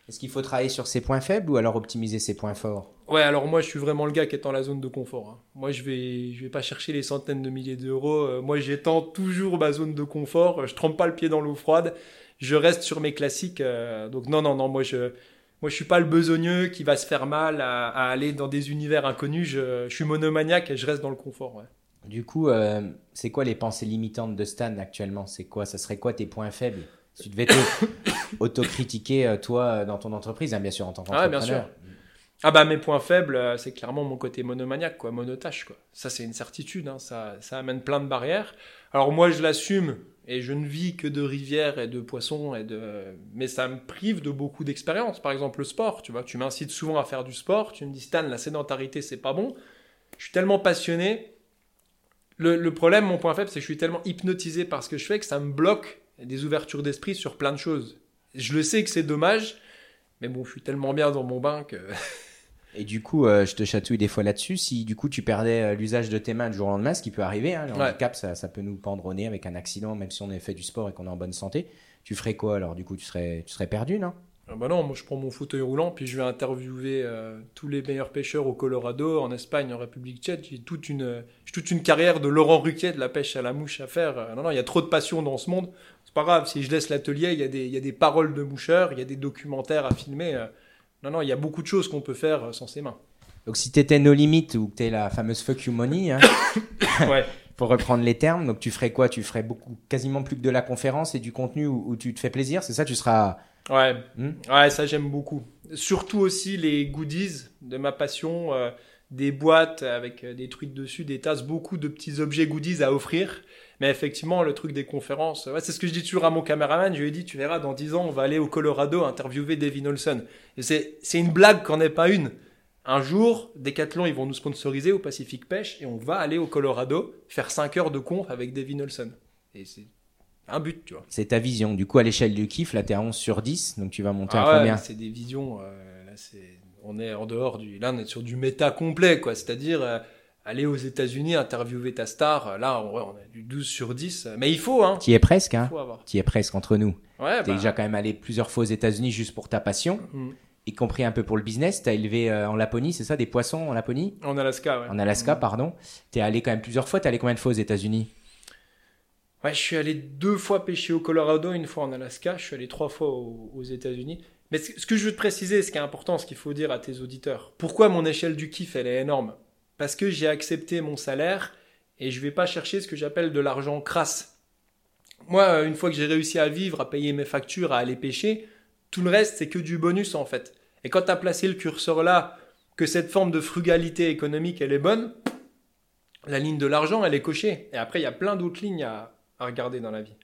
Est-ce qu'il faut travailler sur ses points faibles ou alors optimiser ses points forts? Ouais, alors moi, je suis vraiment le gars qui est dans la zone de confort. hein. Moi, je vais, je vais pas chercher les centaines de milliers d'euros. Euh, moi, j'étends toujours ma zone de confort. Je trempe pas le pied dans l'eau froide. Je reste sur mes classiques. euh, donc non, non, non. Moi, je, moi, je suis pas le besogneux qui va se faire mal à, à aller dans des univers inconnus. Je, je suis monomaniaque et je reste dans le confort. Ouais. Du coup, euh, c'est quoi les pensées limitantes de Stan actuellement? C'est quoi Ça serait quoi tes points faibles? Si tu devais te- autocritiquer, toi, dans ton entreprise, hein, bien sûr, en tant Ah ouais, bien qu'entrepreneur. Ah bah mes points faibles, euh, c'est clairement mon côté monomaniaque, quoi, monotache, quoi. Ça c'est une certitude, hein, ça, ça amène plein de barrières. Alors moi je l'assume et je ne vis que de rivières et de poissons et de, mais ça me prive de beaucoup d'expérience. Par exemple le sport, tu vois, tu m'incites souvent à faire du sport, tu me dis Stan, la sédentarité c'est pas bon. Je suis tellement passionné. Le problème, mon point faible, c'est que je suis tellement hypnotisé par ce que je fais que ça me bloque des ouvertures d'esprit sur plein de choses. je le sais que c'est dommage, mais bon, je suis tellement bien dans mon bain que. Et du coup, euh, je te chatouille des fois là-dessus. Si du coup tu perdais euh, l'usage de tes mains du jour au lendemain, ce qui peut arriver, hein, le Ouais. handicap, ça, ça peut nous pendre au nez avec un accident, même si on a fait du sport et qu'on est en bonne santé. Tu ferais quoi alors? Du coup, tu serais, tu serais perdu, non? Ah bah non, moi je prends mon fauteuil roulant, puis je vais interviewer euh, tous les meilleurs pêcheurs au Colorado, en Espagne, en République tchèque. J'ai toute une, j'ai toute une carrière de Laurent Ruquier de la pêche à la mouche à faire. Non, non, il y a trop de passion dans ce monde. C'est pas grave, si je laisse l'atelier, il y, a des- il y a des paroles de moucheurs, il y a des documentaires à filmer. Non, non, il y a beaucoup de choses qu'on peut faire euh, sans ses mains. Donc si t'étais no limit ou que t'es la fameuse fuck you money, hein, Ouais. pour reprendre les termes, donc tu ferais quoi? Tu ferais beaucoup, quasiment plus que de la conférence et du contenu où, où tu te fais plaisir, c'est ça Tu seras. Ouais, Hmm? ouais, ça j'aime beaucoup. Surtout aussi les goodies de ma passion, euh, des boîtes avec euh, des trucs dessus, des tasses, beaucoup de petits objets goodies à offrir. Mais effectivement, le truc des conférences, ouais, c'est ce que je dis toujours à mon caméraman. Je lui ai dit, tu verras, dans 10 ans, on va aller au Colorado interviewer Devin Olson. C'est, une blague qu'en est pas une. Un jour, Decathlon, ils vont nous sponsoriser au Pacific Pêche et on va aller au Colorado faire 5 heures de conf avec Devin Olson. Et c'est un but, tu vois. C'est ta vision. Du coup, à l'échelle du kiff, là, t'es à 11 sur 10, donc tu vas monter Ah à ouais, combien? c'est des visions. euh, là, on est en dehors du. Là, on est sur du méta complet, quoi. C'est-à-dire euh, aller aux États-Unis, interviewer ta star. Là, on, a du 12 sur 10. Mais il faut, hein. T'y es presque, hein. T'y es presque entre nous. Ouais, T'es bah, déjà quand même allé plusieurs fois aux États-Unis juste pour ta passion, mm. y compris un peu pour le business. T'as élevé euh, en Laponie, c'est ça, des poissons en Laponie? En Alaska, ouais. En Alaska, Mm. pardon. T'es allé quand même plusieurs fois. T'es allé combien de fois aux États-Unis? Ouais, je suis allé deux fois pêcher au Colorado, une fois en Alaska. Je suis allé trois fois aux, aux États-Unis. Mais ce que je veux te préciser, ce qui est important, ce qu'il faut dire à tes auditeurs. Pourquoi mon échelle du kiff, elle est énorme? Parce que j'ai accepté mon salaire et je vais pas chercher ce que j'appelle de l'argent crasse. Moi, euh, une fois que j'ai réussi à vivre, à payer mes factures, à aller pêcher, tout le reste, c'est que du bonus en fait. Et quand tu as placé le curseur là, que cette forme de frugalité économique, elle est bonne, la ligne de l'argent, elle est cochée. Et après, il y a plein d'autres lignes à, à regarder dans la vie.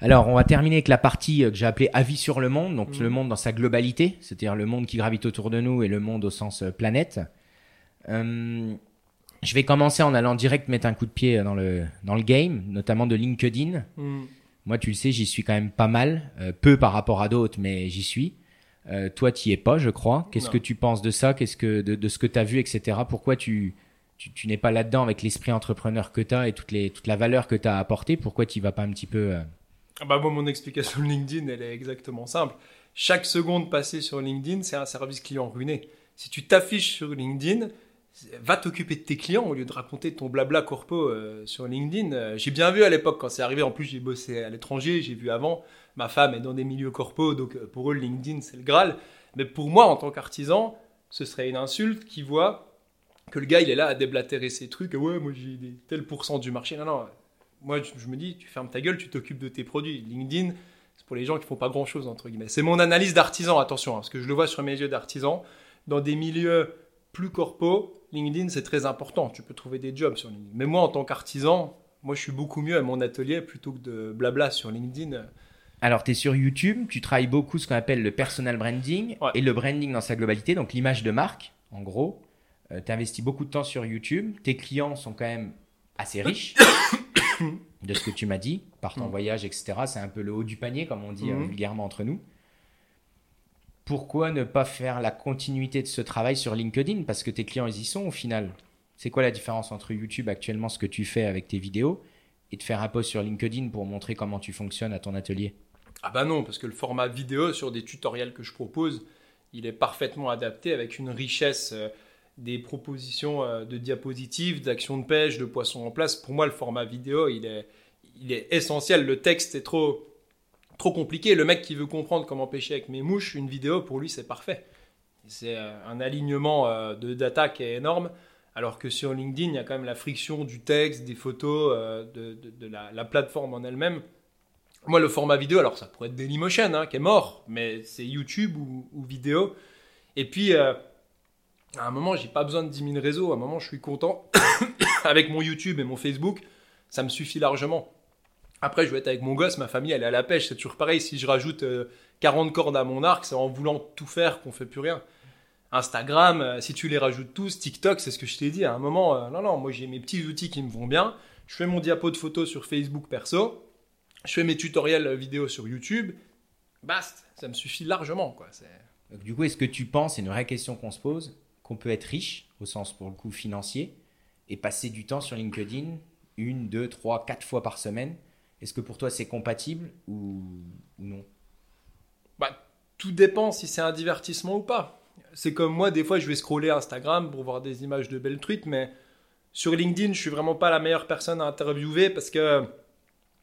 Alors, on va terminer avec la partie euh, que j'ai appelée avis sur le monde, donc Mhm. le monde dans sa globalité, c'est-à-dire le monde qui gravite autour de nous et le monde au sens euh, planète. Euh, je vais commencer en allant direct mettre un coup de pied dans le, dans le game, notamment de LinkedIn. Moi, tu le sais, j'y suis quand même pas mal, euh, peu par rapport à d'autres, mais j'y suis. Euh, toi, tu es pas, je crois. Qu'est-ce que tu penses de ça? Qu'est-ce que de, de ce que tu as vu, etc. Pourquoi tu tu, tu n'es pas là-dedans avec l'esprit entrepreneur que tu as et toutes les toute la valeur que tu as apportée? Pourquoi tu vas pas un petit peu euh, Ah bah moi, mon explication de LinkedIn, elle est exactement simple. Chaque seconde passée sur LinkedIn, c'est un service client ruiné. Si tu t'affiches sur LinkedIn, va t'occuper de tes clients au lieu de raconter ton blabla corpo euh, sur LinkedIn. Euh, j'ai bien vu à l'époque quand c'est arrivé. En plus, j'ai bossé à l'étranger, j'ai vu avant. Ma femme est dans des milieux corpo, donc euh, pour eux, LinkedIn, c'est le Graal. Mais pour moi, en tant qu'artisan, ce serait une insulte qui voit que le gars, il est là à déblatérer ses trucs. Ouais, moi, j'ai tel pourcent du marché. Non, non. Moi, je je me dis, tu fermes ta gueule, tu t'occupes de tes produits. LinkedIn, c'est pour les gens qui font pas grand chose, entre guillemets. C'est mon analyse d'artisan, attention, hein, parce que je le vois sur mes yeux d'artisan. Dans des milieux plus corpo, LinkedIn, c'est très important. Tu peux trouver des jobs sur LinkedIn. Mais moi, en tant qu'artisan, moi, je suis beaucoup mieux à mon atelier plutôt que de blabla sur LinkedIn. Alors, tu es sur YouTube, tu travailles beaucoup ce qu'on appelle le personal branding Ouais. et le branding dans sa globalité, donc l'image de marque, en gros. tu investis beaucoup de temps sur YouTube. Tes clients sont quand même assez riches, de ce que tu m'as dit, partent en Mm. voyage, etc. C'est un peu le haut du panier, comme on dit euh, Mhm. vulgairement entre nous. Pourquoi ne pas faire la continuité de ce travail sur LinkedIn? Parce que tes clients, ils y sont au final. C'est quoi la différence entre YouTube actuellement, ce que tu fais avec tes vidéos, et de faire un post sur LinkedIn pour montrer comment tu fonctionnes à ton atelier? Ah bah non, parce que le format vidéo sur des tutoriels que je propose, il est parfaitement adapté avec une richesse euh, des propositions euh, de diapositives, d'actions de pêche, de poissons en place. Pour moi, le format vidéo, il est, il est essentiel. Le texte est trop, trop compliqué. Le mec qui veut comprendre comment pêcher avec mes mouches, une vidéo, pour lui, c'est parfait. C'est euh, un alignement euh, de data qui est énorme. Alors que sur LinkedIn, il y a quand même la friction du texte, des photos, euh, de, la, la plateforme en elle-même. Moi, le format vidéo, alors ça pourrait être Dailymotion, hein, qui est mort, mais c'est YouTube ou, vidéo. Et puis, à un moment, j'ai pas besoin de 10 000 réseaux. À un moment, je suis content. avec mon YouTube et mon Facebook, ça me suffit largement. Après, je vais être avec mon gosse, ma famille, elle est à la pêche. C'est toujours pareil. Si je rajoute euh, 40 cordes à mon arc, c'est en voulant tout faire qu'on fait plus rien. Instagram, euh, si tu les rajoutes tous, TikTok, c'est ce que je t'ai dit à un moment. euh, non, non, moi j'ai mes petits outils qui me vont bien. Je fais mon diapo de photos sur Facebook perso. Je fais mes tutoriels euh, vidéo sur YouTube. Basta, ça me suffit largement. Quoi. Du coup, est-ce que tu penses, c'est une vraie question qu'on se pose, qu'on peut être riche, au sens pour le coup financier, et passer du temps sur LinkedIn, une, deux, trois, quatre fois par semaine Est-ce que pour toi c'est compatible ou, non Bah, tout dépend si c'est un divertissement ou pas. C'est comme moi, des fois, je vais scroller Instagram pour voir des images de belles truites, mais sur LinkedIn, je suis vraiment pas la meilleure personne à interviewer parce que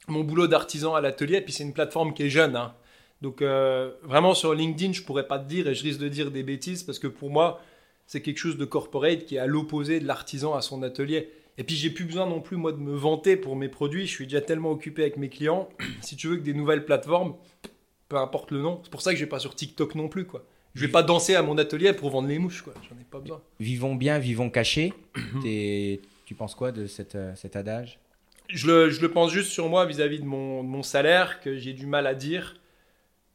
mon boulot d'artisan à l'atelier, puis c'est une plateforme qui est jeune. hein. Donc, euh, vraiment, sur LinkedIn, je pourrais pas te dire et je risque de dire des bêtises parce que pour moi, c'est quelque chose de corporate qui est à l'opposé de l'artisan à son atelier. Et puis, j'ai plus besoin non plus, moi, de me vanter pour mes produits. Je suis déjà tellement occupé avec mes clients. si tu veux que des nouvelles plateformes, peu importe le nom. C'est pour ça que je vais pas sur TikTok non plus, quoi. Je vais pas danser à mon atelier pour vendre les mouches, quoi. J'en ai pas besoin. Vivons bien, vivons cachés. Tu penses quoi de cette, euh, cet adage? Je le, je le pense juste sur moi vis-à-vis de mon, de mon salaire que j'ai du mal à dire.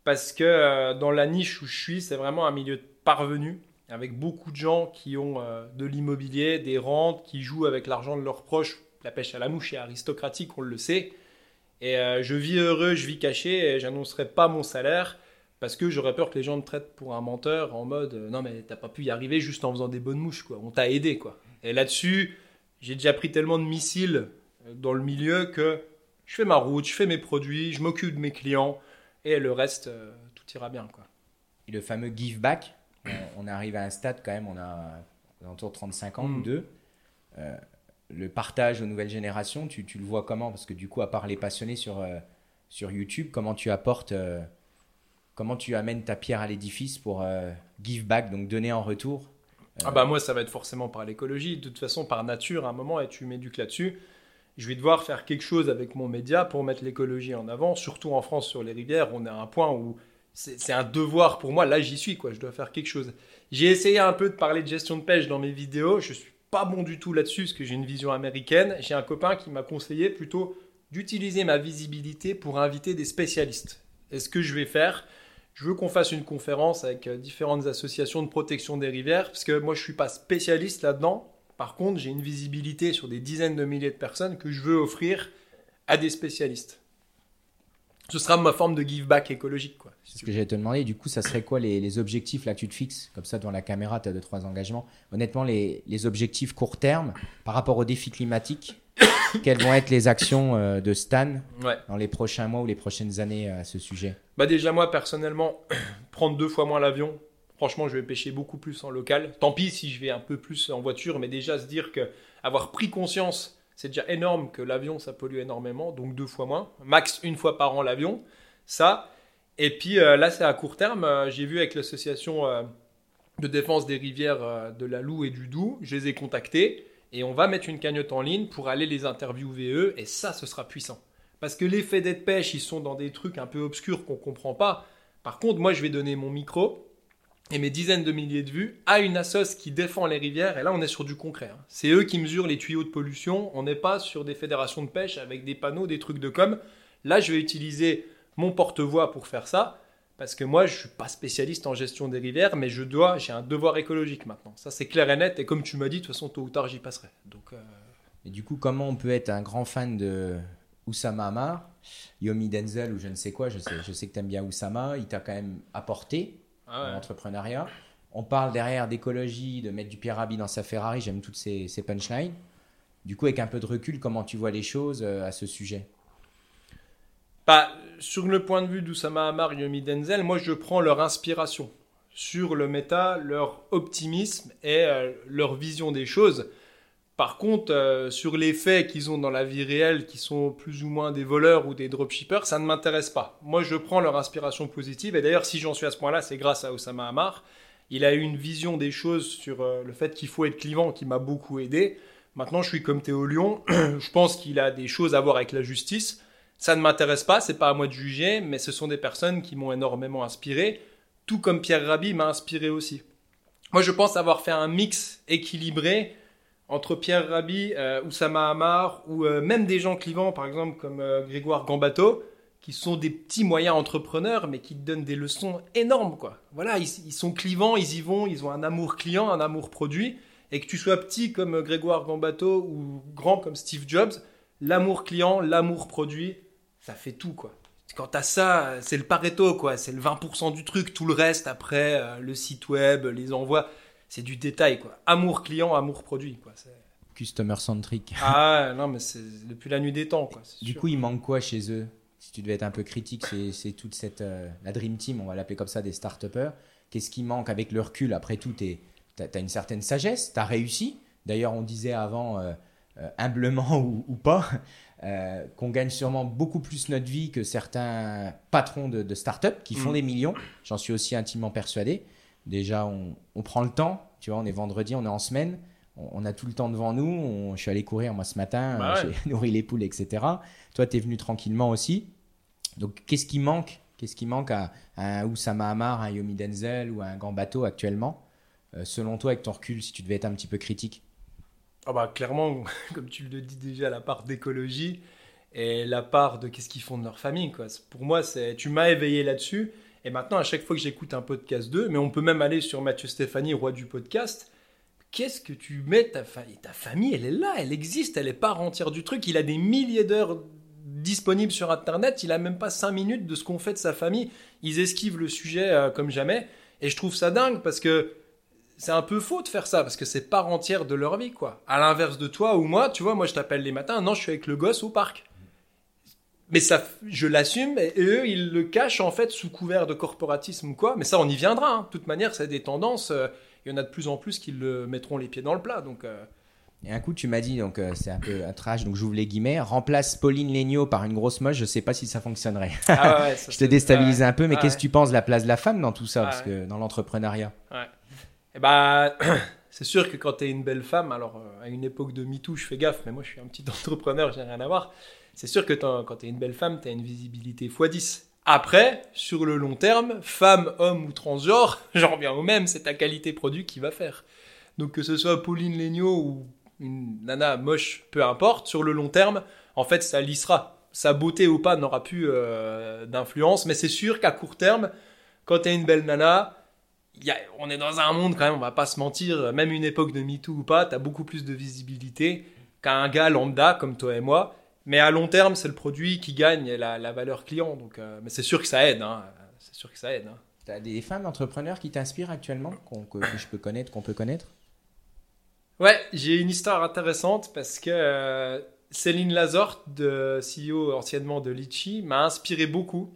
Parce que euh, dans la niche où je suis, c'est vraiment un milieu de parvenus. Avec beaucoup de gens qui ont euh, de l'immobilier, des rentes, qui jouent avec l'argent de leurs proches. La pêche à la mouche est aristocratique, on le sait. Et euh, je vis heureux, je vis caché, et j'annoncerai pas mon salaire. Parce que j'aurais peur que les gens me traitent pour un menteur en mode euh, non mais t'as pas pu y arriver juste en faisant des bonnes mouches quoi. On t'a aidé quoi. Et là-dessus, j'ai déjà pris tellement de missiles dans le milieu que je fais ma route, je fais mes produits, je m'occupe de mes clients et le reste tout ira bien quoi. Et le fameux give back, on, on arrive à un stade quand même, on a autour de 35 ans Mm. ou deux. Euh, le partage aux nouvelles générations, tu, tu le vois comment? Parce que du coup, à part les passionnés sur, euh, sur YouTube, comment tu apportes, euh, comment tu amènes ta pierre à l'édifice pour give back, donc donner en retour? Ah bah moi ça va être forcément par l'écologie, de toute façon par nature à un moment et tu m'éduques là-dessus. Je vais devoir faire quelque chose avec mon média pour mettre l'écologie en avant, surtout en France sur les rivières, on est à un point où c'est un devoir pour moi, là j'y suis quoi, je dois faire quelque chose. J'ai essayé un peu de parler de gestion de pêche dans mes vidéos, je suis pas bon du tout là-dessus parce que j'ai une vision américaine. J'ai un copain qui m'a conseillé plutôt d'utiliser ma visibilité pour inviter des spécialistes. Et ce que je vais faire, je veux qu'on fasse une conférence avec euh, différentes associations de protection des rivières, parce que moi je suis pas spécialiste là-dedans. Par contre, j'ai une visibilité sur des dizaines de milliers de personnes que je veux offrir à des spécialistes. Ce sera ma forme de give back écologique, quoi. si C'est ce que j'allais te demander. Du coup, ça serait quoi les, les objectifs là que tu te fixes? Comme ça, devant la caméra, tu as deux, trois engagements. Honnêtement, les, les objectifs court terme par rapport aux défis climatiques, quelles vont être les actions euh, de Stan. Ouais. dans les prochains mois ou les prochaines années euh, à ce sujet? Bah déjà moi personnellement, prendre deux fois moins l'avion, franchement je vais pêcher beaucoup plus en local. Tant pis si je vais un peu plus en voiture, mais déjà se dire que avoir pris conscience, c'est déjà énorme que l'avion ça pollue énormément, donc deux fois moins, max une fois par an l'avion, ça. Et puis euh, là c'est à court terme, euh, j'ai vu avec l'association euh, de défense des rivières de la Loue et du Doubs, je les ai contactés et on va mettre une cagnotte en ligne pour aller les interviewer eux et ça ce sera puissant. Parce que les faits d'être pêche, ils sont dans des trucs un peu obscurs qu'on comprend pas. Par contre, moi, je vais donner mon micro et mes dizaines de milliers de vues à une assoce qui défend les rivières. Et là, on est sur du concret. hein. C'est eux qui mesurent les tuyaux de pollution. On n'est pas sur des fédérations de pêche avec des panneaux, des trucs de com. Là, je vais utiliser mon porte-voix pour faire ça. Parce que moi, je suis pas spécialiste en gestion des rivières, mais je dois, j'ai un devoir écologique maintenant. Ça, c'est clair et net. Et comme tu m'as dit, de toute façon, tôt ou tard, j'y passerai. Donc, euh, Et du coup, comment on peut être un grand fan de Oussama Hamar, Yomi Denzel ou je ne sais quoi Je sais, je sais que tu aimes bien Oussama. Il t'a quand même apporté ah dans ouais. l'entrepreneuriat. On parle derrière d'écologie, de mettre du Pierre Rabhi dans sa Ferrari. J'aime toutes ces, ces punchlines. Du coup, avec un peu de recul, comment tu vois les choses euh, à ce sujet? Bah, sur le point de vue d'Oussama Hamar, Yomi Denzel, moi je prends leur inspiration sur le méta, leur optimisme et euh, leur vision des choses. Par contre, euh, sur les faits qu'ils ont dans la vie réelle, qui sont plus ou moins des voleurs ou des dropshippers, ça ne m'intéresse pas. Moi, je prends leur inspiration positive. Et d'ailleurs, si j'en suis à ce point-là, c'est grâce à Oussama Hamar. Il a eu une vision des choses sur euh, le fait qu'il faut être clivant qui m'a beaucoup aidé. Maintenant, je suis comme Théo Lyon. je pense qu'il a des choses à voir avec la justice. Ça ne m'intéresse pas, c'est pas à moi de juger, mais ce sont des personnes qui m'ont énormément inspiré, tout comme Pierre Rabhi m'a inspiré aussi. Moi, je pense avoir fait un mix équilibré entre Pierre Rabhi, euh, Oussama Hamar, ou euh, même des gens clivants, par exemple, comme euh, Grégoire Gambato, qui sont des petits moyens entrepreneurs, mais qui donnent des leçons énormes, quoi. Voilà, ils, sont clivants, ils y vont, ils ont un amour client, un amour produit, et que tu sois petit comme euh, Grégoire Gambato ou grand comme Steve Jobs, l'amour client, l'amour produit, ça fait tout, quoi. Quand t'as ça, c'est le Pareto, quoi. C'est le 20% du truc. Tout le reste, après, le site web, les envois, c'est du détail, quoi. Amour client, amour produit, quoi. Customer centric. Ah, non, mais c'est depuis la nuit des temps, quoi. Du sûr. coup, il manque quoi chez eux? Si tu devais être un peu critique, c'est toute cette. euh, la Dream Team, on va l'appeler comme ça, des start Qu'est-ce qui manque avec le recul? Après tout, tu as, une certaine sagesse, tu as réussi. D'ailleurs, on disait avant, euh, euh, humblement ou, ou pas, euh, qu'on gagne sûrement beaucoup plus notre vie que certains patrons de, de start-up qui font Mm. des millions. J'en suis aussi intimement persuadé. Déjà, on, on prend le temps. Tu vois, on est vendredi, on est en semaine. On, on a tout le temps devant nous. On- je suis allé courir, moi, ce matin. Bah euh, ouais. J'ai nourri les poules, etc. Toi, tu es venu tranquillement aussi. Donc, qu'est-ce qui manque Qu'est-ce qui manque à, à un Oussama Hamar, un Yomi Denzel ou à un Gambato actuellement Euh, Selon toi, avec ton recul, si tu devais être un petit peu critique? Ah bah clairement, comme tu le dis déjà, la part d'écologie et la part de qu'est-ce qu'ils font de leur famille. Quoi. Pour moi, c'est tu m'as éveillé là-dessus. Et maintenant, à chaque fois que j'écoute un podcast d'eux, mais on peut même aller sur Mathieu Stéphanie, roi du podcast, qu'est-ce que tu mets ta famille Ta famille, elle est là, elle existe, elle est part entière du truc. Il a des milliers d'heures disponibles sur Internet, il a même pas cinq minutes de ce qu'on fait de sa famille. Ils esquivent le sujet euh, comme jamais. Et je trouve ça dingue parce que c'est un peu faux de faire ça parce que c'est part entière de leur vie, quoi. À l'inverse de toi ou moi, tu vois, moi je t'appelle les matins, non, je suis avec le gosse au parc. Mais ça, je l'assume et eux, ils le cachent en fait sous couvert de corporatisme ou quoi. Mais ça, on y viendra. hein. De toute manière, c'est des tendances. euh, Il y en a de plus en plus qui le mettront les pieds dans le plat. Donc, euh, Et un coup, tu m'as dit, donc euh, c'est un peu un trash, donc j'ouvre les guillemets, remplace Pauline Legnaud par une grosse moche, je sais pas si ça fonctionnerait. ah ouais, ça, je te déstabilise un peu, mais Ah qu'est-ce que tu penses de la place de la femme dans tout ça, Ah parce que dans l'entrepreneuriat Eh ben, c'est sûr que quand tu es une belle femme, alors à une époque de MeToo, je fais gaffe, mais moi je suis un petit entrepreneur, j'ai rien à voir. C'est sûr que quand tu es une belle femme, tu as une visibilité x10. Après, sur le long terme, femme, homme ou transgenre, j'en reviens au même, c'est ta qualité produit qui va faire. Donc que ce soit Pauline Legnaud ou une nana moche, peu importe, sur le long terme, en fait, ça lissera. Sa beauté ou pas n'aura plus euh, d'influence, mais c'est sûr qu'à court terme, quand tu es une belle nana, on est dans un monde quand même, on va pas se mentir, même une époque de MeToo ou pas, tu as beaucoup plus de visibilité qu'un gars lambda comme toi et moi. Mais à long terme, c'est le produit qui gagne la, la valeur client. Donc, euh, mais c'est sûr que ça aide. hein. C'est sûr que ça aide. hein. Tu as des femmes entrepreneurs qui t'inspirent actuellement, qu'on- que, que je peux connaître, qu'on peut connaître? Ouais, j'ai une histoire intéressante parce que euh, Céline Lazorte, de CEO anciennement de Litchi, m'a inspiré beaucoup.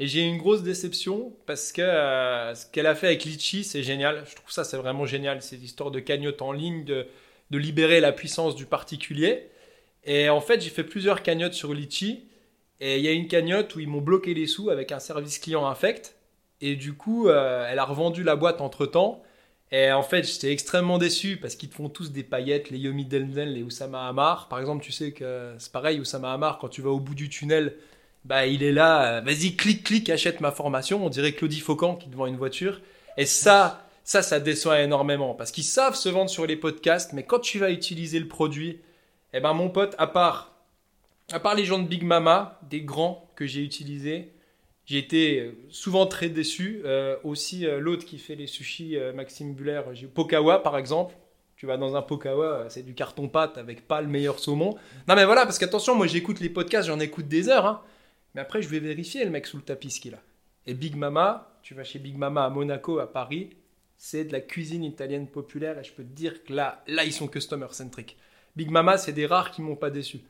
Et j'ai eu une grosse déception parce que euh, ce qu'elle a fait avec Litchi, c'est génial. Je trouve ça, c'est vraiment génial. C'est l'histoire de cagnotte en ligne, de, de libérer la puissance du particulier. Et en fait, j'ai fait plusieurs cagnottes sur Litchi. Et il y a une cagnotte où ils m'ont bloqué les sous avec un service client infect. Et du coup, euh, elle a revendu la boîte entre temps. Et en fait, j'étais extrêmement déçu parce qu'ils te font tous des paillettes, les Yomi Denzel, les Oussama Hamar. Par exemple, tu sais que c'est pareil, Oussama Hamar, quand tu vas au bout du tunnel, bah, il est là, euh, vas-y, clique, clique, achète ma formation. On dirait Claudie Faucan qui est devant une voiture. Et ça, ça, ça déçoit énormément parce qu'ils savent se vendre sur les podcasts, mais quand tu vas utiliser le produit, eh ben, mon pote, à part, à part les gens de Big Mama, des grands que j'ai utilisés, j'ai été euh, souvent très déçu. Euh, aussi, euh, l'autre qui fait les sushis, Maxime Buller, Pokawa par exemple. Tu vas dans un Pokawa, c'est du carton-pâte avec pas le meilleur saumon. Non mais voilà, parce qu'attention, moi j'écoute les podcasts, j'en écoute des heures. hein. Mais après, je vais vérifier le mec sous le tapis ce qu'il a. Et Big Mama, tu vas chez Big Mama à Monaco, à Paris, c'est de la cuisine italienne populaire et je peux te dire que là, là ils sont customer centric. Big Mama, c'est des rares qui m'ont pas déçu.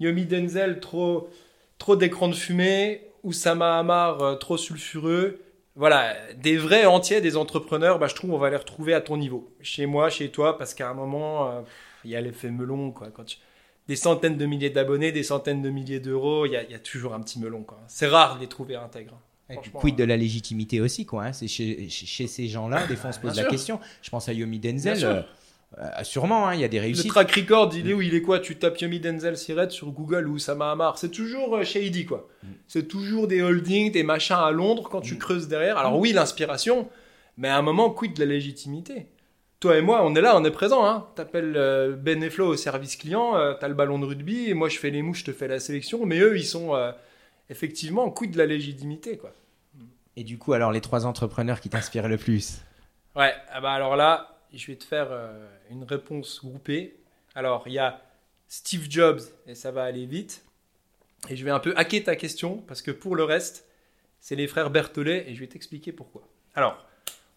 Yomi Denzel, trop, trop d'écran de fumée. Oussama Hamar, euh, trop sulfureux. Voilà, des vrais entiers, des entrepreneurs, bah, je trouve on va les retrouver à ton niveau. Chez moi, chez toi, parce qu'à un moment, euh, il y a l'effet melon. Quoi. Quand tu- Des centaines de milliers d'abonnés, des centaines de milliers d'euros, il y, a- y a toujours un petit melon. quoi. C'est rare de les trouver intègres. Et puis, Franchement, quid de la légitimité aussi, quoi. hein. C'est chez, chez- ces gens-là, des fois on se pose la question. Je pense à Yomi Denzel. Euh, sûrement, hein, il y a des Le réussites. track record, il est où Il est quoi Tu tapes Yomi Denzel Siret sur Google ou Sama Hamar. C'est toujours euh, shady, quoi. C'est toujours des holdings, des machins à Londres quand tu creuses derrière. Alors oui, l'inspiration, mais à un moment, quid de la légitimité? Toi et moi, on est là, on est présent. Hein. T'appelles euh, Ben et Flo au service client, euh, t'as le ballon de rugby, et moi je fais les mouches, je te fais la sélection, mais eux, ils sont euh, effectivement quid de la légitimité, quoi. Et du coup, alors les trois entrepreneurs qui t'inspirent le plus? Ouais, ah bah alors là, je vais te faire une réponse groupée. Alors, il y a Steve Jobs, et ça va aller vite. Et je vais un peu hacker ta question parce que pour le reste, c'est les frères Berthollet et je vais t'expliquer pourquoi. Alors,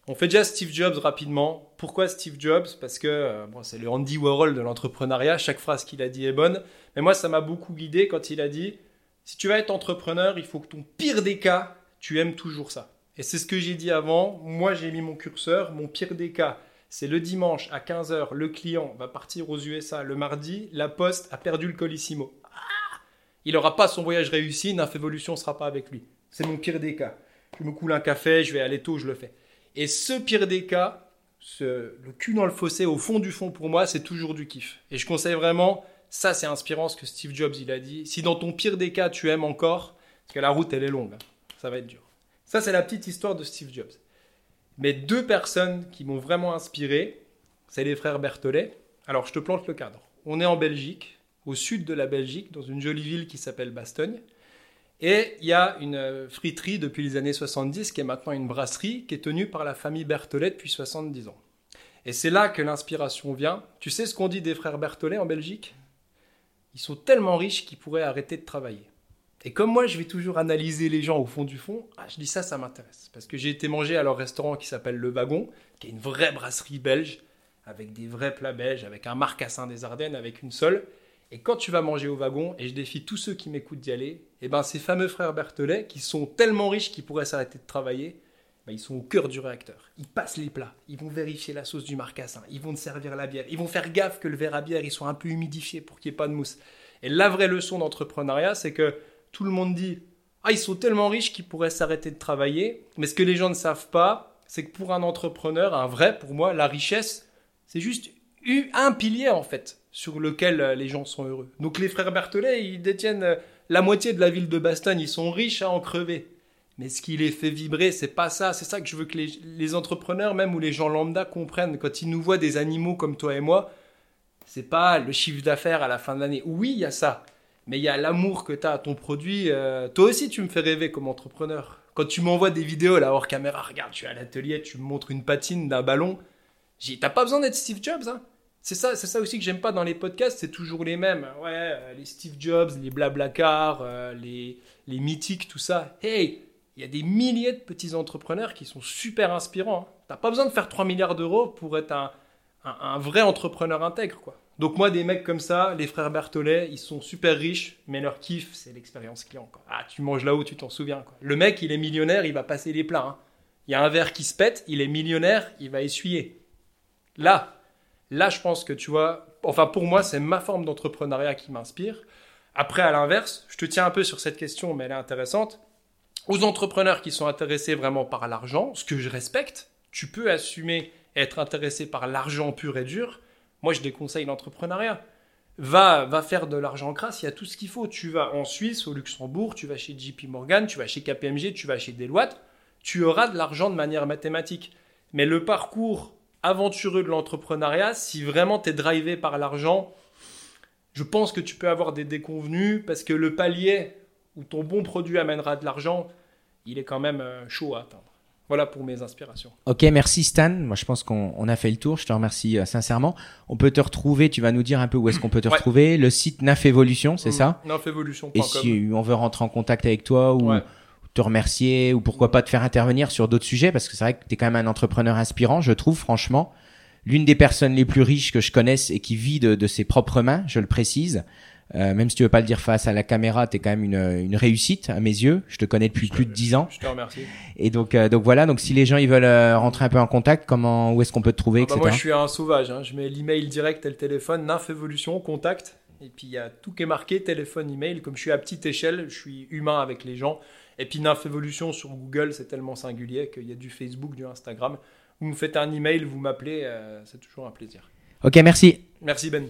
on fait déjà Steve Jobs rapidement. Pourquoi Steve Jobs? Parce que euh, bon, c'est le Andy Warhol de l'entrepreneuriat. Chaque phrase qu'il a dit est bonne. Mais moi, ça m'a beaucoup guidé quand il a dit si tu vas être entrepreneur, il faut que ton pire des cas, tu aimes toujours ça. Et c'est ce que j'ai dit avant. Moi, j'ai mis mon curseur. Mon pire des cas, c'est le dimanche à 15h, le client va partir aux USA. Le mardi, la poste a perdu le colissimo. Ah il n'aura pas son voyage réussi, Ninfévolution ne sera pas avec lui. C'est mon pire des cas. Je me coule un café, je vais aller tôt, je le fais. Et ce pire des cas, le cul dans le fossé, au fond du fond pour moi, c'est toujours du kiff. Et je conseille vraiment, ça c'est inspirant ce que Steve Jobs il a dit. Si dans ton pire des cas tu aimes encore, parce que la route elle est longue, hein, ça va être dur. Ça c'est la petite histoire de Steve Jobs. Mais deux personnes qui m'ont vraiment inspiré, c'est les frères Berthollet. Alors je te plante le cadre. On est en Belgique, au sud de la Belgique, dans une jolie ville qui s'appelle Bastogne. Et il y a une friterie depuis les années 70 qui est maintenant une brasserie qui est tenue par la famille Berthollet depuis 70 ans. Et c'est là que l'inspiration vient. Tu sais ce qu'on dit des frères Berthollet en Belgique? Ils sont tellement riches qu'ils pourraient arrêter de travailler. Et comme moi, je vais toujours analyser les gens au fond du fond, ah, je dis ça, ça m'intéresse. Parce que j'ai été manger à leur restaurant qui s'appelle Le Wagon, qui est une vraie brasserie belge, avec des vrais plats belges, avec un marcassin des Ardennes, avec une seule. Et quand tu vas manger au wagon, et je défie tous ceux qui m'écoutent d'y aller, et eh ben ces fameux frères Berthollet, qui sont tellement riches qu'ils pourraient s'arrêter de travailler, ben ils sont au cœur du réacteur. Ils passent les plats, ils vont vérifier la sauce du marcassin, ils vont te servir la bière, ils vont faire gaffe que le verre à bière il soit un peu humidifié pour qu'il n'y ait pas de mousse. Et la vraie leçon d'entrepreneuriat, c'est que tout le monde dit Ah, ils sont tellement riches qu'ils pourraient s'arrêter de travailler. Mais ce que les gens ne savent pas, c'est que pour un entrepreneur, un vrai, pour moi, la richesse, c'est juste un pilier en fait sur lequel euh, les gens sont heureux. Donc les frères Berthollet, ils détiennent euh, la moitié de la ville de Bastogne, ils sont riches à en crever. Mais ce qui les fait vibrer, c'est pas ça. C'est ça que je veux que les, entrepreneurs, même ou les gens lambda, comprennent. Quand ils nous voient des animaux comme toi et moi, c'est pas le chiffre d'affaires à la fin de l'année. Oui, il y a ça. Mais il y a l'amour que tu as à ton produit. Euh, toi aussi, tu me fais rêver comme entrepreneur. Quand tu m'envoies des vidéos là hors caméra, regarde, tu es à l'atelier, tu me montres une patine d'un ballon. T'as pas besoin d'être Steve Jobs, hein c'est ça, c'est ça aussi que j'aime pas dans les podcasts, c'est toujours les mêmes. Ouais, euh, les Steve Jobs, les Blablacar, euh, les, les mythiques, tout ça. Hey, il y a des milliers de petits entrepreneurs qui sont super inspirants. Hein. T'as pas besoin de faire 3 milliards d'euros pour être un, un, vrai entrepreneur intègre, quoi. Donc moi, des mecs comme ça, les frères Berthollet, ils sont super riches, mais leur kiff, c'est l'expérience client. Ah, tu manges là-haut, tu t'en souviens. Le mec, il est millionnaire, il va passer les plats. Hein. Il y a un verre qui se pète, il est millionnaire, il va essuyer. Là, Là, je pense que tu vois, enfin pour moi, c'est ma forme d'entrepreneuriat qui m'inspire. Après, à l'inverse, je te tiens un peu sur cette question, mais elle est intéressante. Aux entrepreneurs qui sont intéressés vraiment par l'argent, ce que je respecte, tu peux assumer être intéressé par l'argent pur et dur. Moi, je déconseille l'entrepreneuriat. Va, va faire de l'argent crasse, il y a tout ce qu'il faut. Tu vas en Suisse, au Luxembourg, tu vas chez JP Morgan, tu vas chez KPMG, tu vas chez Deloitte, tu auras de l'argent de manière mathématique. Mais le parcours aventureux de l'entrepreneuriat, si vraiment tu es drivé par l'argent, je pense que tu peux avoir des déconvenus parce que le palier où ton bon produit amènera de l'argent, il est quand même euh, chaud à atteindre. Voilà pour mes inspirations. Ok, merci Stan. Moi, je pense qu'on a fait le tour. Je te remercie euh, sincèrement. On peut te retrouver. Tu vas nous dire un peu où est-ce qu'on peut te retrouver. Le site Naf Evolution, c'est mmh, ça? Nafevolution.com. Et si on veut rentrer en contact avec toi ou te remercier ou pourquoi pas te faire intervenir sur d'autres sujets parce que c'est vrai que tu es quand même un entrepreneur inspirant, je trouve franchement. L'une des personnes les plus riches que je connaisse et qui vit de, ses propres mains, je le précise. Euh, même si tu veux pas le dire face à la caméra, tu es quand même une, une, réussite à mes yeux. Je te connais depuis plus de dix ans. Je te remercie. Et donc, euh, donc voilà. Donc si les gens ils veulent euh, rentrer un peu en contact, comment, où est-ce qu'on peut te trouver, ah bah Moi, je suis un sauvage. Hein. Je mets l'email direct et le téléphone, Nymph Evolution, contact. Et puis il y a tout qui est marqué, téléphone, email. Comme je suis à petite échelle, je suis humain avec les gens. Et puis Nymph Evolution sur Google, c'est tellement singulier qu'il y a du Facebook, du Instagram. Vous me faites un email, vous m'appelez, c'est toujours un plaisir. Ok, merci. Merci Ben.